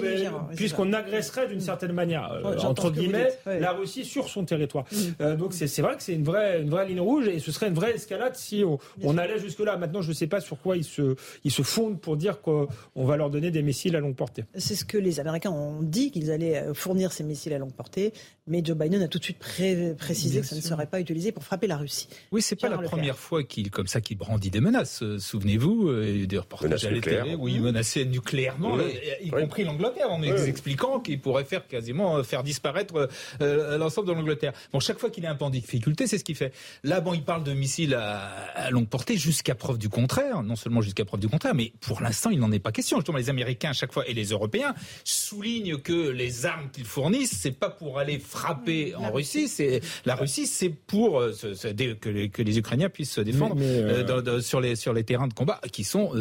puisqu'on agresserait d'une certaine manière, euh, entre guillemets, la Russie sur son territoire. Mm. Euh, donc c'est vrai que c'est une vraie, une vraie ligne rouge et ce serait une vraie escalade si on, allait jusque-là. Maintenant, je ne sais pas sur quoi ils se, ils se fondent pour dire qu'on va leur donner des missiles à longue portée. C'est ce que les Américains ont dit, qu'ils allaient fournir ces missiles à longue portée. Mais Joe Biden a tout de suite précisé que ça ne serait pas utilisé pour frapper la Russie. Oui, c'est pas la première fois qu'il, comme ça, qu'il brandit des menaces. Euh, souvenez-vous, euh, des reportages à la télé où il menaçait nucléairement, y compris l'Angleterre, en expliquant qu'il pourrait faire quasiment euh, faire disparaître l'ensemble de l'Angleterre. Bon, chaque fois qu'il est un peu en difficulté, c'est ce qu'il fait. Là, bon, il parle de missiles à, longue portée jusqu'à preuve du contraire. Non seulement jusqu'à preuve du contraire, mais pour l'instant, il n'en est pas question. Justement, les Américains, à chaque fois, et les Européens soulignent que les armes qu'ils fournissent, c'est pas pour aller frapper en Russie, c'est la Russie, c'est pour euh, que, les, que, les, Ukrainiens puissent se défendre euh, sur les sur les terrains de combat qui sont,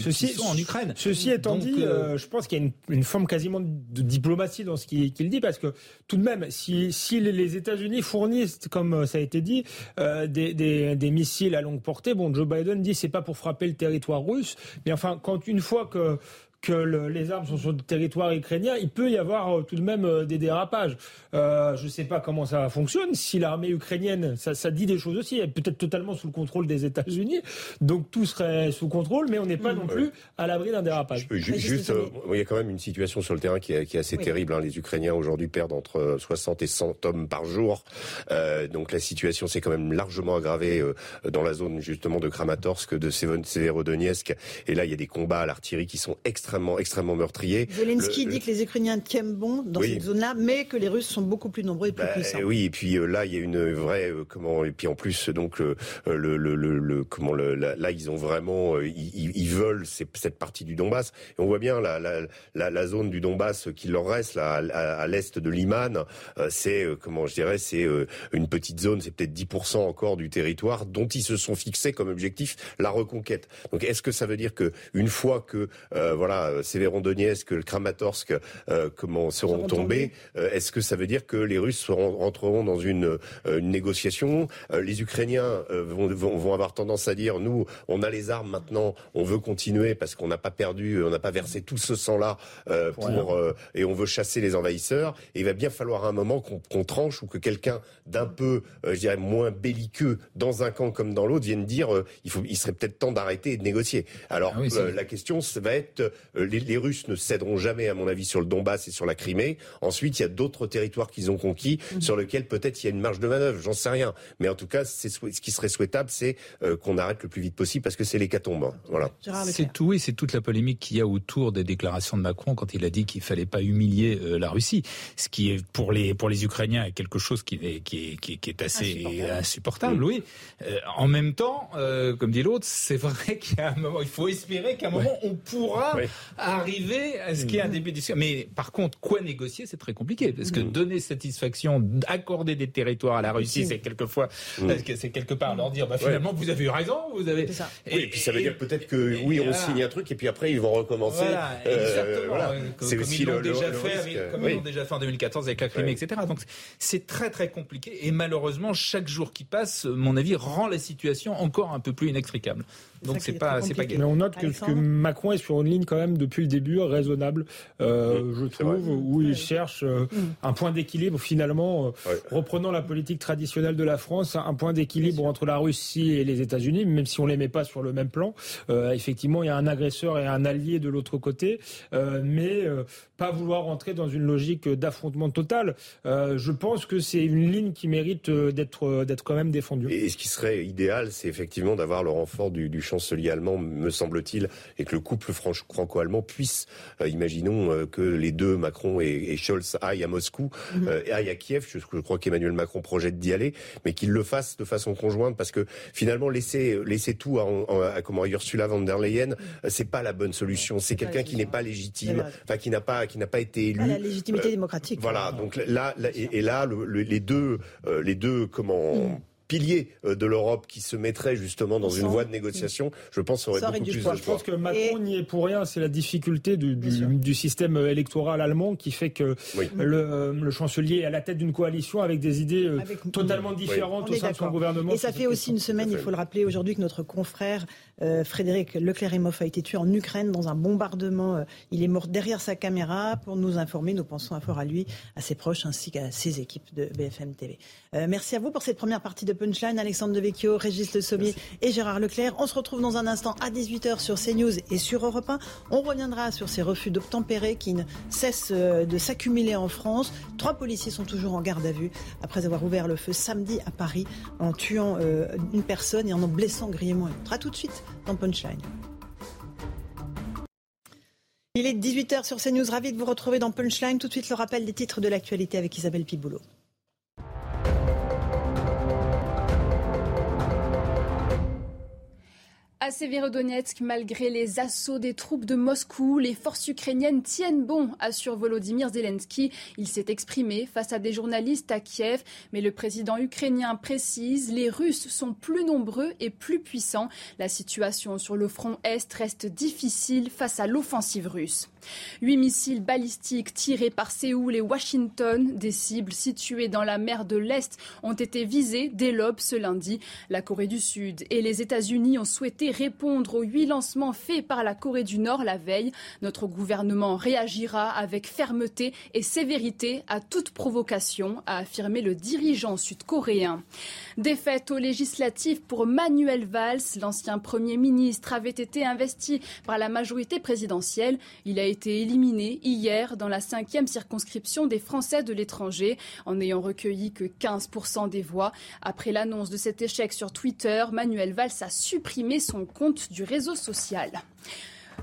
qui sont en Ukraine. Ceci étant dit, je pense qu'il y a une, forme quasiment de diplomatie dans ce qu'il dit parce que tout de même, si, si les États-Unis fournissent, comme ça a été dit, des, des, des, missiles à longue portée, bon, Joe Biden dit c'est pas pour frapper le territoire russe, mais enfin, quand une fois que que les armes sont sur le territoire ukrainien, il peut y avoir euh, tout de même euh, des dérapages. Euh, je ne sais pas comment ça fonctionne. Si l'armée ukrainienne, ça, ça, dit des choses aussi, elle peut être totalement sous le contrôle des États-Unis, donc tout serait sous contrôle, mais on n'est pas mm. non plus à l'abri d'un dérapage. juste, il y a quand même une situation sur le terrain qui est, qui est assez terrible. Hein. Les Ukrainiens aujourd'hui perdent entre 60 et 100 hommes par jour. Euh, donc la situation s'est quand même largement aggravée dans la zone justement de Kramatorsk, de Severodonetsk. Et là, il y a des combats à l'artillerie qui sont extrêmement extrêmement, extrêmement meurtrier. Zelensky dit que les Ukrainiens tiennent bon dans cette zone-là, mais que les Russes sont beaucoup plus nombreux et plus bah, puissants. Oui, et puis euh, là, il y a une vraie euh, comment et puis en plus donc le, le, le, le comment le, là ils ont vraiment euh, ils, ils, veulent cette partie du Donbass. Et on voit bien la, la, la, la zone du Donbass qui leur reste là à, l'est de Liman, c'est comment je dirais c'est une petite zone, c'est peut-être 10% encore du territoire dont ils se sont fixés comme objectif la reconquête. Donc est-ce que ça veut dire que une fois que voilà voilà, Sévérodonetsk, le Kramatorsk, euh, comment seront tombés, euh, est-ce que ça veut dire que les Russes seront, rentreront dans une, euh, une négociation Les Ukrainiens vont, vont, avoir tendance à dire nous, on a les armes maintenant, on veut continuer parce qu'on n'a pas perdu, on n'a pas versé tout ce sang-là pour et on veut chasser les envahisseurs. Et il va bien falloir un moment qu'on tranche ou que quelqu'un d'un peu, je dirais, moins belliqueux dans un camp comme dans l'autre vienne dire il faut, il serait peut-être temps d'arrêter et de négocier. Alors ah la question ça va être euh, les, Russes ne céderont jamais, à mon avis, sur le Donbass et sur la Crimée. Ensuite, il y a d'autres territoires qu'ils ont conquis, mhm. sur lesquels peut-être il y a une marge de manœuvre. J'en sais rien. Mais en tout cas, ce qui serait souhaitable, c'est euh, qu'on arrête le plus vite possible parce que c'est l'hécatombe. Voilà. C'est tout, et c'est toute la polémique qu'il y a autour des déclarations de Macron quand il a dit qu'il fallait pas humilier euh, la Russie, ce qui est pour les pour les Ukrainiens est quelque chose qui est qui est, qui est, assez insupportable. oui. en même temps, comme dit l'autre, c'est vrai qu'à un moment, il faut espérer qu'à un moment on pourra arriver à ce qu'il y ait un début de discussion. Mais par contre, quoi négocier, c'est très compliqué. Parce que mm. donner satisfaction, accorder des territoires à la Russie, c'est quelquefois, c'est quelque part leur dire, bah, finalement, vous avez eu raison, vous avez. Ça. Et, puis ça veut dire peut-être que, oui, on signe un truc et puis après, ils vont recommencer. Voilà, euh, comme ils l'ont déjà, fait, comme ils l'ont déjà fait en 2014 avec la Crimée, etc. Donc, c'est très, très compliqué. Et malheureusement, chaque jour qui passe, mon avis, rend la situation encore un peu plus inextricable. Donc c'est pas c'est pas Mais on note que, que, Macron est sur une ligne quand même depuis le début raisonnable, euh, je trouve, où il cherche euh, mm. un point d'équilibre finalement, euh, reprenant la politique traditionnelle de la France, un point d'équilibre entre la Russie et les États-Unis, même si on les met pas sur le même plan. Euh, effectivement, il y a un agresseur et un allié de l'autre côté, mais pas vouloir entrer dans une logique d'affrontement total. je pense que c'est une ligne qui mérite d'être d'être quand même défendue. Et ce qui serait idéal, c'est effectivement d'avoir le renfort du, du chancelier allemand, me semble-t-il, et que le couple franco-allemand puisse, euh, imaginons euh, que les deux, Macron et, Scholz, aillent à Moscou, mhm. euh, aillent à Kiev. Je, crois qu'Emmanuel Macron projette d'y aller, mais qu'il le fasse de façon conjointe, parce que finalement laisser laisser tout à, à, comment Ursula von der Leyen, mhm. c'est pas la bonne solution. C'est quelqu'un qui n'est pas légitime, enfin qui n'a pas qui n'a pas été élu. la légitimité démocratique. Voilà. Donc là, et, là, les deux les deux comment mhm pilier euh, de l'Europe qui se mettrait justement dans une voie de négociation, je pense aurait beaucoup plus de Je pense que Macron n'y est pour rien. C'est la difficulté du, du, système électoral allemand qui fait que le, le, chancelier est à la tête d'une coalition avec des idées euh, totalement différentes au sein de son gouvernement. Et ça fait aussi une semaine, il faut le rappeler aujourd'hui, que notre confrère euh, Frédéric Leclerc-Emoff a été tué en Ukraine dans un bombardement. il est mort derrière sa caméra pour nous informer. Nous pensons à fort à lui, à ses proches ainsi qu'à ses équipes de BFM TV. merci à vous pour cette première partie de Punchline, Alexandre Devecchio, Régis Le Sommier et Gérard Leclerc. On se retrouve dans un instant à 18h sur CNews et sur Europe 1. On reviendra sur ces refus d'obtempérer qui ne cessent euh, de s'accumuler en France. Trois policiers sont toujours en garde à vue après avoir ouvert le feu samedi à Paris en tuant euh, une personne et en en blessant grièvement une autre. A tout de suite dans Punchline. Il est 18h sur CNews. Ravi de vous retrouver dans Punchline. Tout de suite, le rappel des titres de l'actualité avec Isabelle Piboulot. À Severodonetsk, malgré les assauts des troupes de Moscou, les forces ukrainiennes tiennent bon, assure Volodymyr Zelensky. Il s'est exprimé face à des journalistes à Kiev, mais le président ukrainien précise les Russes sont plus nombreux et plus puissants. La situation sur le front Est reste difficile face à l'offensive russe. Huit missiles balistiques tirés par Séoul et Washington, des cibles situées dans la mer de l'Est, ont été visées dès l'aube ce lundi. La Corée du Sud et les États-Unis ont souhaité répondre aux huit lancements faits par la Corée du Nord la veille. Notre gouvernement réagira avec fermeté et sévérité à toute provocation, a affirmé le dirigeant sud-coréen. Défaite aux législatives pour Manuel Valls, l'ancien Premier ministre avait été investi par la majorité présidentielle. Il a été éliminé hier dans la cinquième circonscription des Français de l'étranger en n'ayant recueilli que 15% des voix. Après l'annonce de cet échec sur Twitter, Manuel Valls a supprimé son compte du réseau social.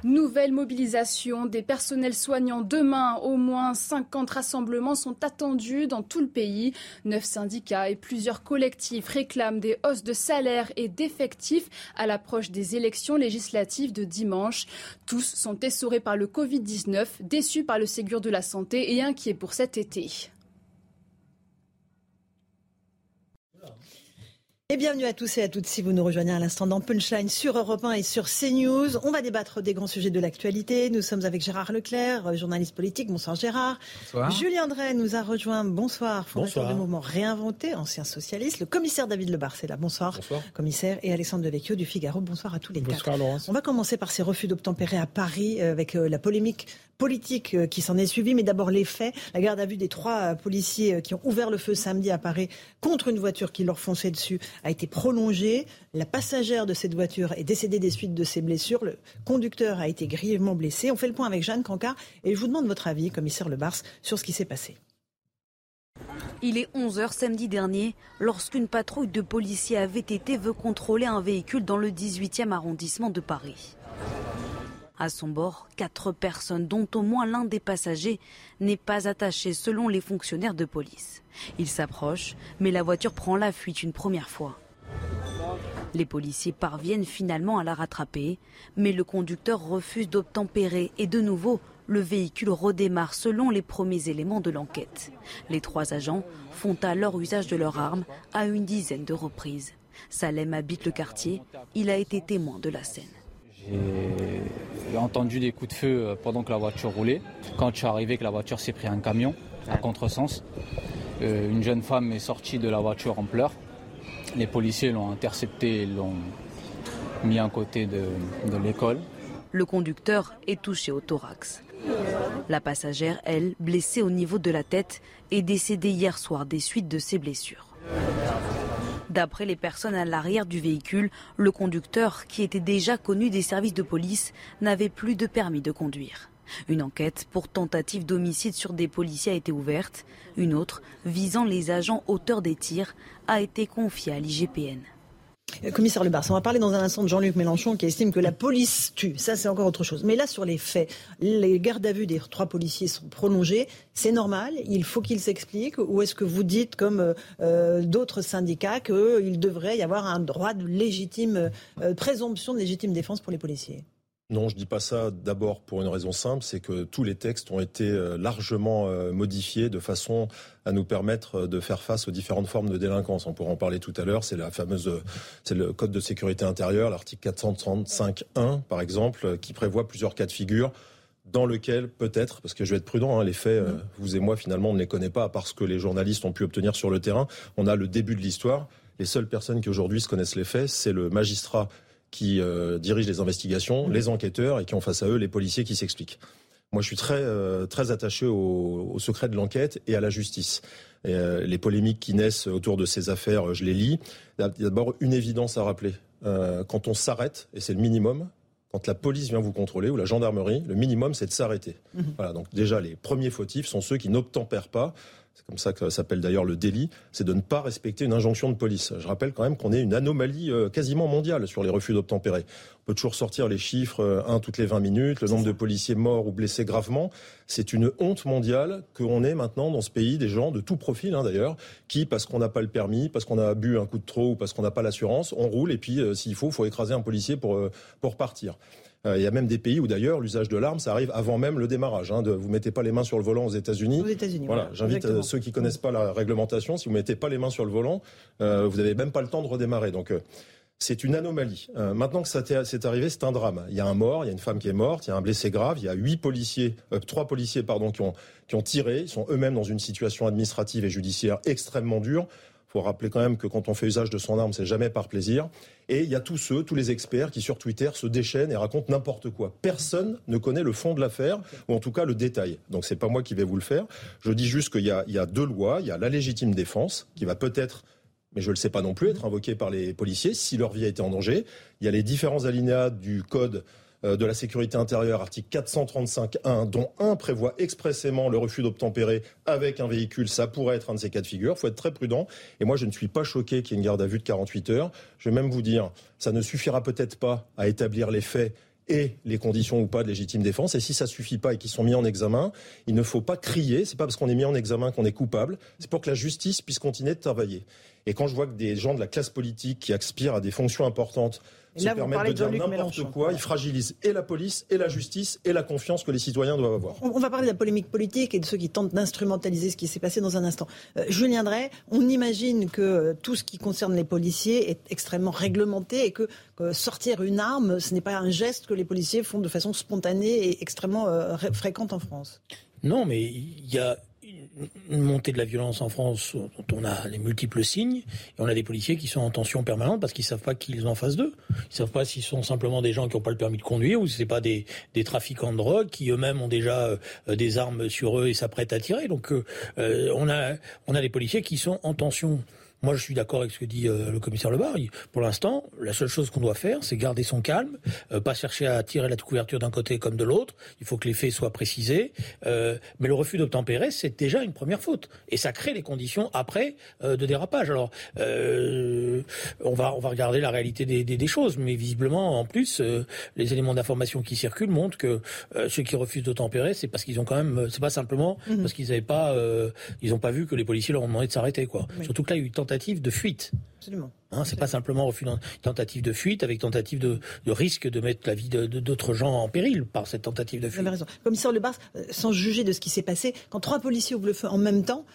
Nouvelle mobilisation des personnels soignants demain. Au moins 50 rassemblements sont attendus dans tout le pays. Neuf syndicats et plusieurs collectifs réclament des hausses de salaire et d'effectifs à l'approche des élections législatives de dimanche. Tous sont essorés par le Covid-19, déçus par le Ségur de la santé et inquiets pour cet été. Et bienvenue à tous et à toutes si vous nous rejoignez à l'instant dans Punchline sur Europe 1 et sur CNews. On va débattre des grands sujets de l'actualité. Nous sommes avec Gérard Leclerc, journaliste politique. Bonsoir Gérard. Bonsoir. Julien Drey nous a rejoint. Bonsoir. Fondateur Bonsoir. du mouvement Réinventé, ancien socialiste. Le commissaire David Lebar, c'est là. Bonsoir. Bonsoir. Commissaire et Alexandre Devecchio du Figaro. Bonsoir à tous les Bonsoir, quatre. Laurence. On va commencer par ces refus d'obtempérer à Paris euh, avec euh, la polémique politique euh, qui s'en est suivie, mais d'abord les faits. La garde à vue des trois euh, policiers euh, qui ont ouvert le feu samedi à Paris contre une voiture qui leur fonçait dessus a été prolongée. La passagère de cette voiture est décédée des suites de ses blessures. Le conducteur a été grièvement blessé. On fait le point avec Jeanne Cancard et je vous demande votre avis, commissaire Le Bars, sur ce qui s'est passé. Il est 11h samedi dernier lorsqu'une patrouille de policiers à VTT veut contrôler un véhicule dans le 18e arrondissement de Paris. À son bord, quatre personnes, dont au moins l'un des passagers n'est pas attaché selon les fonctionnaires de police. Ils s'approchent, mais la voiture prend la fuite une première fois. Les policiers parviennent finalement à la rattraper, mais le conducteur refuse d'obtempérer et de nouveau, le véhicule redémarre selon les premiers éléments de l'enquête. Les trois agents font alors usage de leurs armes à une dizaine de reprises. Salem habite le quartier, il a été témoin de la scène. J'ai entendu des coups de feu euh, pendant que la voiture roulait. Quand je suis arrivé, que la voiture s'est pris un camion à contresens. Euh, une jeune femme est sortie de la voiture en pleurs. Les policiers l'ont interceptée et l'ont mis à côté de, de l'école. Le conducteur est touché au thorax. La passagère, elle, blessée au niveau de la tête, est décédée hier soir des suites de ses blessures. D'après les personnes à l'arrière du véhicule, le conducteur, qui était déjà connu des services de police, n'avait plus de permis de conduire. Une enquête pour tentative d'homicide sur des policiers a été ouverte. Une autre, visant les agents auteurs des tirs, a été confiée à l'IGPN. Euh, Commissaire Le Bars, on va parler dans un instant de Jean-Luc Mélenchon qui estime que la police tue. Ça, c'est encore autre chose. Mais là, sur les faits, les gardes à vue des trois policiers sont prolongés. C'est normal Il faut qu'ils s'expliquent Ou est-ce que vous dites, comme euh, euh, d'autres syndicats, qu'il devrait y avoir un droit de légitime, présomption de légitime défense pour les policiers? Non, je dis pas ça d'abord pour une raison simple, c'est que tous les textes ont été euh, largement euh, modifiés de façon à nous permettre euh, de faire face aux différentes formes de délinquance. On pourra en parler tout à l'heure. C'est la fameuse, c'est le code de sécurité intérieure, l'article 435.1 par exemple, qui prévoit plusieurs cas de figure dans lequel peut-être, parce que je vais être prudent, hein, les faits, euh, vous et moi finalement on ne les connaît pas parce que les journalistes ont pu obtenir sur le terrain. On a le début de l'histoire. Les seules personnes qui aujourd'hui se connaissent les faits, c'est le magistrat qui euh, dirige les investigations, les enquêteurs et qui ont face à eux les policiers qui s'expliquent. Moi, je suis très euh, très attaché au, au secret de l'enquête et à la justice. Et, euh, les polémiques qui naissent autour de ces affaires, je les lis. Il y a d'abord une évidence à rappeler. Quand on s'arrête, et c'est le minimum, quand la police vient vous contrôler ou la gendarmerie, le minimum, c'est de s'arrêter. Voilà, donc déjà, les premiers fautifs sont ceux qui n'obtempèrent pas c'est comme ça que ça s'appelle d'ailleurs le délit, c'est de ne pas respecter une injonction de police. Je rappelle quand même qu'on est une anomalie euh, quasiment mondiale sur les refus d'obtempérer. On peut toujours sortir les chiffres, euh, un toutes les 20 minutes, le nombre de policiers morts ou blessés gravement. C'est une honte mondiale qu'on ait maintenant dans ce pays des gens de tout profil hein, d'ailleurs, qui, parce qu'on n'a pas le permis, parce qu'on a bu un coup de trop ou parce qu'on n'a pas l'assurance, on roule et puis s'il faut, il faut écraser un policier pour, pour partir. Euh, il y a même des pays où d'ailleurs l'usage de l'arme, ça arrive avant même le démarrage. Hein, de, vous mettez pas les mains sur le volant aux États-Unis. Aux États-Unis. Voilà. J'invite euh, ceux qui connaissent pas la réglementation, si vous mettez pas les mains sur le volant, euh, vous n'avez même pas le temps de redémarrer. Donc c'est une anomalie. maintenant que ça c'est arrivé, c'est un drame. Il y a un mort, il y a une femme qui est morte, il y a un blessé grave, il y a huit policiers, trois policiers pardon, qui ont qui ont tiré. Ils sont eux-mêmes dans une situation administrative et judiciaire extrêmement dure faut rappeler quand même que quand on fait usage de son arme, c'est jamais par plaisir. Et il y a tous ceux, tous les experts qui sur Twitter se déchaînent et racontent n'importe quoi. Personne ne connaît le fond de l'affaire, ou en tout cas le détail. Donc c'est pas moi qui vais vous le faire. Je dis juste qu'il y a, deux lois. Il y a la légitime défense, qui va peut-être mais je ne le sais pas non plus, être invoquée par les policiers si leur vie a été en danger. Il y a les différents alinéas du code de la sécurité intérieure, article 435.1, dont un prévoit expressément le refus d'obtempérer avec un véhicule. Ça pourrait être un de ces cas de figure. Il faut être très prudent. Et moi, je ne suis pas choqué qu'il y ait une garde à vue de 48 heures. Je vais même vous dire, ça ne suffira peut-être pas à établir les faits et les conditions ou pas de légitime défense. Et si ça suffit pas et qu'ils sont mis en examen, il ne faut pas crier. C'est pas parce qu'on est mis en examen qu'on est coupable. C'est pour que la justice puisse continuer de travailler. Et quand je vois que des gens de la classe politique qui aspirent à des fonctions importantes se permettent de dire n'importe quoi, ils fragilisent et la police, et la justice, et la confiance que les citoyens doivent avoir. On, va parler de la polémique politique et de ceux qui tentent d'instrumentaliser ce qui s'est passé dans un instant. Euh, Julien Drey, on imagine que euh, tout ce qui concerne les policiers est extrêmement réglementé et que, sortir une arme, ce n'est pas un geste que les policiers font de façon spontanée et extrêmement euh, fréquente en France. Non, mais il y a une montée de la violence en France dont on a les multiples signes, et on a des policiers qui sont en tension permanente parce qu'ils savent pas qu'ils ont en face d'eux. Ils savent pas s'ils sont simplement des gens qui n'ont pas le permis de conduire ou si c'est pas des, des trafiquants de drogue qui eux-mêmes ont déjà euh, des armes sur eux et s'apprêtent à tirer. Donc euh, euh, on a on a des policiers qui sont en tension. Moi, je suis d'accord avec ce que dit euh, le commissaire Lebar. Pour l'instant, la seule chose qu'on doit faire, c'est garder son calme, euh, pas chercher à tirer la couverture d'un côté comme de l'autre. Il faut que les faits soient précisés. Euh, mais le refus d'obtempérer, c'est déjà une première faute. Et ça crée les conditions après de dérapage. Alors, on, va, on va regarder la réalité des, des, des choses. Mais visiblement, en plus, les éléments d'information qui circulent montrent que ceux qui refusent d'obtempérer, c'est parce qu'ils ont quand même... C'est pas simplement mhm. parce qu'ils n'avaient pas... ils n'ont pas vu que les policiers leur ont demandé de s'arrêter. quoi. Surtout que là, il y a eu tentative de fuite. Absolument. Hein, c'est pas simplement refus tentative de fuite avec tentative de, risque de mettre la vie d'autres gens en péril par cette tentative de fuite. Vous avez raison. Commissaire Lebar, euh, sans juger de ce qui s'est passé, quand trois policiers ouvrent le feu en même temps,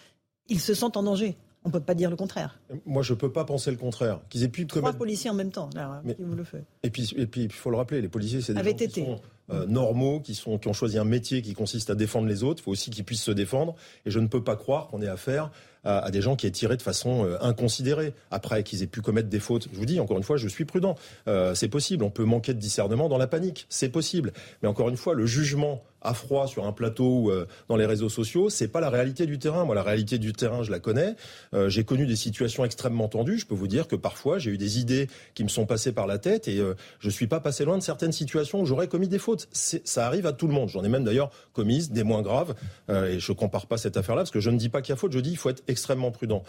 ils se sentent en danger. On ne peut pas dire le contraire. Moi, je ne peux pas penser le contraire. Qu'ils aient pu Trois policiers en même temps, qui ouvrent le feu. Et puis, et puis, il faut le rappeler, les policiers, c'est des gens qui sont euh, normaux, qui, sont, qui ont choisi un métier qui consiste à défendre les autres. Il faut aussi qu'ils puissent se défendre. Et je ne peux pas croire qu'on ait affaire à, des gens qui aient tiré de façon euh, inconsidérée. Après qu'ils aient pu commettre des fautes, je vous dis encore une fois, je suis prudent. Euh, c'est possible. On peut manquer de discernement dans la panique. C'est possible. Mais encore une fois, le jugement à froid sur un plateau ou euh, dans les réseaux sociaux, c'est pas la réalité du terrain. Moi, la réalité du terrain, je la connais. Euh, j'ai connu des situations extrêmement tendues. Je peux vous dire que parfois, j'ai eu des idées qui me sont passées par la tête et euh, je suis pas passé loin de certaines situations où j'aurais commis des fautes. Ça arrive à tout le monde. J'en ai même d'ailleurs commises, des moins graves. et je compare pas cette affaire-là parce que je ne dis pas qu'il y a faute. Je dis il faut être extrêmement prudent.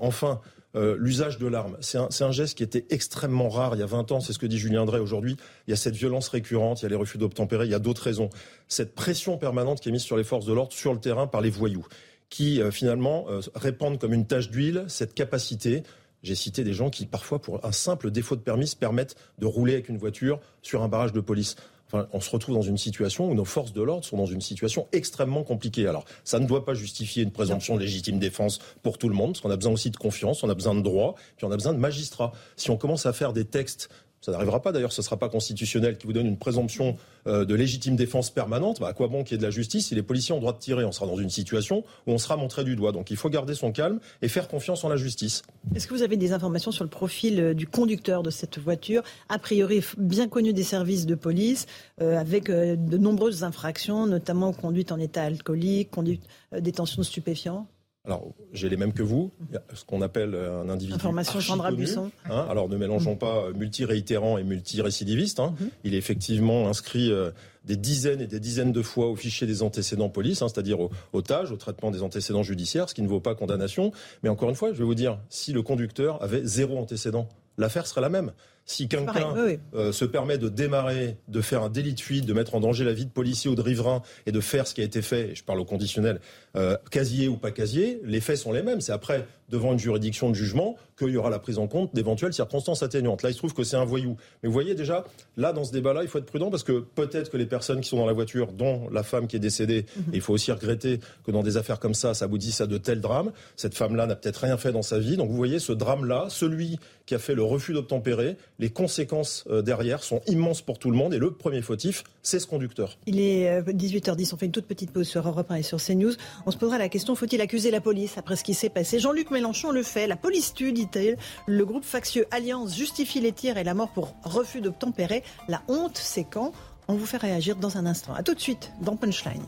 enfin. L'usage de l'arme. C'est un, un, geste qui était extrêmement rare il y a 20 ans, c'est ce que dit Julien Drey aujourd'hui. Il y a cette violence récurrente, il y a les refus d'obtempérer, il y a d'autres raisons cette pression permanente qui est mise sur les forces de l'ordre sur le terrain par les voyous, qui euh, finalement euh, répandent comme une tache d'huile cette capacité j'ai cité des gens qui, parfois, pour un simple défaut de permis, permettent de rouler avec une voiture sur un barrage de police. On se retrouve dans une situation où nos forces de l'ordre sont dans une situation extrêmement compliquée. Alors, ça ne doit pas justifier une présomption de légitime défense pour tout le monde, parce qu'on a besoin aussi de confiance, on a besoin de droit, puis on a besoin de magistrats. Si on commence à faire des textes ça n'arrivera pas d'ailleurs, ce ne sera pas constitutionnel qui vous donne une présomption euh, de légitime défense permanente. Bah, à quoi bon qu'il y ait de la justice si les policiers ont droit de tirer? On sera dans une situation où on sera montré du doigt. Donc il faut garder son calme et faire confiance en la justice. Est-ce que vous avez des informations sur le profil euh, du conducteur de cette voiture, a priori bien connu des services de police, euh, avec de nombreuses infractions, notamment conduite en état alcoolique, conduite, détention de stupéfiants? Alors, j'ai les mêmes que vous, ce qu'on appelle un individu. Information Sandra Buisson. Hein, alors, ne mélangeons pas multi-réitérant et multi-récidiviste. Hein. Mhm. Il est effectivement inscrit euh, des dizaines et des dizaines de fois au fichier des antécédents police, hein, c'est-à-dire au, au TAGE, au traitement des antécédents judiciaires, ce qui ne vaut pas condamnation. Mais encore une fois, je vais vous dire, si le conducteur avait zéro antécédent, l'affaire serait la même. Si quelqu'un euh, se permet de démarrer, de faire un délit de fuite, de mettre en danger la vie de policier ou de riverain et de faire ce qui a été fait, et je parle au conditionnel, euh, casier ou pas casier, les faits sont les mêmes. C'est après, devant une juridiction de jugement, qu'il y aura la prise en compte d'éventuelles circonstances atténuantes. Là, il se trouve que c'est un voyou. Mais vous voyez déjà, là, dans ce débat-là, il faut être prudent parce que peut-être que les personnes qui sont dans la voiture, dont la femme qui est décédée, mhm. il faut aussi regretter que dans des affaires comme ça, ça aboutisse à de tels drames. Cette femme-là n'a peut-être rien fait dans sa vie. Donc vous voyez, ce drame-là, celui qui a fait le refus d'obtempérer, les conséquences euh, derrière sont immenses pour tout le monde. Et le premier fautif, c'est ce conducteur. Il est 18h10, euh, on fait une toute petite pause sur Europe 1 et sur CNews. On se posera la question, faut-il accuser la police après ce qui s'est passé? Jean-Luc Mélenchon le fait. La police tue, dit-il. Le groupe factieux Alliance justifie les tirs et la mort pour refus d'obtempérer. La honte, c'est quand? On vous fait réagir dans un instant. A tout de suite dans Punchline.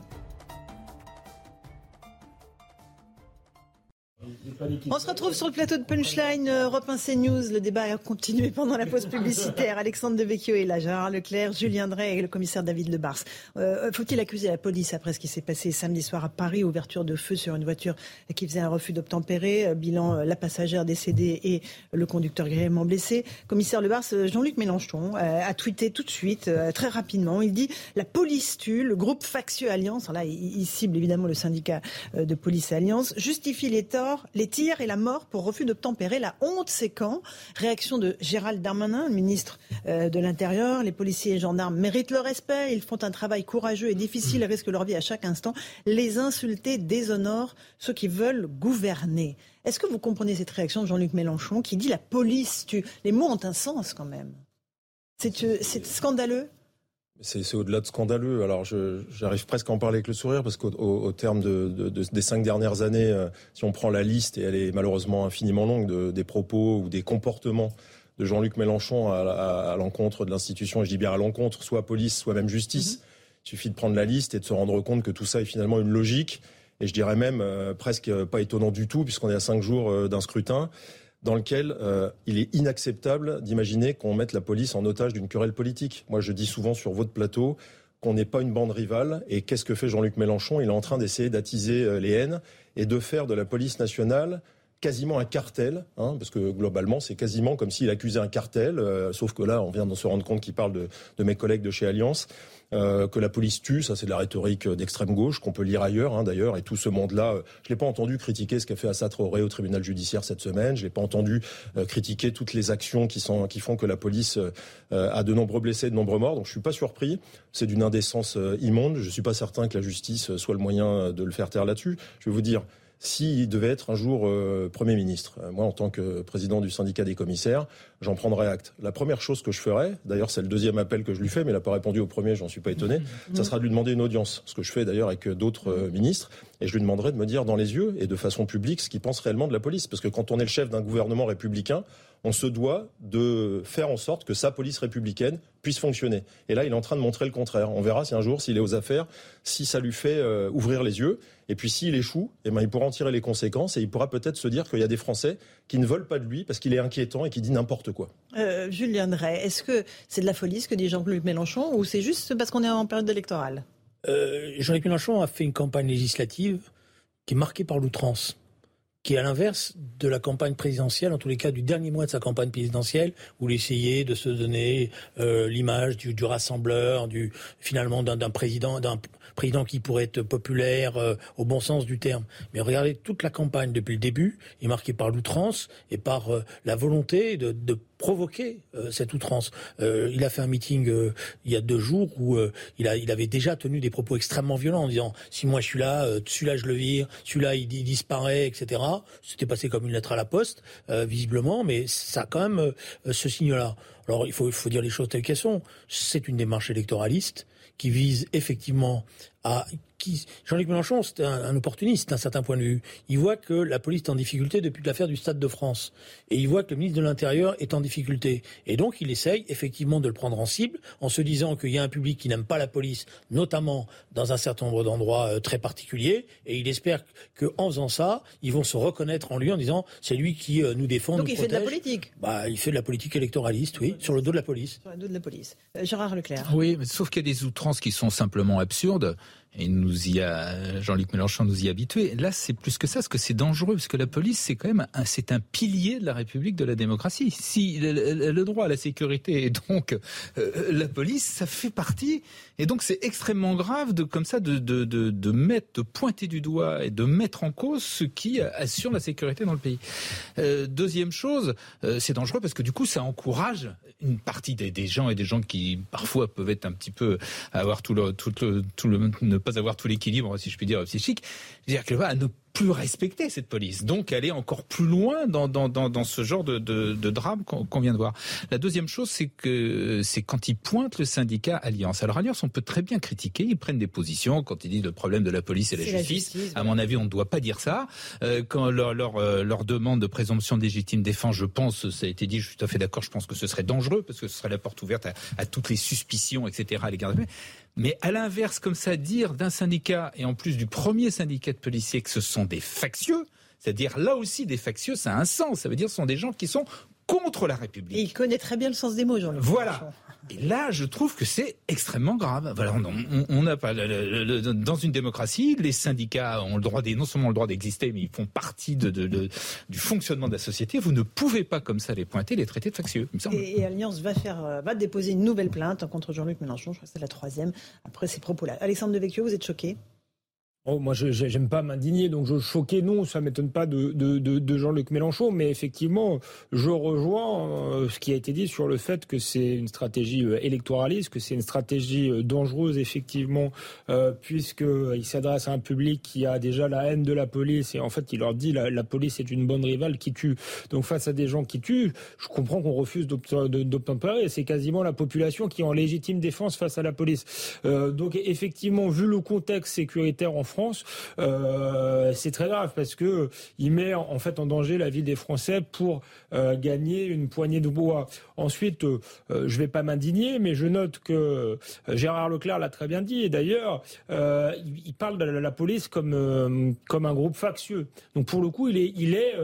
On se retrouve sur le plateau de Punchline euh, Europe 1 CNews. Le débat a continué pendant la pause publicitaire. Alexandre Devecchio est là, Gérard Leclerc, Julien Drey et le commissaire David Lebars. Euh, Faut-il accuser la police après ce qui s'est passé samedi soir à Paris, ouverture de feu sur une voiture qui faisait un refus d'obtempérer, euh, bilan la passagère décédée et le conducteur grièvement blessé. Commissaire Lebars, Jean-Luc Mélenchon a tweeté tout de suite, très rapidement. Il dit la police tue, le groupe factieux Alliance, là il, cible évidemment le syndicat de police Alliance, justifie les les tirs et la mort pour refus d'obtempérer. La honte, c'est quand? Réaction de Gérald Darmanin, ministre euh, de l'Intérieur. Les policiers et gendarmes méritent le respect. Ils font un travail courageux et difficile et risquent leur vie à chaque instant. Les insulter déshonorent ceux qui veulent gouverner. Est-ce que vous comprenez cette réaction de Jean-Luc Mélenchon qui dit la police tue Les mots ont un sens quand même. C'est euh, scandaleux c'est au-delà de scandaleux. Alors, j'arrive presque à en parler avec le sourire parce qu'au terme de, des cinq dernières années, euh, si on prend la liste et elle est malheureusement infiniment longue des propos ou des comportements de Jean-Luc Mélenchon à, l'encontre de l'institution, et je dis bien à l'encontre, soit police, soit même justice. Mm-hmm. Il suffit de prendre la liste et de se rendre compte que tout ça est finalement une logique. Et je dirais même euh, presque pas étonnant du tout, puisqu'on est à cinq jours euh, d'un scrutin dans lequel euh, il est inacceptable d'imaginer qu'on mette la police en otage d'une querelle politique. Moi, je dis souvent sur votre plateau qu'on n'est pas une bande rivale. Et qu'est-ce que fait Jean-Luc Mélenchon? Il est en train d'essayer d'attiser euh, les haines et de faire de la police nationale quasiment un cartel, hein, parce que globalement, c'est quasiment comme s'il accusait un cartel, euh, sauf que là, on vient de se rendre compte qu'il parle de, de, mes collègues de chez Alliance. Euh, que la police tue, ça c'est de la rhétorique d'extrême gauche qu'on peut lire ailleurs hein, d'ailleurs. Et tout ce monde-là, euh, je l'ai pas entendu critiquer ce qu'a fait Assad Traoré au tribunal judiciaire cette semaine. Je l'ai pas entendu euh, critiquer toutes les actions qui sont qui font que la police a de nombreux blessés, de nombreux morts. Donc je suis pas surpris. C'est d'une indécence immonde. Je suis pas certain que la justice soit le moyen de le faire taire là-dessus. Je vais vous dire s'il devait être un jour euh, Premier ministre. Euh, moi, en tant que président du syndicat des commissaires, j'en prendrais acte. La première chose que je ferais, d'ailleurs c'est le deuxième appel que je lui fais, mais il n'a pas répondu au premier, j'en suis pas étonné, mmh. ça sera de lui demander une audience, ce que je fais d'ailleurs avec d'autres euh, ministres, et je lui demanderai de me dire dans les yeux et de façon publique ce qu'il pense réellement de la police. Parce que quand on est le chef d'un gouvernement républicain, on se doit de faire en sorte que sa police républicaine puisse fonctionner. Et là, il est en train de montrer le contraire. On verra si un jour, s'il est aux affaires, si ça lui fait euh, ouvrir les yeux. Et puis s'il échoue, eh ben, il pourra en tirer les conséquences et il pourra peut-être se dire qu'il y a des Français qui ne veulent pas de lui parce qu'il est inquiétant et qui dit n'importe quoi. Euh, Julien Drey, est-ce que c'est de la folie ce que dit Jean-Luc Mélenchon ou c'est juste parce qu'on est en période électorale? Euh, Jean-Luc Mélenchon a fait une campagne législative qui est marquée par l'outrance qui est à l'inverse de la campagne présidentielle, en tous les cas du dernier mois de sa campagne présidentielle, où il essayait de se donner euh, l'image du, rassembleur, du finalement d'un président, président qui pourrait être populaire euh, au bon sens du terme. Mais regardez toute la campagne depuis le début est marquée par l'outrance et par euh, la volonté de, provoquer cette outrance. Il a fait un meeting il y a deux jours où il, avait déjà tenu des propos extrêmement violents en disant si moi je suis là, celui-là je le vire, celui-là il, il, disparaît, etc. C'était passé comme une lettre à la poste, visiblement, mais ça a quand même ce signe-là. Alors il faut, il faut dire les choses telles qu'elles sont. C'est une démarche électoraliste qui vise effectivement à qui Jean-Luc Mélenchon, c'est un, opportuniste d'un certain point de vue. Il voit que la police est en difficulté depuis l'affaire du Stade de France, et il voit que le ministre de l'Intérieur est en difficulté, et donc il essaye effectivement de le prendre en cible en se disant qu'il y a un public qui n'aime pas la police, notamment dans un certain nombre d'endroits euh, très particuliers, et il espère qu'en faisant ça, ils vont se reconnaître en lui en disant c'est lui qui euh, nous défend, donc il fait de la politique. Bah, il fait de la politique électoraliste, oui, sur le dos de la police. Sur le dos de la police. Euh, Gérard Leclerc. Oui, mais sauf qu'il y a des outrances qui sont simplement absurdes et nous y a Jean-Luc Mélenchon nous y a habitués. Là, c'est plus que ça, parce que c'est dangereux, parce que la police, c'est quand même un, c'est un pilier de la République, de la démocratie. Si le, droit à la sécurité et donc euh, la police, ça fait partie, et donc c'est extrêmement grave de comme ça de, de, de, de, mettre, de pointer du doigt et de mettre en cause ce qui assure la sécurité dans le pays. Euh, deuxième chose, euh, c'est dangereux parce que du coup, ça encourage une partie des, des, gens et des gens qui parfois peuvent être un petit peu avoir tout le tout le, tout le ne pas avoir tout l'équilibre, si je puis dire, psychique. Qu'elle va à ne plus respecter cette police. Donc aller encore plus loin dans, dans, dans, dans ce genre de, de, de drame qu'on vient de voir. La deuxième chose, c'est que c'est quand ils pointent le syndicat Alliance. Alors Alliance, on peut très bien critiquer, ils prennent des positions quand ils disent le problème de la police et la justice. la justice. À mon avis, on ne doit pas dire ça. Euh, quand leur, leur, euh, leur demande de présomption légitime défense, je pense, ça a été dit, je suis tout à fait d'accord, je pense que ce serait dangereux parce que ce serait la porte ouverte à, à toutes les suspicions, etc. à l'égard de mais à l'inverse, comme ça, dire d'un syndicat, et en plus du premier syndicat de policiers, que ce sont des factieux, c'est-à-dire là aussi des factieux, ça a un sens. Ça veut dire que ce sont des gens qui sont contre la République. Et il connaît très bien le sens des mots, Jean-Luc. Voilà. Et là, je trouve que c'est extrêmement grave. Voilà, on n'a pas dans une démocratie, les syndicats ont non seulement le droit d'exister, mais ils font partie du fonctionnement de la société. Vous ne pouvez pas comme ça les pointer, les traiter de factieux. Et, Alliance va faire, euh, va déposer une nouvelle plainte contre Jean-Luc Mélenchon. Je crois que c'est la troisième après ces propos-là. Alexandre Devecchio, vous êtes choqué? Moi, je j'aime pas m'indigner, donc je choquais, non, ça m'étonne pas de, Jean-Luc Mélenchon, mais effectivement, je rejoins euh, ce qui a été dit sur le fait que c'est une stratégie euh, électoraliste, que c'est une stratégie euh, dangereuse, effectivement, euh, puisqu'il s'adresse à un public qui a déjà la haine de la police, et en fait, il leur dit la, la police est une bonne rivale qui tue. Donc, face à des gens qui tuent, je comprends qu'on refuse d'obtempérer, c'est quasiment la population qui est en légitime défense face à la police. donc, effectivement, vu le contexte sécuritaire en France, euh, c'est très grave parce que il met en fait en danger la vie des Français pour euh, gagner une poignée de bois. Ensuite, euh, je vais pas m'indigner, mais je note que Gérard Leclerc l'a très bien dit. Et d'ailleurs, il parle de la police comme comme un groupe factieux. Donc pour le coup, il est il est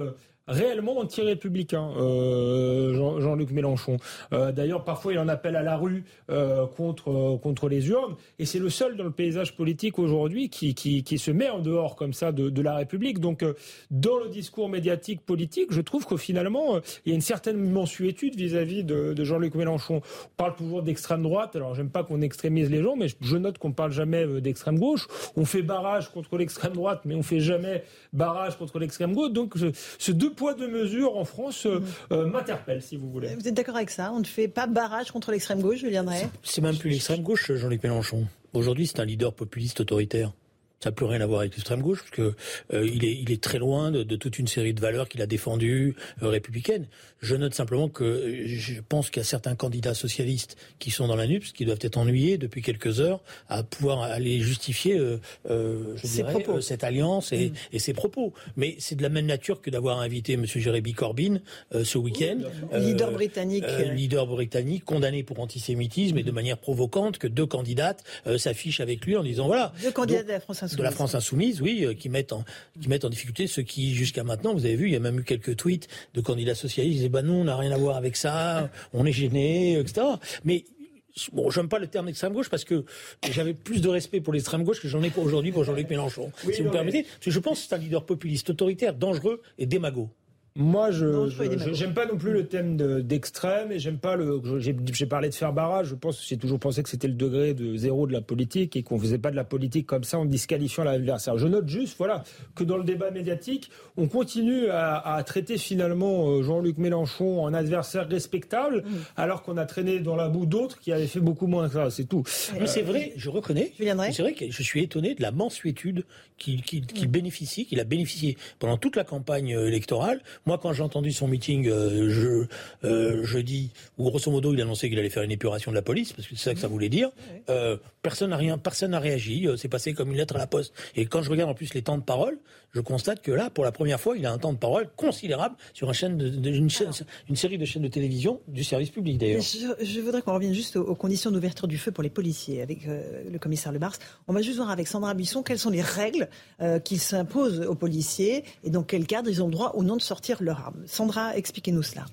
réellement anti-républicain, euh, Jean-Luc Mélenchon. Euh, d'ailleurs, parfois, il en appelle à la rue euh, contre, contre les urnes, et c'est le seul dans le paysage politique aujourd'hui qui, qui, qui, se met en dehors comme ça de, de la République. Donc, dans le discours médiatique politique, je trouve que finalement, il y a une certaine mensuétude vis-à-vis de, de Jean-Luc Mélenchon. On parle toujours d'extrême droite, alors j'aime pas qu'on extrémise les gens, mais je note qu'on parle jamais d'extrême gauche. On fait barrage contre l'extrême droite, mais on fait jamais barrage contre l'extrême gauche. Donc, ce deux poids, de mesures en France euh, euh, m'interpelle, si vous voulez. Vous êtes d'accord avec ça On ne fait pas barrage contre l'extrême gauche, je viendrai. C'est même plus l'extrême gauche, Jean-Luc Mélenchon. Aujourd'hui, c'est un leader populiste autoritaire. Ça n'a plus rien à voir avec l'extrême gauche, parce que euh, il, est, il est très loin de, de toute une série de valeurs qu'il a défendues euh, républicaines. Je note simplement que euh, je pense qu'il y a certains candidats socialistes qui sont dans la NUPS, qui doivent être ennuyés depuis quelques heures à pouvoir aller justifier euh, je dirais, propos. cette alliance et, mm. et, ses propos. Mais c'est de la même nature que d'avoir invité M. Jérémy Corbyn ce week-end. leader britannique. leader britannique, condamné pour antisémitisme et de manière provocante que deux candidates s'affichent avec lui en disant voilà. Deux candidats de la France de la France insoumise, oui, euh, qui mettent en qui mettent en difficulté ceux qui jusqu'à maintenant, vous avez vu, il y a même eu quelques tweets de candidats socialistes qui disaient bah non, on n'a rien à voir avec ça, on est gêné, etc. Mais Bon, j'aime pas le terme extrême gauche parce que j'avais plus de respect pour l'extrême gauche que j'en ai pour aujourd'hui pour Jean-Luc Mélenchon, si vous me permettez. Parce que je pense que c'est un leader populiste, autoritaire, dangereux et démago. Moi, je j'aime pas non plus le thème d'extrême et j'aime pas le. J'ai parlé de faire barrage. Je pense, j'ai toujours pensé que c'était le degré de zéro de la politique et qu'on faisait pas de la politique comme ça en disqualifiant l'adversaire. Je note juste, voilà, que dans le débat médiatique, on continue à, à traiter finalement euh, Jean-Luc Mélenchon en adversaire respectable, mmh. alors qu'on a traîné dans la boue d'autres qui avaient fait beaucoup moins que ça. C'est tout. Mais c'est vrai, je reconnais. C'est vrai que je suis étonné de la mansuétude qu'il bénéficie, qu'il a bénéficié pendant toute la campagne euh, électorale Moi, quand j'ai entendu son meeting je, jeudi, où grosso modo il annonçait qu'il allait faire une épuration de la police, parce que c'est ça que ça voulait dire, personne n'a rien, personne n'a réagi. C'est passé comme une lettre à la poste. Et quand je regarde en plus les temps de parole, je constate que là, pour la première fois, il a un temps de parole considérable sur une, chaîne de, une, série de chaînes de télévision du service public d'ailleurs. Je, voudrais qu'on revienne juste aux, conditions d'ouverture du feu pour les policiers avec euh, le commissaire Le Mars. On va juste voir avec Sandra Buisson quelles sont les règles euh, qui s'imposent aux policiers et dans quel cadre ils ont le droit ou non de sortir leur arme. Sandra, expliquez-nous cela.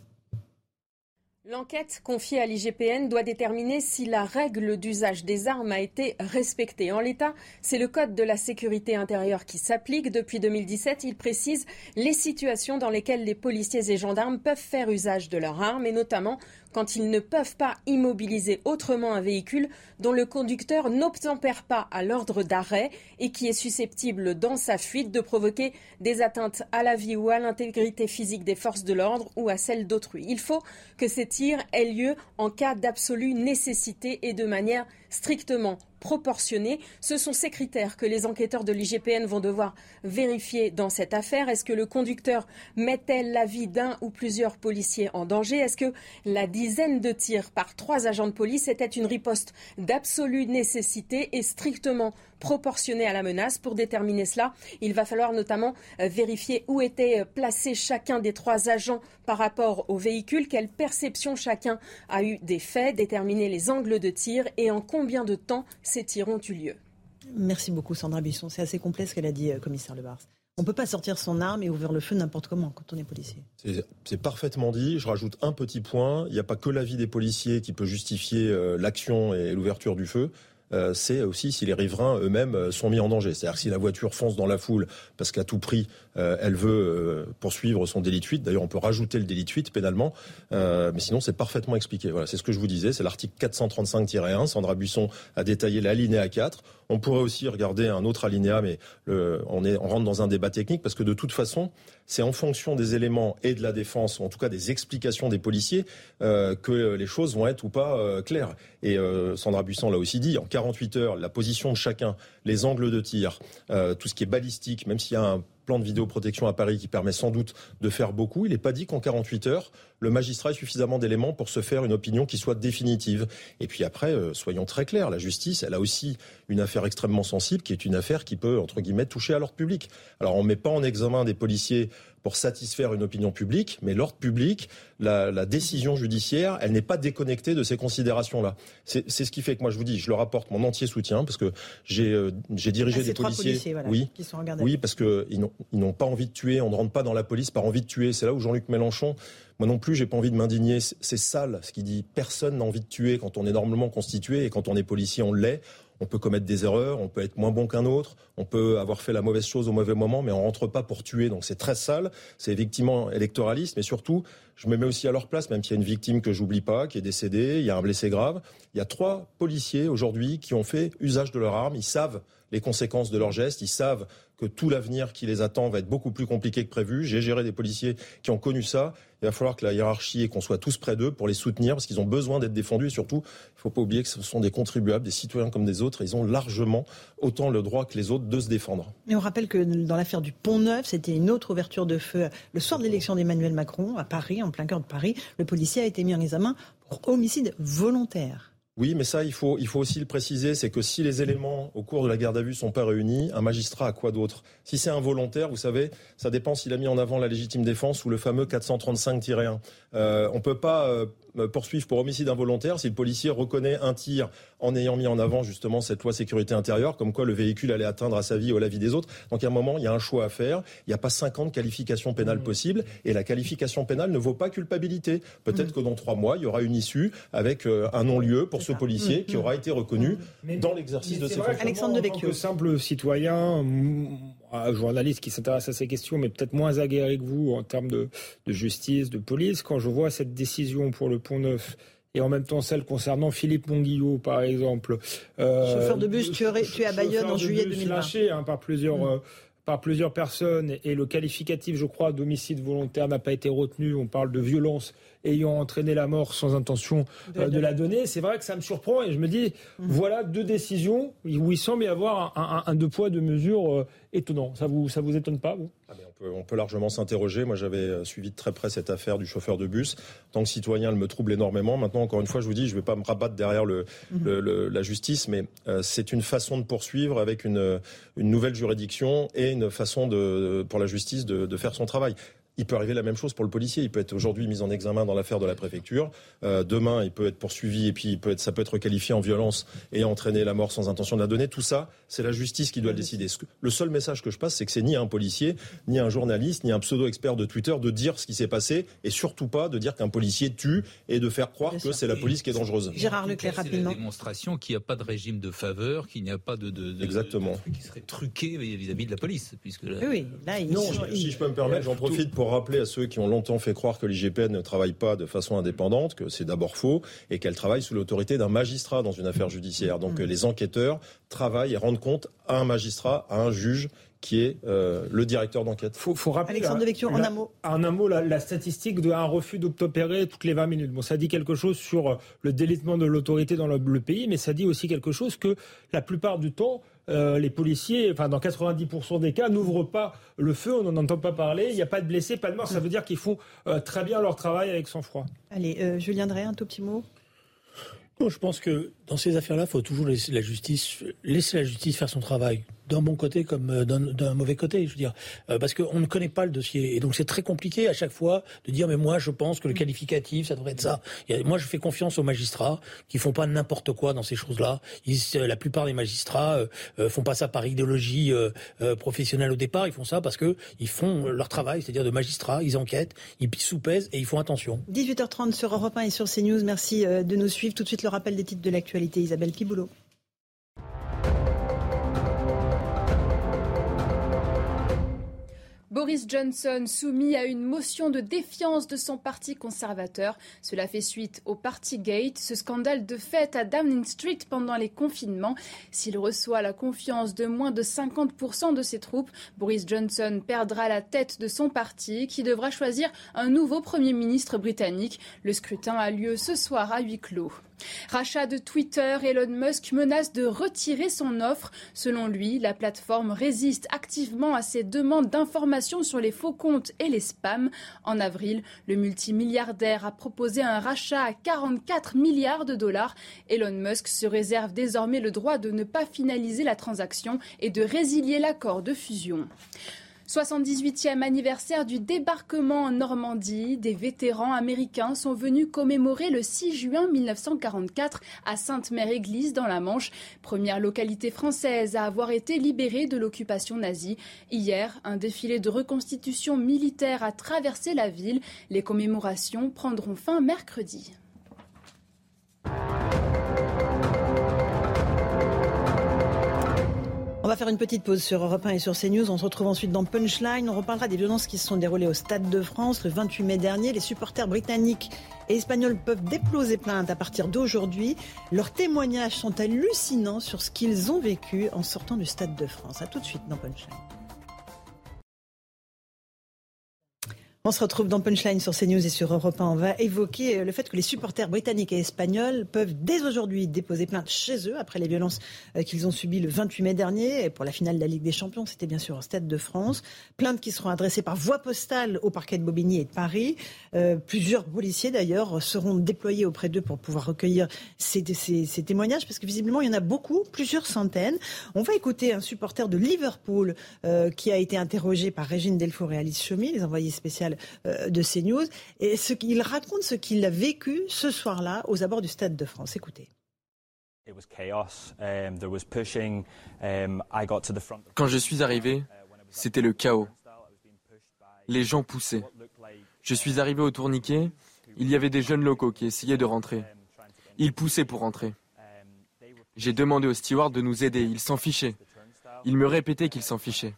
L'enquête confiée à l'IGPN doit déterminer si la règle d'usage des armes a été respectée. En l'état, c'est le Code de la sécurité intérieure qui s'applique. Depuis 2017, il précise les situations dans lesquelles les policiers et gendarmes peuvent faire usage de leurs armes et notamment quand ils ne peuvent pas immobiliser autrement un véhicule dont le conducteur n'obtempère pas à l'ordre d'arrêt et qui est susceptible dans sa fuite de provoquer des atteintes à la vie ou à l'intégrité physique des forces de l'ordre ou à celle d'autrui. Il faut que ces tirs aient lieu en cas d'absolue nécessité et de manière strictement proportionnée. Ce sont ces critères que les enquêteurs de l'IGPN vont devoir vérifier dans cette affaire. Est-ce que le conducteur met-elle la vie d'un ou plusieurs policiers en danger? Est-ce que la dizaine de tirs par trois agents de police était une riposte d'absolue nécessité et strictement proportionnée à la menace. Pour déterminer cela, il va falloir notamment euh, vérifier où était euh, placé chacun des trois agents par rapport au véhicule, quelle perception chacun a eu des faits, déterminer les angles de tir et en combien de temps ces tirs ont eu lieu. Merci beaucoup Sandra Bisson. C'est assez complet ce qu'elle a dit, euh, commissaire Lebars. On ne peut pas sortir son arme et ouvrir le feu n'importe comment quand on est policier. C'est parfaitement dit. Je rajoute un petit point. Il n'y a pas que l'avis des policiers qui peut justifier l'action et l'ouverture du feu. Euh, c'est aussi si les riverains eux-mêmes euh, sont mis en danger. C'est-à-dire si la voiture fonce dans la foule parce qu'à tout prix euh, elle veut poursuivre son délit de fuite. D'ailleurs, on peut rajouter le délit de fuite pénalement, mais sinon c'est parfaitement expliqué. Voilà, c'est ce que je vous disais. C'est l'article 435-1. Sandra Buisson a détaillé l'alinéa 4. On pourrait aussi regarder un autre alinéa, mais on, rentre dans un débat technique parce que de toute façon, c'est en fonction des éléments et de la défense, ou en tout cas des explications des policiers, que les choses vont être ou pas claires. Et Sandra Buisson l'a aussi dit, en 48 heures, la position de chacun, les angles de tir, euh, tout ce qui est balistique, même s'il y a un plan de vidéoprotection à Paris qui permet sans doute de faire beaucoup, il n'est pas dit qu'en 48 heures, le magistrat ait suffisamment d'éléments pour se faire une opinion qui soit définitive. Et puis après, euh, soyons très clairs, la justice, elle a aussi une affaire extrêmement sensible qui est une affaire qui peut, entre guillemets, toucher à l'ordre public. Alors on ne met pas en examen des policiers pour satisfaire une opinion publique, mais l'ordre public, la, la, décision judiciaire, elle n'est pas déconnectée de ces considérations-là. C'est ce qui fait que moi je vous dis, je leur apporte mon entier soutien parce que j'ai euh, dirigé ah, des policiers, oui, qui sont oui, parce qu'ils n'ont pas envie de tuer, on ne rentre pas dans la police par envie de tuer. C'est là où Jean-Luc Mélenchon moi non plus, j'ai pas envie de m'indigner. C'est sale ce qui dit. Personne n'a envie de tuer quand on est normalement constitué et quand on est policier, on l'est on peut commettre des erreurs, on peut être moins bon qu'un autre, on peut avoir fait la mauvaise chose au mauvais moment, mais on rentre pas pour tuer. Donc c'est très sale, c'est effectivement électoraliste, mais surtout, je me mets aussi à leur place, même s'il y a une victime que j'oublie pas, qui est décédée, il y a un blessé grave. Il y a trois policiers aujourd'hui qui ont fait usage de leur arme, ils savent les conséquences de leurs gestes, ils savent que tout l'avenir qui les attend va être beaucoup plus compliqué que prévu. J'ai géré des policiers qui ont connu ça. Il va falloir que la hiérarchie et qu'on soit tous près d'eux pour les soutenir parce qu'ils ont besoin d'être défendus et surtout, il ne faut pas oublier que ce sont des contribuables, des citoyens comme des autres. Ils ont largement autant le droit que les autres de se défendre. Et on rappelle que dans l'affaire du Pont Neuf, c'était une autre ouverture de feu le soir de l'élection d'Emmanuel Macron à Paris, en plein cœur de Paris. Le policier a été mis en examen pour homicide volontaire. Oui, mais ça, il faut, il faut aussi le préciser, c'est que si les éléments au cours de la garde à vue sont pas réunis, un magistrat a quoi d'autre? Si c'est involontaire, vous savez, ça dépend s'il a mis en avant la légitime défense ou le fameux 435-1. Euh, on peut pas euh, poursuivre pour homicide involontaire si le policier reconnaît un tir en ayant mis en avant justement cette loi sécurité intérieure, comme quoi le véhicule allait atteindre à sa vie ou à la vie des autres. Donc à un moment, il y a un choix à faire. Il n'y a pas 50 qualifications pénales mmh. possibles et la qualification pénale ne vaut pas culpabilité. Peut-être mmh. que dans trois mois, il y aura une issue avec euh, un non-lieu pour ce policier mmh. qui aura été reconnu dans l'exercice de ses fonctions. Alexandre Devecchio. simple citoyen, un journaliste qui s'intéresse à ces questions, mais peut-être moins aguerri que vous en termes de, de, justice, de police, quand je vois cette décision pour le Pont Neuf et en même temps celle concernant Philippe Monguillot, par exemple. Euh, chauffeur de bus tué, tué à Bayonne en juillet 2020. lâché hein, par plusieurs, mm. Par plusieurs personnes et le qualificatif, je crois, d'homicide volontaire n'a pas été retenu. On parle de violence ayant entraîné la mort sans intention de, euh, la donner. C'est vrai que ça me surprend et je me dis, mhm. voilà deux décisions où il semble y avoir un, deux poids, deux mesures euh, étonnant. Ça vous, ça vous étonne pas, vous? Ah, on, peut, largement s'interroger. Moi, j'avais euh, suivi de très près cette affaire du chauffeur de bus. En tant que citoyen, elle me trouble énormément. Maintenant, encore une fois, je vous dis, je ne vais pas me rabattre derrière le, mhm. la justice, mais c'est une façon de poursuivre avec une, une nouvelle juridiction et une façon de, pour la justice de, de faire son travail. Il peut arriver la même chose pour le policier. Il peut être aujourd'hui mis en examen dans l'affaire de la préfecture. Euh, demain, il peut être poursuivi et puis il peut être, ça peut être qualifié en violence et entraîner la mort sans intention de la donner. Tout ça, c'est la justice qui doit le décider. Le seul message que je passe, c'est que c'est ni un policier, ni un journaliste, ni un pseudo-expert de Twitter de dire ce qui s'est passé et surtout pas de dire qu'un policier tue et de faire croire que c'est la police qui est dangereuse. Gérard Leclerc, rapidement. C'est la démonstration qu'il n'y a pas de régime de faveur, qu'il n'y a pas de, de, Exactement. qui serait truqué vis-à-vis de la police. Puisque Oui, là, il... non, si je peux me permettre, j'en profite pour rappeler à ceux qui ont longtemps fait croire que l'IGPN ne travaille pas de façon indépendante, que c'est d'abord faux, et qu'elle travaille sous l'autorité d'un magistrat dans une affaire judiciaire. Donc mm. les enquêteurs travaillent et rendent compte à un magistrat, à un juge qui est euh, le directeur d'enquête. Faut, faut rappeler Alexandre Devecchio, en un mot. En un mot, la, statistique de un refus d'obtempérer toutes les 20 minutes. Bon, ça dit quelque chose sur euh, le délitement de l'autorité dans le, pays, mais ça dit aussi quelque chose que la plupart du temps, euh, les policiers, enfin dans 90% des cas, n'ouvrent pas le feu, on n'en entend pas parler, il n'y a pas de blessés, pas de morts. Ça veut dire qu'ils font très bien leur travail avec sang-froid. Allez, Julien Drey, un tout petit mot? je pense que dans ces affaires-là, il faut toujours laisser la justice, laisser la justice faire son travail d'un bon côté comme euh, d'un mauvais côté, je veux dire, euh, parce qu'on ne connaît pas le dossier et donc c'est très compliqué à chaque fois de dire mais moi je pense que le qualificatif ça devrait être ça. moi je fais confiance aux magistrats qui font pas n'importe quoi dans ces choses-là. Euh, la plupart des magistrats euh, font pas ça par idéologie professionnelle au départ, ils font ça parce que ils font leur travail, c'est-à-dire de magistrats, ils enquêtent, ils sous-pèsent et ils font attention. 18h30 sur Europe 1 et sur CNews. Merci de nous suivre. Tout de suite le rappel des titres de l'actualité. Isabelle Piboulot. Boris Johnson soumis à une motion de défiance de son parti conservateur. Cela fait suite au Partygate, ce scandale de fait à Downing Street pendant les confinements. S'il reçoit la confiance de moins de 50% de ses troupes, Boris Johnson perdra la tête de son parti qui devra choisir un nouveau Premier ministre britannique. Le scrutin a lieu ce soir à huis clos. Rachat de Twitter, Elon Musk menace de retirer son offre. Selon lui, la plateforme résiste activement à ses demandes d'informations sur les faux comptes et les spams. En avril, le multimilliardaire a proposé un rachat à 44 milliards de dollars. Elon Musk se réserve désormais le droit de ne pas finaliser la transaction et de résilier l'accord de fusion. 78e anniversaire du débarquement en Normandie. Des vétérans américains sont venus commémorer le 6 juin 1944 à Sainte-Mère-Église dans la Manche, première localité française à avoir été libérée de l'occupation nazie. Hier, un défilé de reconstitution militaire a traversé la ville. Les commémorations prendront fin mercredi. Va faire une petite pause sur Europe 1 et sur CNews. On se retrouve ensuite dans Punchline. On reparlera des violences qui se sont déroulées au Stade de France le 28 mai dernier. Les supporters britanniques et espagnols peuvent déposer plainte à partir d'aujourd'hui. Leurs témoignages sont hallucinants sur ce qu'ils ont vécu en sortant du Stade de France. A tout de suite dans Punchline. On se retrouve dans Punchline sur CNews et sur Europe 1. On va évoquer euh, le fait que les supporters britanniques et espagnols peuvent dès aujourd'hui déposer plainte chez eux après les violences euh, qu'ils ont subies le 28 mai dernier pour la finale de la Ligue des Champions. C'était bien sûr au Stade de France. Plaintes qui seront adressées par voie postale au parquet de Bobigny et de Paris. Euh, plusieurs policiers d'ailleurs seront déployés auprès d'eux pour pouvoir recueillir ces, témoignages parce que visiblement il y en a beaucoup, plusieurs centaines. On va écouter un supporter de Liverpool qui a été interrogé par Régine Delfour et Alice Chomy, les envoyés spéciaux euh, de CNews. Et ce, il raconte ce qu'il a vécu ce soir-là aux abords du Stade de France. Écoutez. Quand je suis arrivé, c'était le chaos. Les gens poussaient. Je suis arrivé au tourniquet, il y avait des jeunes locaux qui essayaient de rentrer. Ils poussaient pour rentrer. J'ai demandé au steward de nous aider, il s'en fichait. Il me répétait qu'il s'en fichait.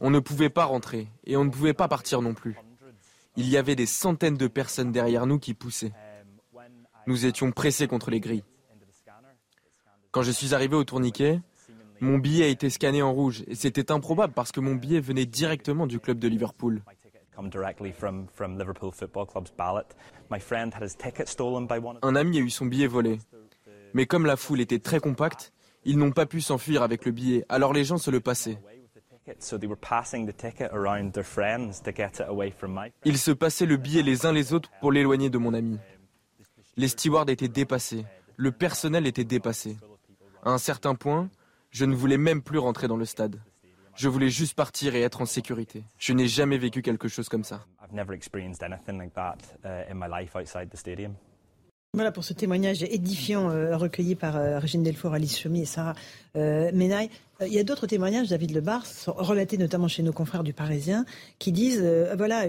On ne pouvait pas rentrer et on ne pouvait pas partir non plus. Il y avait des centaines de personnes derrière nous qui poussaient. Nous étions pressés contre les grilles. Quand je suis arrivé au tourniquet, mon billet a été scanné en rouge et c'était improbable parce que mon billet venait directement du club de Liverpool. Un ami a eu son billet volé. Mais comme la foule était très compacte, ils n'ont pas pu s'enfuir avec le billet, alors les gens se le passaient. Ils se passaient le billet les uns les autres pour l'éloigner de mon ami. Les stewards étaient dépassés, le personnel était dépassé. À un certain point, je ne voulais même plus rentrer dans le stade. Je voulais juste partir et être en sécurité. Je n'ai jamais vécu quelque chose comme ça. Voilà pour ce témoignage édifiant euh, recueilli par euh, Régine Delfour, Alice Chemi et Sarah euh, Menaille. Il y a d'autres témoignages, David Lebar, relatés notamment chez nos confrères du Parisien, qui disent voilà,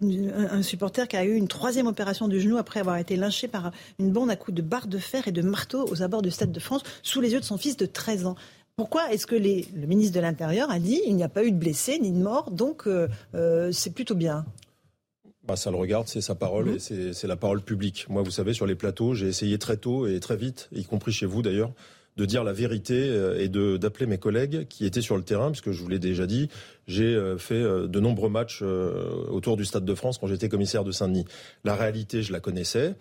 un supporter qui a eu une troisième opération du genou après avoir été lynché par une bande à coups de barre de fer et de marteau aux abords du Stade de France, sous les yeux de son fils de 13 ans. Pourquoi est-ce que le ministre de l'Intérieur a dit il n'y a pas eu de blessés ni de morts, donc c'est plutôt bien? Bah, ça le regarde, c'est sa parole et c'est la parole publique. Moi, vous savez, sur les plateaux, j'ai essayé très tôt et très vite, y compris chez vous d'ailleurs, de dire la vérité euh, et de d'appeler mes collègues qui étaient sur le terrain, puisque je vous l'ai déjà dit, j'ai euh, fait euh, de nombreux matchs autour du Stade de France quand j'étais commissaire de Saint-Denis. La réalité, je la connaissais.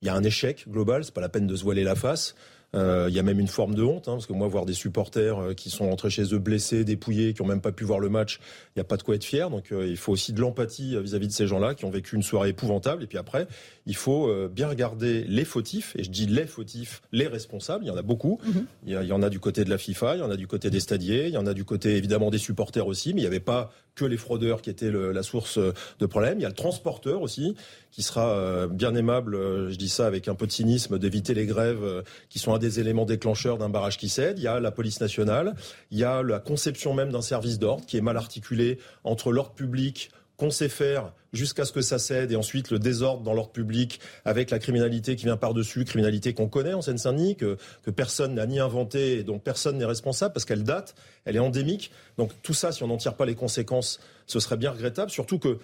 Il y a un échec global, c'est pas la peine de se voiler la face. Euh, il y a même une forme de honte, hein, parce que moi, voir des supporters qui sont rentrés chez eux blessés, dépouillés, qui ont même pas pu voir le match, il n'y a pas de quoi être fier. Donc euh, il faut aussi de l'empathie vis-à-vis de ces gens-là qui ont vécu une soirée épouvantable. Et puis après, il faut bien regarder les fautifs, et je dis les fautifs, les responsables, il y en a beaucoup. Mhm. il, y en a du côté de la FIFA, il y en a du côté des stadiers, il y en a du côté évidemment des supporters aussi, mais il n'y avait pas que les fraudeurs qui étaient la source de problème. Il y a le transporteur aussi, qui sera bien aimable, je dis ça avec un peu de cynisme, d'éviter les grèves qui sont un des éléments déclencheurs d'un barrage qui cède. Il y a la police nationale, il y a la conception même d'un service d'ordre qui est mal articulé entre l'ordre public qu'on sait faire jusqu'à ce que ça cède et ensuite le désordre dans l'ordre public avec la criminalité qui vient par-dessus, criminalité qu'on connaît en Seine-Saint-Denis, que, personne n'a ni inventé et dont personne n'est responsable parce qu'elle date, elle est endémique. Donc tout ça, si on n'en tire pas les conséquences, ce serait bien regrettable, surtout que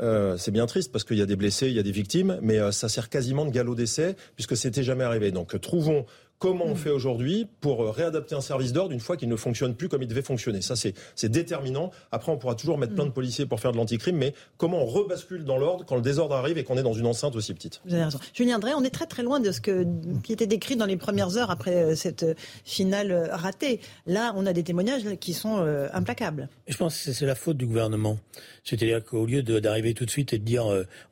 euh, c'est bien triste parce qu'il y a des blessés, il y a des victimes, mais euh, ça sert quasiment de galop d'essai puisque c'était jamais arrivé. Donc trouvons Comment on mm. fait aujourd'hui pour euh, réadapter un service d'ordre une fois qu'il ne fonctionne plus comme il devait fonctionner Ça, c'est déterminant. Après, on pourra toujours mettre plein de mm. policiers pour faire de l'anticrime, mais comment on rebascule dans l'ordre quand le désordre arrive et qu'on est dans une enceinte aussi petite? Vous avez raison. Julien Drey, on est très très loin de ce que, qui était décrit dans les premières heures après euh, cette euh, finale ratée. Là, on a des témoignages qui sont implacables. Je pense que c'est la faute du gouvernement. C'est-à-dire qu'au lieu d'arriver tout de suite et de dire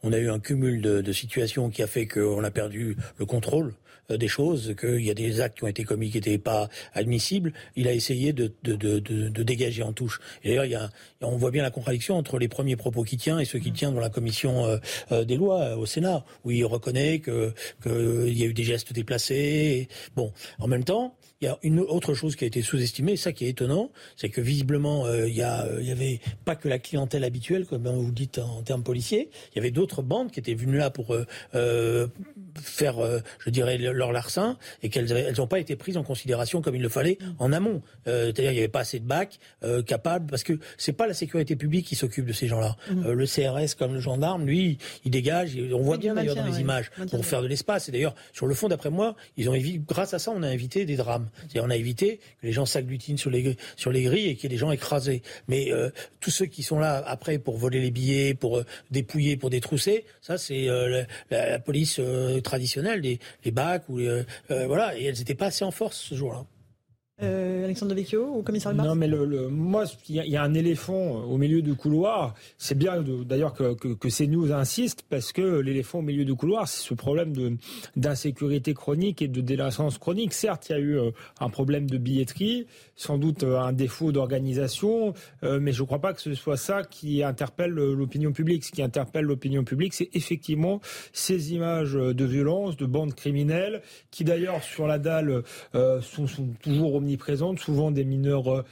on a eu un cumul de, de situations qui a fait qu'on a perdu le contrôle, euh, des choses, qu'il y a des actes qui ont été commis qui n'étaient pas admissibles, il a essayé de, de, de, de dégager en touche. Et d'ailleurs, il y a, on voit bien la contradiction entre les premiers propos qu'il tient et ceux qu'il tient dans la commission euh, euh, des lois au Sénat, où il reconnaît que qu'il y a eu des gestes déplacés. bon, en même temps, il y a une autre chose qui a été sous-estimée, ça qui est étonnant, c'est que visiblement il y, a, il y avait pas que la clientèle habituelle, comme vous dites en, termes policiers, il y avait d'autres bandes qui étaient venues là pour faire, je dirais, leur larcin et qu'elles n'ont pas été prises en considération comme il le fallait en amont. Euh, c'est-à-dire qu'il n'y avait pas assez de bacs euh, capables, parce que c'est pas la sécurité publique qui s'occupe de ces gens-là. Euh, le CRS, comme le gendarme, lui, il dégage. On voit bien d'ailleurs dans les images pour faire de l'espace. Et d'ailleurs, sur le fond, d'après moi, ils ont évité, grâce à ça, on a évité des drames. C'est-à-dire, on a évité que les gens s'agglutinent sur les sur les grilles et qu'il y ait des gens écrasés. Mais tous ceux qui sont là après pour voler les billets, pour dépouiller, pour détrousser, ça c'est la, police traditionnelle, les, les bacs ou euh, euh, voilà, et elles n'étaient pas assez en force ce jour-là. Euh, Alexandre Vecchio au commissaire Non, mais le, moi, il y, a un éléphant au milieu du couloir. C'est bien d'ailleurs que, que, que CNews insiste parce que l'éléphant au milieu du couloir, c'est ce problème d'insécurité chronique et de délinquance chronique. Certes, il y a eu un problème de billetterie, sans doute un défaut d'organisation, mais je ne crois pas que ce soit ça qui interpelle l'opinion publique. Ce qui interpelle l'opinion publique, c'est effectivement ces images de violence, de bandes criminelles, qui d'ailleurs sur la dalle sont, sont toujours au omniprésente, souvent des mineurs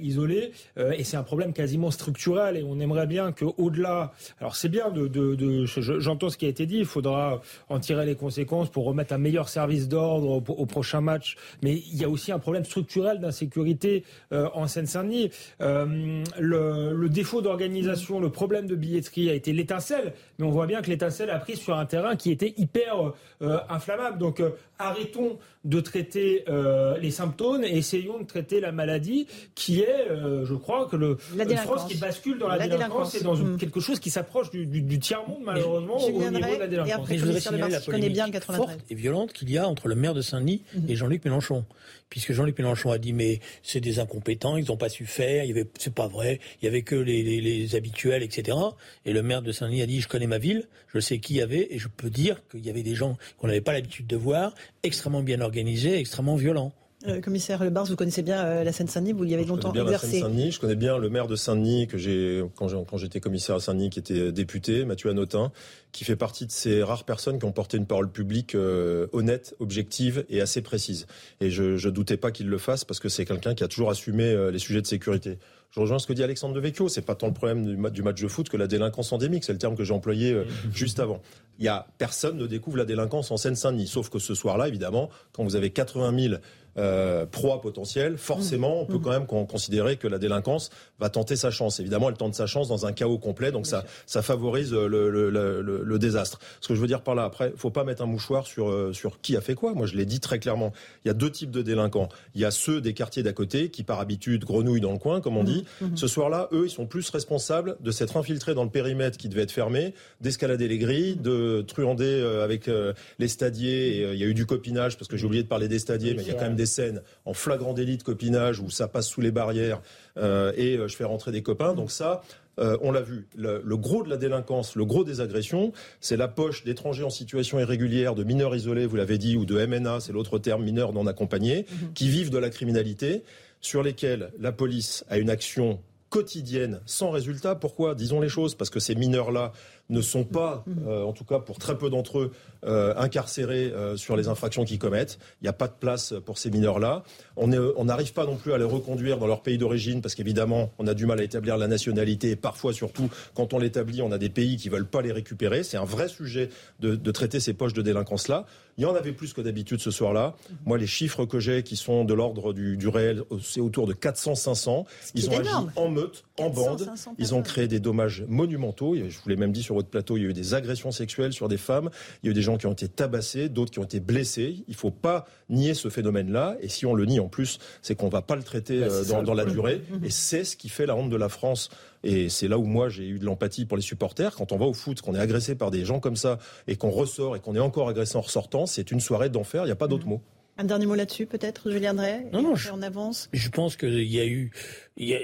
isolés, et c'est un problème quasiment structurel. Et on aimerait bien que, au-delà, alors c'est bien de, de, de j'entends ce qui a été dit, il faudra en tirer les conséquences pour remettre un meilleur service d'ordre au, prochain match, mais il y a aussi un problème structurel d'insécurité en Seine-Saint-Denis. le, le défaut d'organisation, le problème de billetterie a été l'étincelle, mais on voit bien que l'étincelle a pris sur un terrain qui était hyper euh, inflammable. Donc euh, arrêtons de traiter euh, les symptômes et essayons de traiter la maladie qui est, je crois, que le une France qui bascule dans la, délinquance, et dans mm. quelque chose qui s'approche du, tiers-monde malheureusement au niveau de la délinquance. Et, je voudrais signaler la polémique bien forte et violente qu'il y a entre le maire de Saint-Denis mm-hmm. et Jean-Luc Mélenchon. Puisque Jean-Luc Mélenchon a dit mais c'est des incompétents, ils n'ont pas su faire, il y avait, c'est pas vrai, il y avait que les, les, les habituels, etc. Et le maire de Saint-Denis a dit je connais ma ville, je sais qui y avait et je peux dire qu'il y avait des gens qu'on n'avait pas l'habitude de voir, extrêmement bien organisés, extrêmement violents. Euh, commissaire Lebars, vous connaissez bien euh, la Seine-Saint-Denis, vous y avez longtemps bien exercé. La Seine-Saint-Denis, je connais bien le maire de Saint-Denis que j'ai quand, j'étais commissaire à Saint-Denis, qui était député, Mathieu Anotin, qui fait partie de ces rares personnes qui ont porté une parole publique euh, honnête, objective et assez précise. Et je, ne doutais pas qu'il le fasse parce que c'est quelqu'un qui a toujours assumé les sujets de sécurité. Je rejoins ce que dit Alexandre Devecchio. C'est pas tant le problème du, du, match de foot que la délinquance endémique. C'est le terme que j'ai employé euh, juste avant. Il y a personne ne découvre la délinquance en Seine-Saint-Denis. Sauf que ce soir-là, évidemment, quand vous avez 80 000 euh, proie potentielle, forcément, on peut mmh. quand même considérer que la délinquance va tenter sa chance. Évidemment, elle tente sa chance dans un chaos complet, donc ça, ça favorise le, le, le, le, désastre. Ce que je veux dire par là, après, faut pas mettre un mouchoir sur, euh, sur qui a fait quoi. Moi, je l'ai dit très clairement. Il y a deux types de délinquants. Il y a ceux des quartiers d'à côté qui, par habitude, grenouillent dans le coin, comme on mmh. dit. Mmh. Ce soir-là, eux, ils sont plus responsables de s'être infiltrés dans le périmètre qui devait être fermé, d'escalader les grilles, de truander euh, avec les stadiers. Et, il y a eu du copinage, parce que j'ai oublié de parler des stadiers, mais il y a quand même des scènes en flagrant délit de copinage où ça passe sous les barrières euh, et euh, je fais rentrer des copains. Donc ça, euh, on l'a vu. Le, gros de la délinquance, le gros des agressions, c'est la poche d'étrangers en situation irrégulière, de mineurs isolés, vous l'avez dit, ou de MNA, c'est l'autre terme, mineurs non accompagnés, mhm. qui vivent de la criminalité, sur lesquels la police a une action quotidienne sans résultat. Pourquoi? Disons les choses, parce que ces mineurs-là ne sont pas, mhm. en tout cas pour très peu d'entre eux, euh, incarcérés euh, sur les infractions qu'ils commettent. Il n'y a pas de place pour ces mineurs-là. On n'arrive pas non plus à les reconduire dans leur pays d'origine parce qu'évidemment, on a du mal à établir la nationalité et parfois, surtout, quand on l'établit, on a des pays qui veulent pas les récupérer. C'est un vrai sujet de, de traiter ces poches de délinquance-là. Il y en avait plus que d'habitude ce soir-là. Moi, les chiffres que j'ai qui sont de l'ordre du, du, réel, c'est autour de 400-500. Ils ont agi en meute, en bande. Ils ont créé des dommages monumentaux. Je vous l'ai même dit sur votre plateau, il y a eu des agressions sexuelles sur des femmes. Il y a eu des gens qui ont été tabassés, d'autres qui ont été blessés. Il ne faut pas nier ce phénomène-là. Et si on le nie en plus, c'est qu'on ne va pas le traiter bah, euh, dans, la durée. Et c'est ce qui fait la honte de la France. Et c'est là où moi j'ai eu de l'empathie pour les supporters. Quand on va au foot, qu'on est agressé par des gens comme ça et qu'on ressort et qu'on est encore agressé en ressortant, c'est une soirée d'enfer. Il n'y a pas d'autre mot. Un dernier mot là-dessus, peut-être, Julien Drey? Non, non, je, en avance. Je pense qu'il y a eu. Il y a,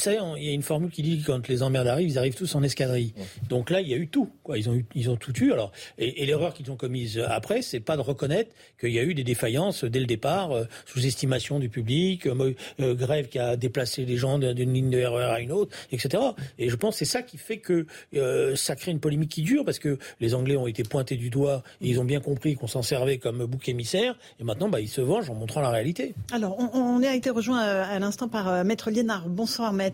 vous savez, il y a une formule qui dit que quand les emmerdes arrivent, ils arrivent tous en escadrille. Donc là, il y a eu tout. Quoi. Ils, ont eu, ils ont tout eu. Alors, et, l'erreur qu'ils ont commise après, c'est pas de reconnaître qu'il y a eu des défaillances dès le départ, euh, sous-estimation du public, euh, euh, grève qui a déplacé les gens d'une ligne de RER à une autre, etc. Et je pense que c'est ça qui fait que ça crée une polémique qui dure, parce que les Anglais ont été pointés du doigt et ils ont bien compris qu'on s'en servait comme bouc émissaire. Et maintenant, bah, ils se vengent en montrant la réalité. Alors, on, on a été rejoint à, l'instant par Maître Liénard. Bonsoir, Maître.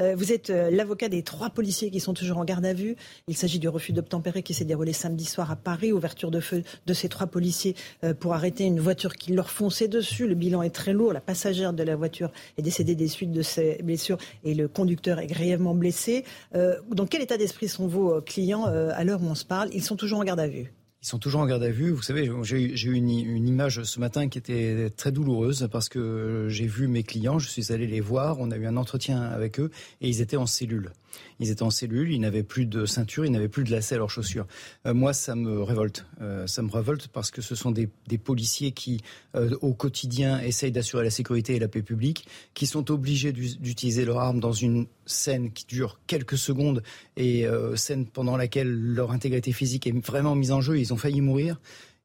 Euh, vous êtes euh, l'avocat des trois policiers qui sont toujours en garde à vue. Il s'agit du refus d'obtempérer qui s'est déroulé samedi soir à Paris. Ouverture de feu de ces trois policiers euh, pour arrêter une voiture qui leur fonçait dessus. Le bilan est très lourd. La passagère de la voiture est décédée des suites de ses blessures et le conducteur est grièvement blessé. dans quel état d'esprit sont vos clients à l'heure où on se parle? Ils sont toujours en garde à vue. Ils sont toujours en garde à vue. Vous savez, j'ai eu une, image ce matin qui était très douloureuse parce que j'ai vu mes clients, je suis allé les voir, on a eu un entretien avec eux et ils étaient en cellule. Ils étaient en cellule, ils n'avaient plus de ceinture, ils n'avaient plus de lacets à leurs chaussures. Euh, moi, ça me révolte. Euh, ça me révolte parce que ce sont des, policiers qui, euh, au quotidien, essayent d'assurer la sécurité et la paix publique, qui sont obligés d'utiliser leur arme dans une scène qui dure quelques secondes et scène pendant laquelle leur intégrité physique est vraiment mise en jeu. Ils ont failli mourir.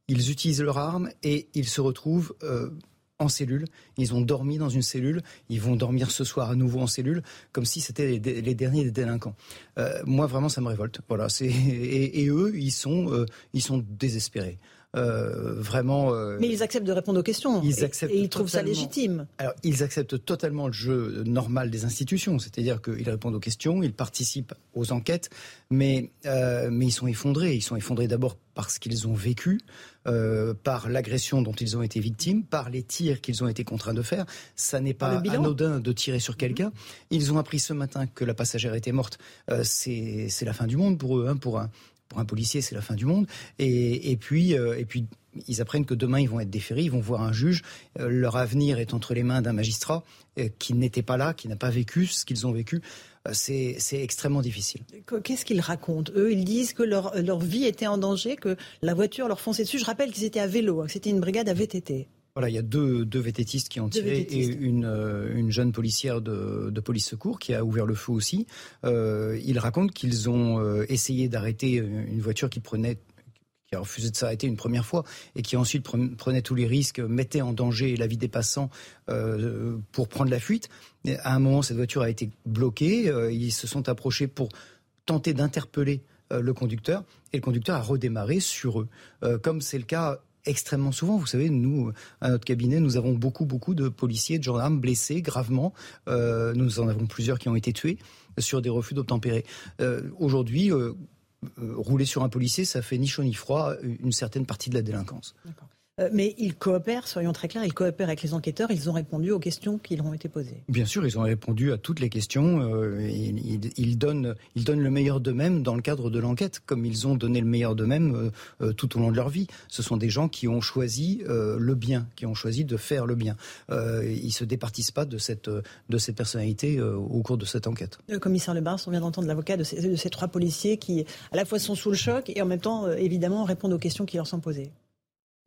Ils utilisent leur arme et ils se retrouvent en cellule. Ils ont dormi dans une cellule. Ils vont dormir ce soir à nouveau en cellule, comme si c'était les, derniers des délinquants. Euh, moi, vraiment, ça me révolte. Voilà. Et, eux, ils sont, euh, ils sont désespérés. Vraiment. Mais ils acceptent de répondre aux questions. Ils acceptent et ils trouvent ça légitime. Alors, ils acceptent totalement le jeu normal des institutions, c'est-à-dire qu'ils répondent aux questions, ils participent aux enquêtes, mais, mais ils sont effondrés. Ils sont effondrés d'abord parce qu'ils ont vécu, euh, par l'agression dont ils ont été victimes, par les tirs qu'ils ont été contraints de faire. Ça n'est pas anodin de tirer sur quelqu'un. Ils ont appris ce matin que la passagère était morte. Euh, c'est la fin du monde pour eux, hein, pour un pour un policier, c'est la fin du monde. Et, et puis, euh, et puis, ils apprennent que demain, ils vont être déférés, ils vont voir un juge. leur avenir est entre les mains d'un magistrat qui n'était pas là, qui n'a pas vécu ce qu'ils ont vécu c'est extrêmement difficile. Qu'est-ce qu'ils racontent Eux, ils disent que leur, vie était en danger, que la voiture leur fonçait dessus. Je rappelle qu'ils étaient à vélo, hein, c'était une brigade à VTT. Voilà, il y a deux, deux VTTistes qui ont tiré et une, euh, une, jeune policière de, de, police secours qui a ouvert le feu aussi. Euh, ils racontent qu'ils ont euh, essayé d'arrêter une voiture qui prenait qui a refusé de s'arrêter une première fois et qui ensuite prenait tous les risques, mettait en danger la vie des passants euh, pour prendre la fuite. à un moment, cette voiture a été bloquée. Ils se sont approchés pour tenter d'interpeller le conducteur et le conducteur a redémarré sur eux, comme c'est le cas extrêmement souvent. Vous savez, nous, à notre cabinet, nous avons beaucoup, beaucoup de policiers, de gendarmes blessés gravement. nous en avons plusieurs qui ont été tués sur des refus d'obtempérer. Aujourd'hui, euh, rouler sur un policier, ça fait ni chaud ni froid une certaine partie de la délinquance. Euh, mais ils coopèrent, soyons très clairs, ils coopèrent avec les enquêteurs, ils ont répondu aux questions qui leur ont été posées. Bien sûr, ils ont répondu à toutes les questions, euh, ils, donnent, ils donnent le meilleur d'eux-mêmes dans le cadre de l'enquête, comme ils ont donné le meilleur d'eux-mêmes euh, tout au long de leur vie. Ce sont des gens qui ont choisi le bien, qui ont choisi de faire le bien. ils ne se départissent pas de cette, de cette personnalité au cours de cette enquête. Le commissaire Lebars, on vient d'entendre l'avocat de, de ces trois policiers qui, à la fois, sont sous le choc et en même temps, évidemment, répondent aux questions qui leur sont posées.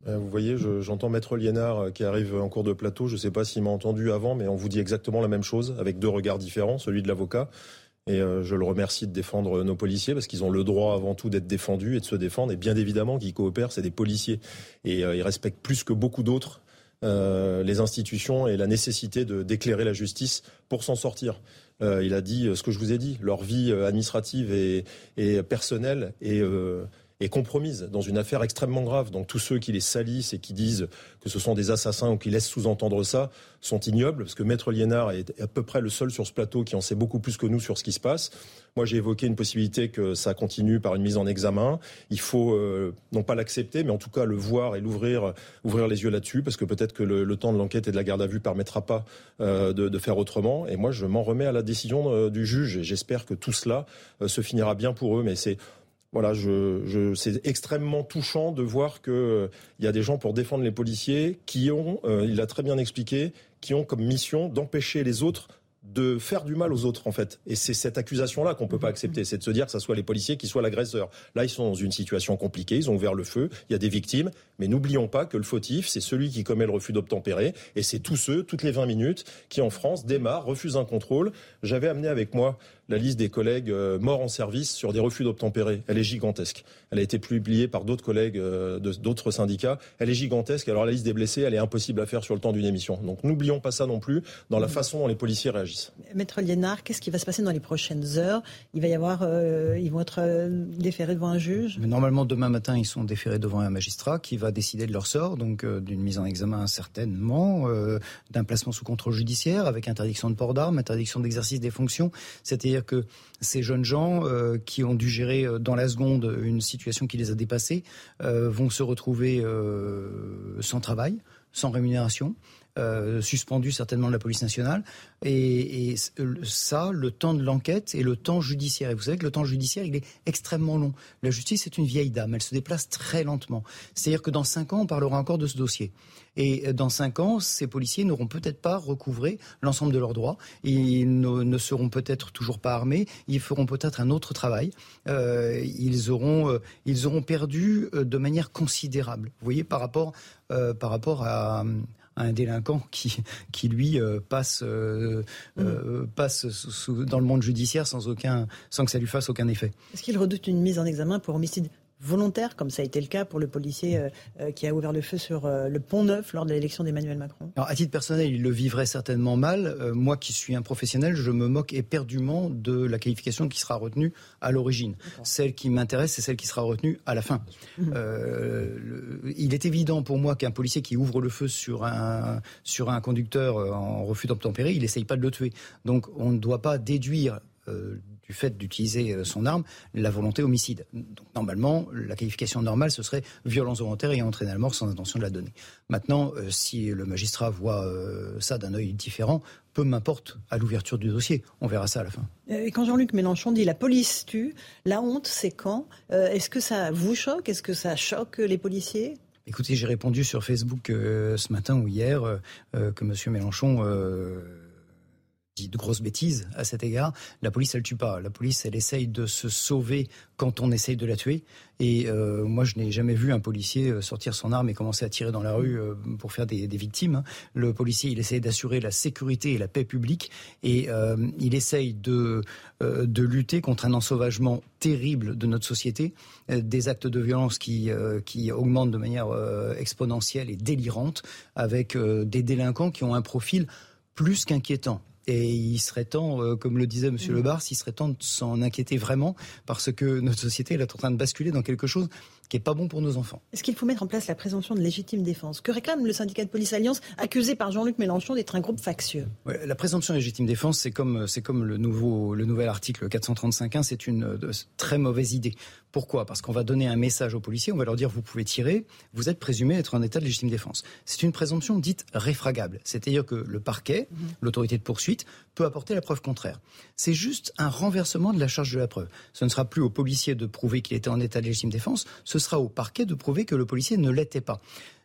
Euh, vous voyez, j'entends Maître Liénard euh, qui arrive en cours de plateau. Je ne sais pas s'il m'a entendu avant, mais on vous dit exactement la même chose, avec deux regards différents, celui de l'avocat. Et euh, je le remercie de défendre nos policiers parce qu'ils ont le droit avant tout d'être défendus et de se défendre. Et bien évidemment, qui coopèrent, c'est des policiers. Et ils respectent plus que beaucoup d'autres les institutions et la nécessité d'éclairer la justice pour s'en sortir. il a dit ce que je vous ai dit. Leur vie administrative et, et personnelle est est compromise dans une affaire extrêmement grave. Donc tous ceux qui les salissent et qui disent que ce sont des assassins ou qui laissent sous-entendre ça sont ignobles, parce que Maître Liénard est à peu près le seul sur ce plateau qui en sait beaucoup plus que nous sur ce qui se passe. Moi, j'ai évoqué une possibilité que ça continue par une mise en examen. Il faut euh, non pas l'accepter, mais en tout cas le voir et l'ouvrir, ouvrir les yeux là-dessus, parce que peut-être que le, temps de l'enquête et de la garde à vue permettra pas euh, de, faire autrement. Et moi, je m'en remets à la décision euh, du juge, et j'espère que tout cela se finira bien pour eux. Mais c'est voilà, je, c'est extrêmement touchant de voir qu'il euh, y a des gens pour défendre les policiers qui ont, euh, il a très bien expliqué, qui ont comme mission d'empêcher les autres de faire du mal aux autres en fait. Et c'est cette accusation-là qu'on peut pas accepter, c'est de se dire que ce soit les policiers qui soient l'agresseur. Là, ils sont dans une situation compliquée, ils ont ouvert le feu, il y a des victimes, mais n'oublions pas que le fautif, c'est celui qui commet le refus d'obtempérer, et c'est tous ceux, toutes les 20 minutes, qui en France démarrent, refusent un contrôle. J'avais amené avec moi la liste des collègues euh, morts en service sur des refus d'obtempérer. Elle est gigantesque. Elle a été publiée par d'autres collègues euh, d'autres syndicats. Elle est gigantesque. Alors la liste des blessés, elle est impossible à faire sur le temps d'une émission. Donc n'oublions pas ça non plus dans la façon dont les policiers réagissent. Maître Liénard, qu'est-ce qui va se passer dans les prochaines heures? Il va y avoir, euh, ils vont être déférés devant un juge? normalement demain matin, ils sont déférés devant un magistrat qui va décider de leur sort, donc d'une mise en examen certainement, d'un placement sous contrôle judiciaire avec interdiction de port d'armes, interdiction d'exercice des fonctions. C'est-à-dire que ces jeunes gens euh, qui ont dû gérer euh, dans la seconde une situation qui les a dépassés euh, vont se retrouver sans travail, sans rémunération. Suspendus certainement de la police nationale. Et, ça, le temps de l'enquête et le temps judiciaire. Et vous savez que le temps judiciaire, il est extrêmement long. La justice est une vieille dame, elle se déplace très lentement. C'est-à-dire que dans cinq ans, on parlera encore de ce dossier. Et dans cinq ans, ces policiers n'auront peut-être pas recouvré l'ensemble de leurs droits. Ils ne, seront peut-être toujours pas armés. Ils feront peut-être un autre travail. Euh, ils auront, euh, ils auront perdu euh, de manière considérable. Vous voyez, par rapport, par rapport à un délinquant qui, qui lui euh, passe, euh, euh, mm. dans le monde judiciaire sans, aucun, sans que ça lui fasse aucun effet. Est-ce qu'il redoute une mise en examen pour homicide volontaire, comme ça a été le cas pour le policier euh, euh, qui a ouvert le feu sur euh, le pont Neuf lors de l'élection d'Emmanuel Macron Alors, à titre personnel, il le vivrait certainement mal. moi qui suis un professionnel, je me moque éperdument de la qualification qui sera retenue à l'origine. Celle qui m'intéresse, c'est celle qui sera retenue à la fin. Mmh. il est évident pour moi qu'un policier qui ouvre le feu sur un, sur un conducteur en refus d'obtempérer, il n'essaye pas de le tuer. Donc on ne doit pas déduire du fait d'utiliser euh, son arme, la volonté homicide. Donc normalement, la qualification normale, ce serait violence volontaire et entraîner à la mort sans intention de la donner. Maintenant, euh, si le magistrat voit euh, ça d'un œil différent, peu m'importe à l'ouverture du dossier. On verra ça à la fin. Et quand Jean-Luc Mélenchon dit la police tue, la honte, c'est quand? Est-ce que ça vous choque? Est-ce que ça choque les policiers? Écoutez, j'ai répondu sur Facebook ce matin ou hier que M. Mélenchon de grosses bêtises à cet égard. La police, elle tue pas. La police, elle essaye de se sauver quand on essaye de la tuer. Et euh, moi, je n'ai jamais vu un policier euh, sortir son arme et commencer à tirer dans la rue euh, pour faire des, victimes. Hein. Le policier, il essaye d'assurer la sécurité et la paix publique. Et il essaye de, de lutter contre un ensauvagement terrible de notre société, des actes de violence qui, qui augmentent de manière exponentielle et délirante, avec des délinquants qui ont un profil plus qu'inquiétant. Et il serait temps, euh, comme le disait M. Mmh. Il serait temps de s'en inquiéter vraiment, parce que notre société est en train de basculer dans quelque chose qui n'est pas bon pour nos enfants. Est-ce qu'il faut mettre en place la présomption de légitime défense que réclame le syndicat de police Alliance, accusé par Jean-Luc Mélenchon d'être un groupe factieux La présomption de légitime défense, c'est comme, c'est comme le, nouveau, le nouvel article 435.1, c'est une euh, très mauvaise idée. Pourquoi? Parce qu'on va donner un message aux policiers, on va leur dire vous pouvez tirer, vous êtes présumé être en état de légitime défense. C'est une présomption dite réfragable, c'est-à-dire que le parquet, mhm. l'autorité de poursuite, peut apporter la preuve contraire. C'est juste un renversement de la charge de la preuve. Ce ne sera plus au policier de prouver qu'il était en état de légitime défense, ce sera au parquet de prouver que le policier ne l'était pas.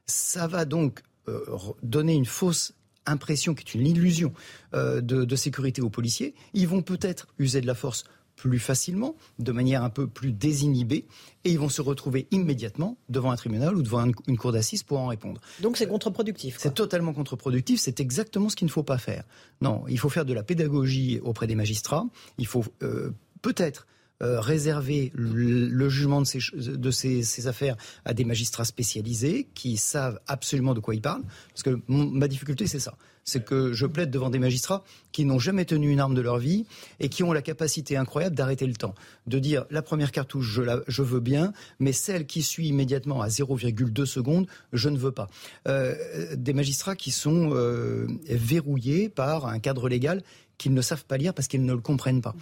Ça va donc euh, donner une fausse impression, qui est une illusion euh, de, de sécurité aux policiers. Ils vont peut-être user de la force plus facilement, de manière un peu plus désinhibée, et ils vont se retrouver immédiatement devant un tribunal ou devant une, cour d'assises pour en répondre. Donc c'est contre-productif. C'est totalement contre-productif, c'est exactement ce qu'il ne faut pas faire. Non, il faut faire de la pédagogie auprès des magistrats, il faut euh, peut-être euh, réserver le, jugement de, ces, affaires à des magistrats spécialisés qui savent absolument de quoi ils parlent. Parce que ma difficulté, c'est ça. C'est que je plaide devant des magistrats qui n'ont jamais tenu une arme de leur vie et qui ont la capacité incroyable d'arrêter le temps. De dire la première cartouche, je veux bien, mais celle qui suit immédiatement à 0,2 secondes, je ne veux pas. Euh, des magistrats qui sont euh, verrouillés par un cadre légal qu'ils ne savent pas lire parce qu'ils ne le comprennent pas.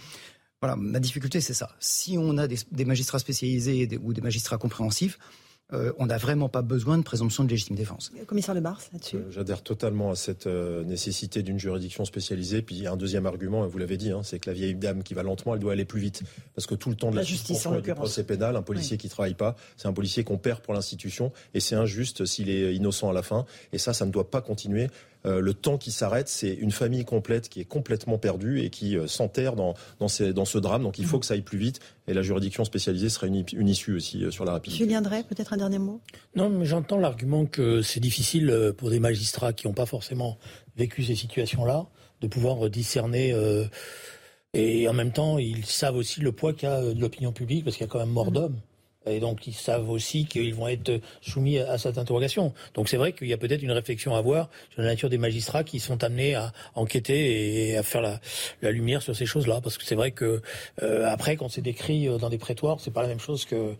Voilà, ma difficulté, c'est ça. Si on a des, magistrats spécialisés ou des magistrats compréhensifs, euh, on n'a vraiment pas besoin de présomption de légitime défense. Commissaire Le Bars, là-dessus euh, J'adhère totalement à cette euh, nécessité d'une juridiction spécialisée. Puis il y a un deuxième argument, vous l'avez dit, hein, c'est que la vieille dame qui va lentement, elle doit aller plus vite. Parce que tout le temps de la, justice, en du procès pénal, un policier qui qui travaille pas, c'est un policier qu'on perd pour l'institution. Et c'est injuste s'il est innocent à la fin. Et ça, ça ne doit pas continuer. Euh, le temps qui s'arrête, c'est une famille complète qui est complètement perdue et qui euh, s'enterre dans, dans, ce drame. Donc il faut que ça aille plus vite et la juridiction spécialisée serait une, issue aussi euh, sur la rapidité. Julien Drey, peut-être un dernier mot? Non, mais j'entends l'argument que c'est difficile pour des magistrats qui n'ont pas forcément vécu ces situations-là de pouvoir discerner. et en même temps, ils savent aussi le poids qu'a l'opinion publique parce qu'il y a quand même mort d'hommes. Et donc, ils savent aussi qu'ils vont être soumis à, cette interrogation. Donc, c'est vrai qu'il y a peut-être une réflexion à avoir sur la nature des magistrats qui sont amenés à enquêter et à faire la, la lumière sur ces choses-là. Parce que c'est vrai que euh, après, quand c'est décrit euh, dans des prétoires, c'est pas la même chose que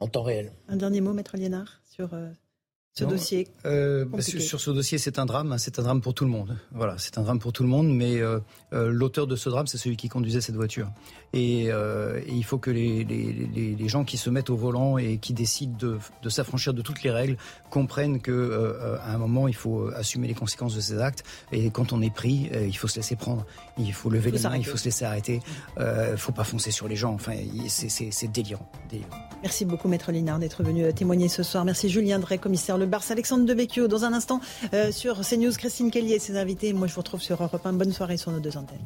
en temps réel. Un dernier mot, maître Liénard, sur euh, ce dossier euh, Sur ce dossier, c'est un drame. C'est un drame pour tout le monde. Voilà, c'est un drame pour tout le monde. Mais euh, euh, l'auteur de ce drame, c'est celui qui conduisait cette voiture. Et, et il faut que les, les, les, gens qui se mettent au volant et qui décident de, de s'affranchir de toutes les règles comprennent que à un moment, il faut assumer les conséquences de ces actes. Et quand on est pris, il faut se laisser prendre. Il faut lever les mains. Il faut se laisser arrêter. Il ne faut pas foncer sur les gens. Enfin, c'est délirant, délirant. Merci beaucoup, maître Linard, d'être venu témoigner ce soir. Merci Julien Drey, commissaire Le Barça, Alexandre Devecchio. Dans un instant, euh, sur CNews, Christine Kelly et ses invités. Moi, je vous retrouve sur Europe 1. Bonne soirée sur nos deux antennes.